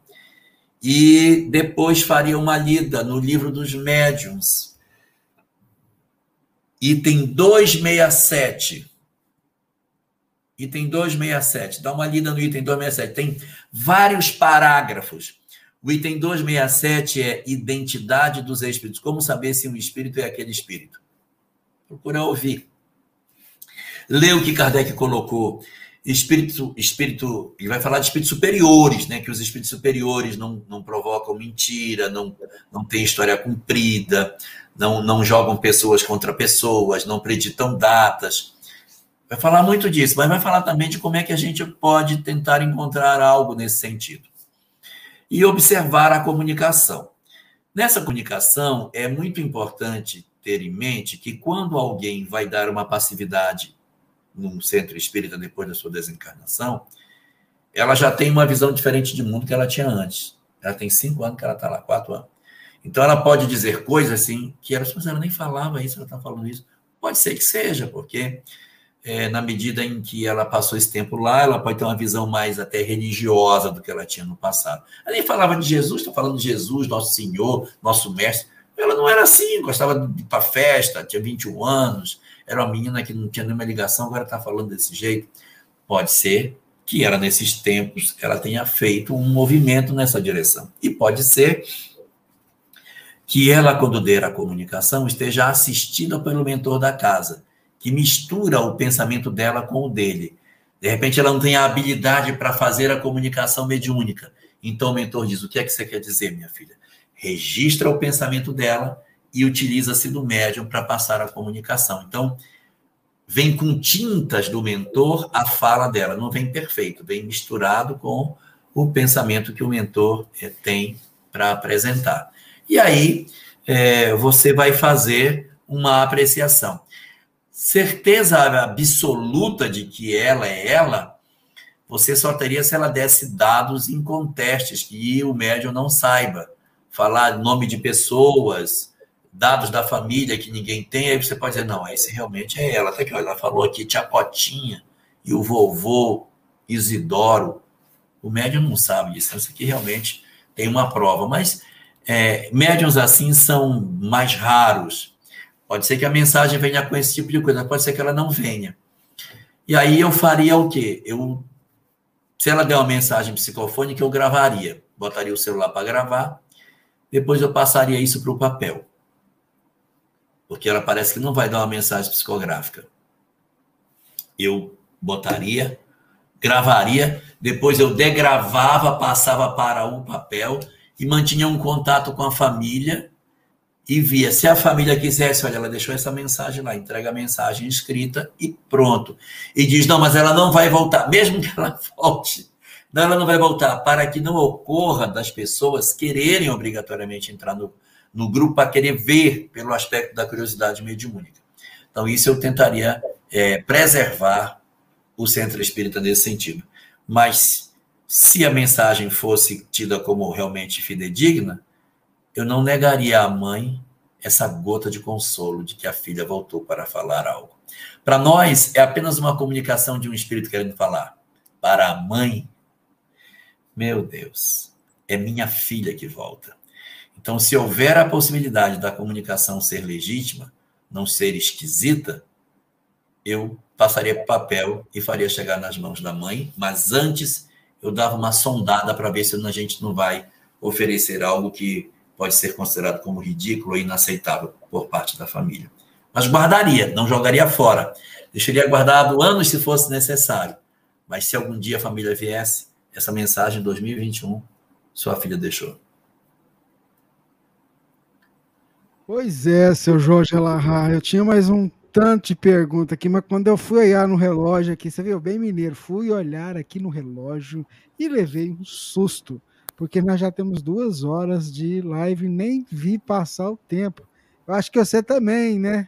e depois faria uma lida no livro dos médiuns, Item 267. Item 267. Dá uma lida no item 267. Tem vários parágrafos. O item 267 é identidade dos espíritos. Como saber se um espírito é aquele espírito? Procura ouvir. Lê o que Kardec colocou. Espírito, espírito, ele vai falar de espíritos superiores, né? Que os espíritos superiores não, não provocam mentira, não, não tem história cumprida, não, não jogam pessoas contra pessoas, não preditam datas. Vai falar muito disso, mas vai falar também de como é que a gente pode tentar encontrar algo nesse sentido. E observar a comunicação. Nessa comunicação, é muito importante ter em mente que quando alguém vai dar uma passividade num centro espírita depois da sua desencarnação, ela já tem uma visão diferente de mundo que ela tinha antes. Ela tem cinco anos que ela está lá, quatro anos. Então ela pode dizer coisas assim que ela, ela nem falava isso, ela está falando isso. Pode ser que seja, porque é, na medida em que ela passou esse tempo lá, ela pode ter uma visão mais até religiosa do que ela tinha no passado. Ela nem falava de Jesus, está falando de Jesus, nosso Senhor, nosso Mestre. Ela não era assim, gostava de ir para festa, tinha 21 anos, era uma menina que não tinha nenhuma ligação, agora está falando desse jeito. Pode ser que ela, nesses tempos, ela tenha feito um movimento nessa direção. E pode ser que ela, quando der a comunicação, esteja assistida pelo mentor da casa, que mistura o pensamento dela com o dele. De repente, ela não tem a habilidade para fazer a comunicação mediúnica. Então, o mentor diz: O que é que você quer dizer, minha filha? Registra o pensamento dela e utiliza-se do médium para passar a comunicação. Então, vem com tintas do mentor a fala dela, não vem perfeito, vem misturado com o pensamento que o mentor eh, tem para apresentar. E aí é, você vai fazer uma apreciação. Certeza absoluta de que ela é ela, você só teria se ela desse dados incontestes que o médium não saiba. Falar nome de pessoas, dados da família que ninguém tem, aí você pode dizer, não, esse realmente é ela. Até que ela falou aqui, tia Cotinha e o vovô Isidoro. O médium não sabe disso. Então, isso aqui realmente tem uma prova. Mas é, médiums assim são mais raros. Pode ser que a mensagem venha com esse tipo de coisa, pode ser que ela não venha. E aí eu faria o quê? Eu, se ela der uma mensagem psicofônica, eu gravaria. Botaria o celular para gravar, depois eu passaria isso para o papel. Porque ela parece que não vai dar uma mensagem psicográfica. Eu botaria, gravaria, depois eu degravava, passava para o papel e mantinha um contato com a família e via. Se a família quisesse, olha, ela deixou essa mensagem lá, entrega a mensagem escrita e pronto. E diz: não, mas ela não vai voltar. Mesmo que ela *laughs* volte, Não, ela não vai voltar, para que não ocorra das pessoas quererem obrigatoriamente entrar no, no grupo para querer ver pelo aspecto da curiosidade mediúnica. Então, isso eu tentaria é, preservar o centro espírita nesse sentido. Mas, se a mensagem fosse tida como realmente fidedigna, eu não negaria à mãe essa gota de consolo de que a filha voltou para falar algo. Para nós, é apenas uma comunicação de um espírito querendo falar. Para a mãe, meu Deus, é minha filha que volta. Então, se houver a possibilidade da comunicação ser legítima, não ser esquisita, eu passaria para papel e faria chegar nas mãos da mãe, mas antes eu dava uma sondada para ver se a gente não vai oferecer algo que pode ser considerado como ridículo ou inaceitável por parte da família. Mas guardaria, não jogaria fora. Deixaria guardado anos se fosse necessário. Mas se algum dia a família viesse, essa mensagem em 2021, sua filha deixou. Pois é, seu Jorge Alahá, eu tinha mais um tanto de pergunta aqui, mas quando eu fui olhar no relógio aqui, você viu, bem mineiro, fui olhar aqui no relógio e levei um susto porque nós já temos duas horas de live, nem vi passar o tempo. Eu acho que você também, né?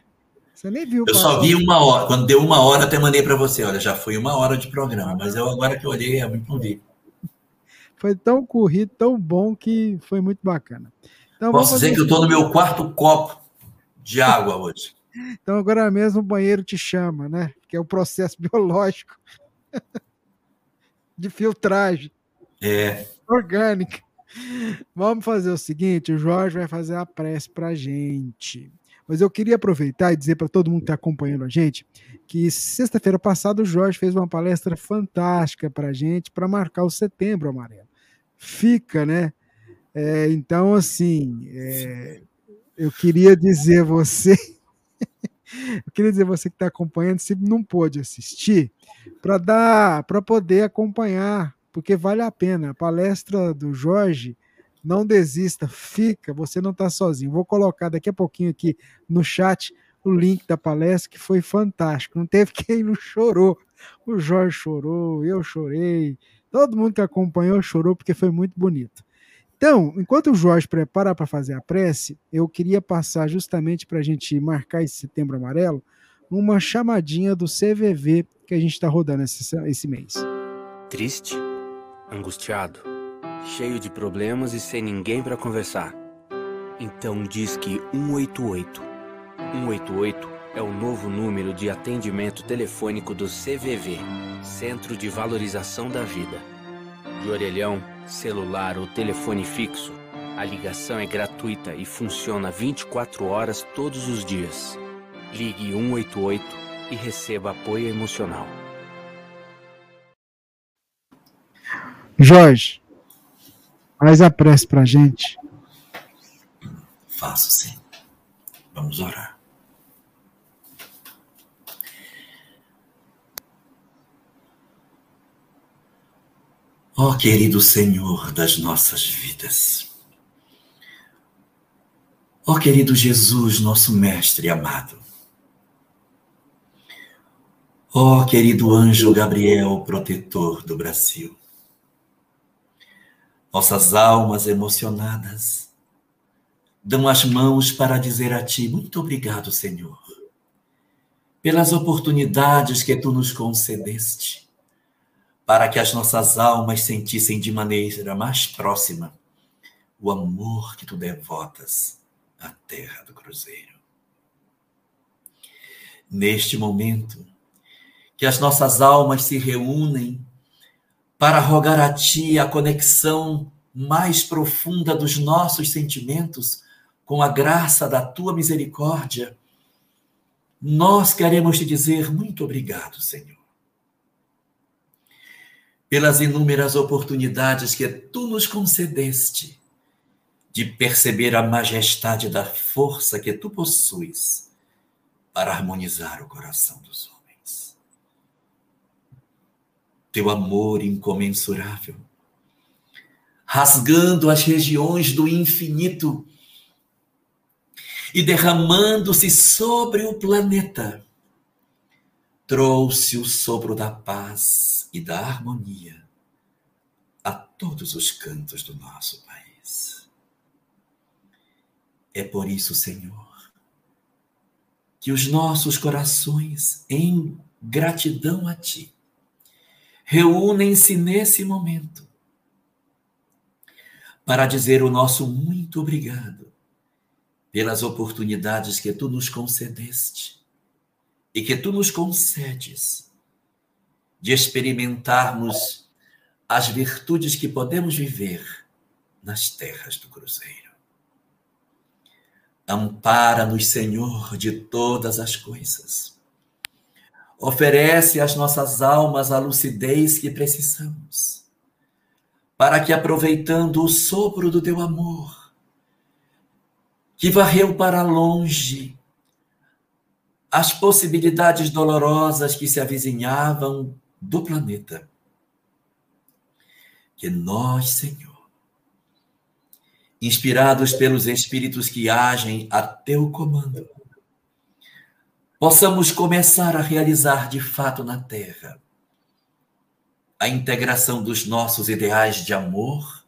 Você nem viu. Eu só vi uma hora. Quando deu uma hora, até mandei para você. Olha, já foi uma hora de programa, mas eu agora que olhei, eu não vi. Foi tão corrido, tão bom que foi muito bacana. Então, Posso dizer que eu estou no meu quarto copo de água hoje. *laughs* Então agora mesmo o banheiro te chama, né? Que é o processo *laughs* biológico de filtragem. É. Orgânica. Vamos fazer o seguinte: o Jorge vai fazer a prece para gente. Mas eu queria aproveitar e dizer para todo mundo que está acompanhando a gente que sexta-feira passada o Jorge fez uma palestra fantástica para a gente para marcar o setembro amarelo. Fica, né? É, então, assim, é, eu queria dizer você, *laughs* eu queria dizer você que está acompanhando, se não pôde assistir, para dar, para poder acompanhar porque vale a pena. A palestra do Jorge, não desista, fica, você não está sozinho. Vou colocar daqui a pouquinho aqui no chat o link da palestra, que foi fantástico. Não teve *laughs* quem não chorou. O Jorge chorou, eu chorei, todo mundo que acompanhou chorou, porque foi muito bonito. Então, enquanto o Jorge prepara para fazer a prece, eu queria passar justamente para a gente marcar esse setembro amarelo, uma chamadinha do CVV que a gente está rodando esse, esse mês. Triste? angustiado, cheio de problemas e sem ninguém para conversar. Então diz que 188. 188 é o novo número de atendimento telefônico do CVV, Centro de Valorização da Vida. De orelhão, celular ou telefone fixo, a ligação é gratuita e funciona 24 horas todos os dias. Ligue 188 e receba apoio emocional. Jorge, faz a prece para a gente. Faço sim. Vamos orar. Ó oh, querido Senhor das nossas vidas. Ó oh, querido Jesus, nosso Mestre amado. Ó oh, querido anjo Gabriel, protetor do Brasil nossas almas emocionadas dão as mãos para dizer a Ti: Muito obrigado, Senhor, pelas oportunidades que Tu nos concedeste, para que as nossas almas sentissem de maneira mais próxima o amor que Tu devotas à terra do Cruzeiro. Neste momento, que as nossas almas se reúnem para rogar a Ti a conexão mais profunda dos nossos sentimentos com a graça da Tua misericórdia, nós queremos te dizer muito obrigado, Senhor, pelas inúmeras oportunidades que Tu nos concedeste de perceber a majestade da força que Tu possuis para harmonizar o coração dos homens. Teu amor incomensurável, rasgando as regiões do infinito e derramando-se sobre o planeta, trouxe o sopro da paz e da harmonia todos os cantos do nosso país. É por isso, Senhor, que os nossos corações, em gratidão a Ti, reúnem-se nesse momento para dizer o nosso muito obrigado pelas oportunidades que Tu nos concedeste e que Tu nos concedes de experimentarmos as virtudes que podemos viver nas terras do Cruzeiro. Ampara-nos, Senhor, de todas as coisas. Oferece às nossas almas a lucidez que precisamos, para que, aproveitando o sopro do teu amor, que varreu para longe as possibilidades dolorosas que se avizinhavam do planeta, que nós, Senhor, inspirados pelos espíritos que agem a teu comando, possamos começar a realizar de fato na terra a integração dos nossos ideais de amor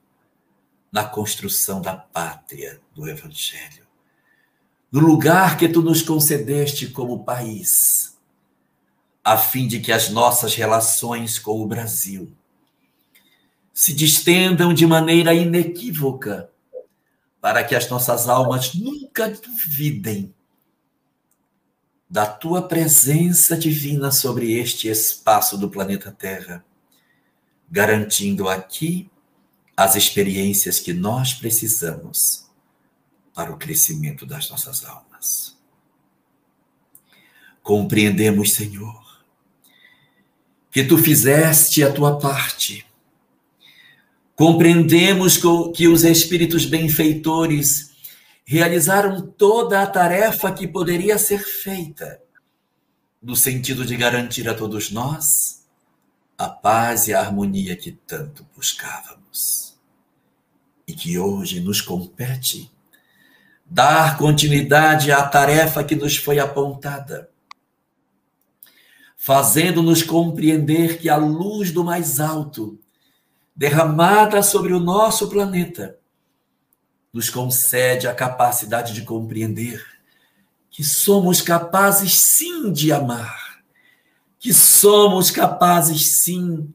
na construção da pátria do Evangelho, no lugar que tu nos concedeste como país, a fim de que as nossas relações com o Brasil se distendam de maneira inequívoca para que as nossas almas nunca duvidem da tua presença divina sobre este espaço do planeta Terra, garantindo aqui as experiências que nós precisamos para o crescimento das nossas almas. Compreendemos, Senhor, que tu fizeste a tua parte Compreendemos que os espíritos benfeitores realizaram toda a tarefa que poderia ser feita, no sentido de garantir a todos nós a paz e a harmonia que tanto buscávamos. E que hoje nos compete dar continuidade à tarefa que nos foi apontada, fazendo-nos compreender que a luz do mais alto derramada sobre o nosso planeta, nos concede a capacidade de compreender que somos capazes sim de amar, que somos capazes sim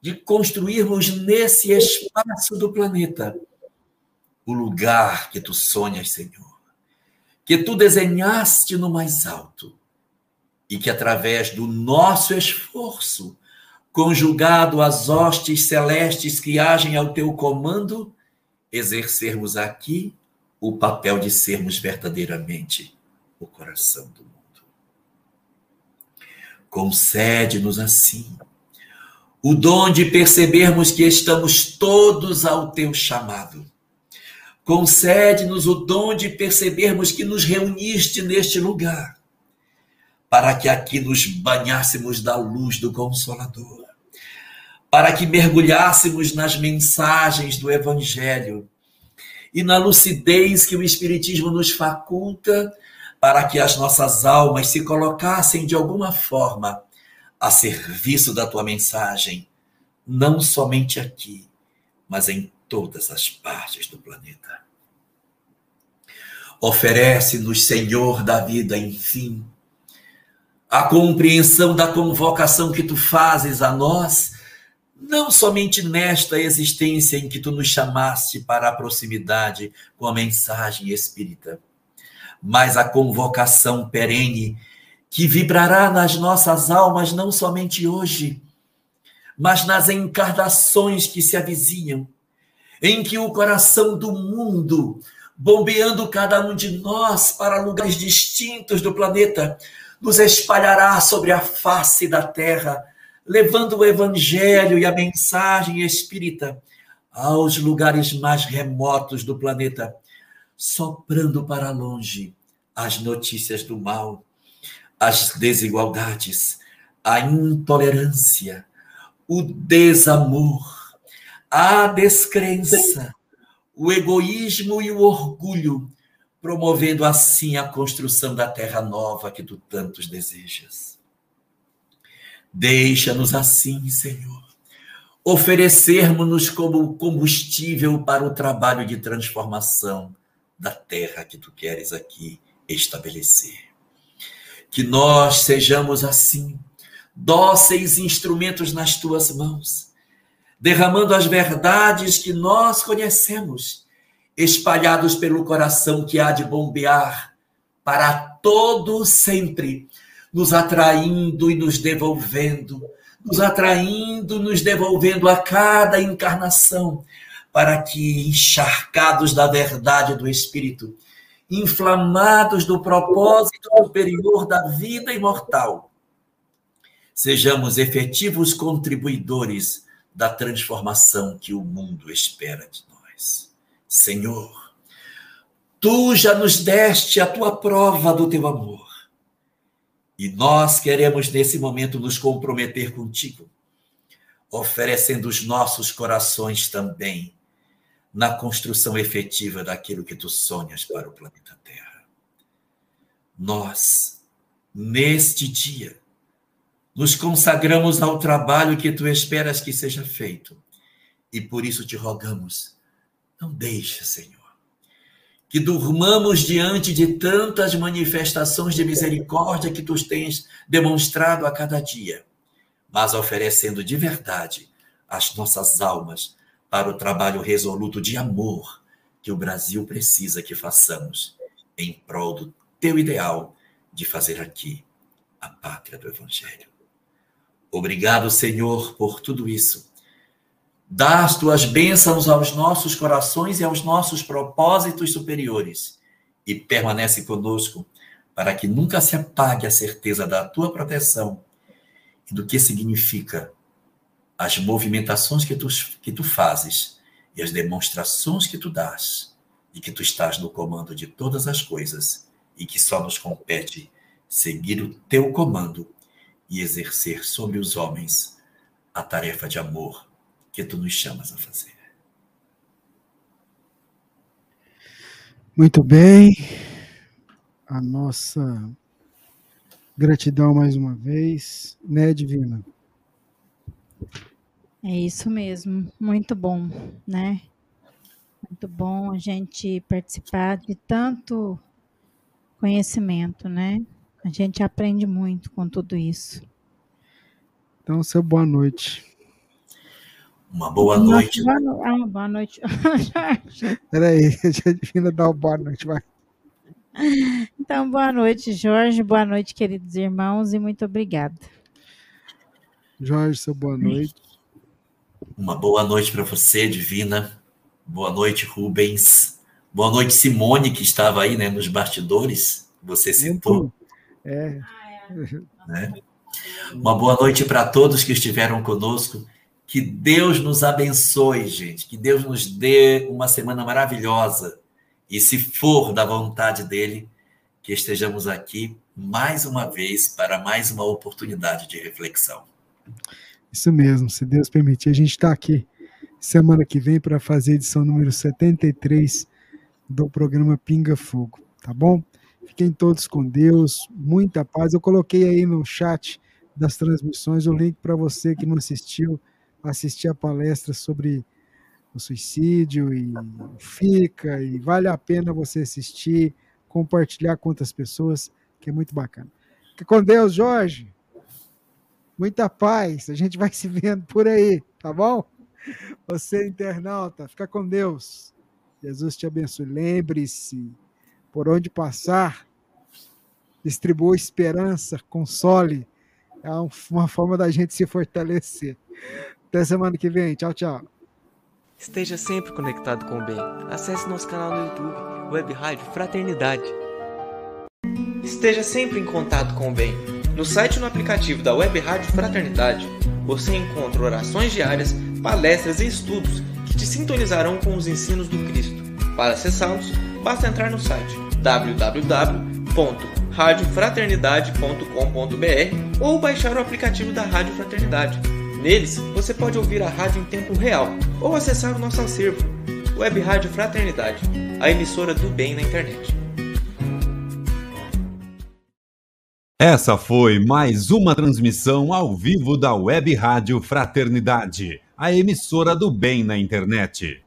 de construirmos nesse espaço do planeta o lugar que tu sonhas, Senhor, que tu desenhaste no mais alto e que através do nosso esforço conjugado às hostes celestes que agem ao teu comando, exercermos aqui o papel de sermos verdadeiramente o coração do mundo. Concede-nos assim o dom de percebermos que estamos todos ao teu chamado. Concede-nos o dom de percebermos que nos reuniste neste lugar, para que aqui nos banhássemos da luz do Consolador para que mergulhássemos nas mensagens do Evangelho e na lucidez que o Espiritismo nos faculta para que as nossas almas se colocassem de alguma forma a serviço da tua mensagem, não somente aqui, mas em todas as partes do planeta. Oferece-nos, Senhor da vida, enfim, a compreensão da convocação que tu fazes a nós não somente nesta existência em que tu nos chamaste para a proximidade com a mensagem espírita, mas a convocação perene que vibrará nas nossas almas não somente hoje, mas nas encarnações que se avizinham, em que o coração do mundo, bombeando cada um de nós para lugares distintos do planeta, nos espalhará sobre a face da terra levando o evangelho e a mensagem espírita aos lugares mais remotos do planeta, soprando para longe as notícias do mal, as desigualdades, a intolerância, o desamor, a descrença, o egoísmo e o orgulho, promovendo assim a construção da terra nova que tu tantos desejas. Deixa-nos assim, Senhor, oferecermos-nos como combustível para o trabalho de transformação da terra que tu queres aqui estabelecer. Que nós sejamos assim, dóceis instrumentos nas tuas mãos, derramando as verdades que nós conhecemos, espalhados pelo coração que há de bombear para todo sempre, nos atraindo e nos devolvendo nos atraindo, nos devolvendo a cada encarnação, para que, encharcados da verdade do Espírito, inflamados do propósito superior da vida imortal, sejamos efetivos contribuidores da transformação que o mundo espera de nós. Senhor, tu já nos deste a tua prova do teu amor. E nós queremos, nesse momento, nos comprometer contigo, oferecendo os nossos corações também na construção efetiva daquilo que tu sonhas para o planeta Terra. Nós, neste dia, nos consagramos ao trabalho que tu esperas que seja feito. E por isso te rogamos, não deixe, Senhor que durmamos diante de tantas manifestações de misericórdia que tu tens demonstrado a cada dia, mas oferecendo de verdade as nossas almas para o trabalho resoluto de amor que o Brasil precisa que façamos em prol do teu ideal de fazer aqui a pátria do Evangelho. Obrigado, Senhor, por tudo isso Dá as tuas bênçãos aos nossos corações e aos nossos propósitos superiores. E permanece conosco para que nunca se apague a certeza da tua proteção e do que significa as movimentações que tu, que tu fazes e as demonstrações que tu dás e que tu estás no comando de todas as coisas e que só nos compete seguir o teu comando e exercer sobre os homens a tarefa de amor que tu nos chamas a fazer. Muito bem. A nossa gratidão mais uma vez, né, Divina? É isso mesmo, muito bom, né? Muito bom a gente participar de tanto conhecimento, né? A gente aprende muito com tudo isso. Então, seu boa noite. Uma boa noite. Boa, no... ah, boa noite. *laughs* Peraí, *laughs* deixa a Divina dar uma boa noite, vai. Então, boa noite, Jorge. Boa noite, queridos irmãos, e muito obrigada. Jorge, seu boa noite. Uma boa noite para você, Divina. Boa noite, Rubens. Boa noite, Simone, que estava aí né, nos bastidores. Você citou. É. Né? Uma boa noite para todos que estiveram conosco. Que Deus nos abençoe, gente. Que Deus nos dê uma semana maravilhosa. E se for da vontade dele, que estejamos aqui mais uma vez para mais uma oportunidade de reflexão. Isso mesmo, se Deus permitir, a gente está aqui semana que vem para fazer a edição número 73 do programa Pinga Fogo, tá bom? Fiquem todos com Deus, muita paz. Eu coloquei aí no chat das transmissões o link para você que não assistiu assistir a palestra sobre o suicídio e fica, e vale a pena você assistir, compartilhar com outras pessoas, que é muito bacana. Fique com Deus, Jorge. Muita paz. A gente vai *laughs* se vendo por aí, tá bom? Você, internauta, fica com Deus. Jesus te abençoe. Lembre-se, por onde passar, distribua esperança, console. É uma forma da gente se fortalecer. Até semana que vem. Tchau, tchau. Esteja sempre conectado com o bem. Acesse nosso canal no YouTube, Web Rádio Fraternidade. Esteja sempre em contato com o bem. No site e no aplicativo da Web Rádio Fraternidade, você encontra orações diárias, palestras e estudos que te sintonizarão com os ensinos do Cristo. Para acessá-los, basta entrar no site www.radiofraternidade.com.br ou baixar o aplicativo da Rádio Fraternidade Neles, você pode ouvir a rádio em tempo real ou acessar o nosso acervo, Web Rádio Fraternidade, a emissora do bem na internet. Essa foi mais uma transmissão ao vivo da Web Rádio Fraternidade a emissora do bem na internet.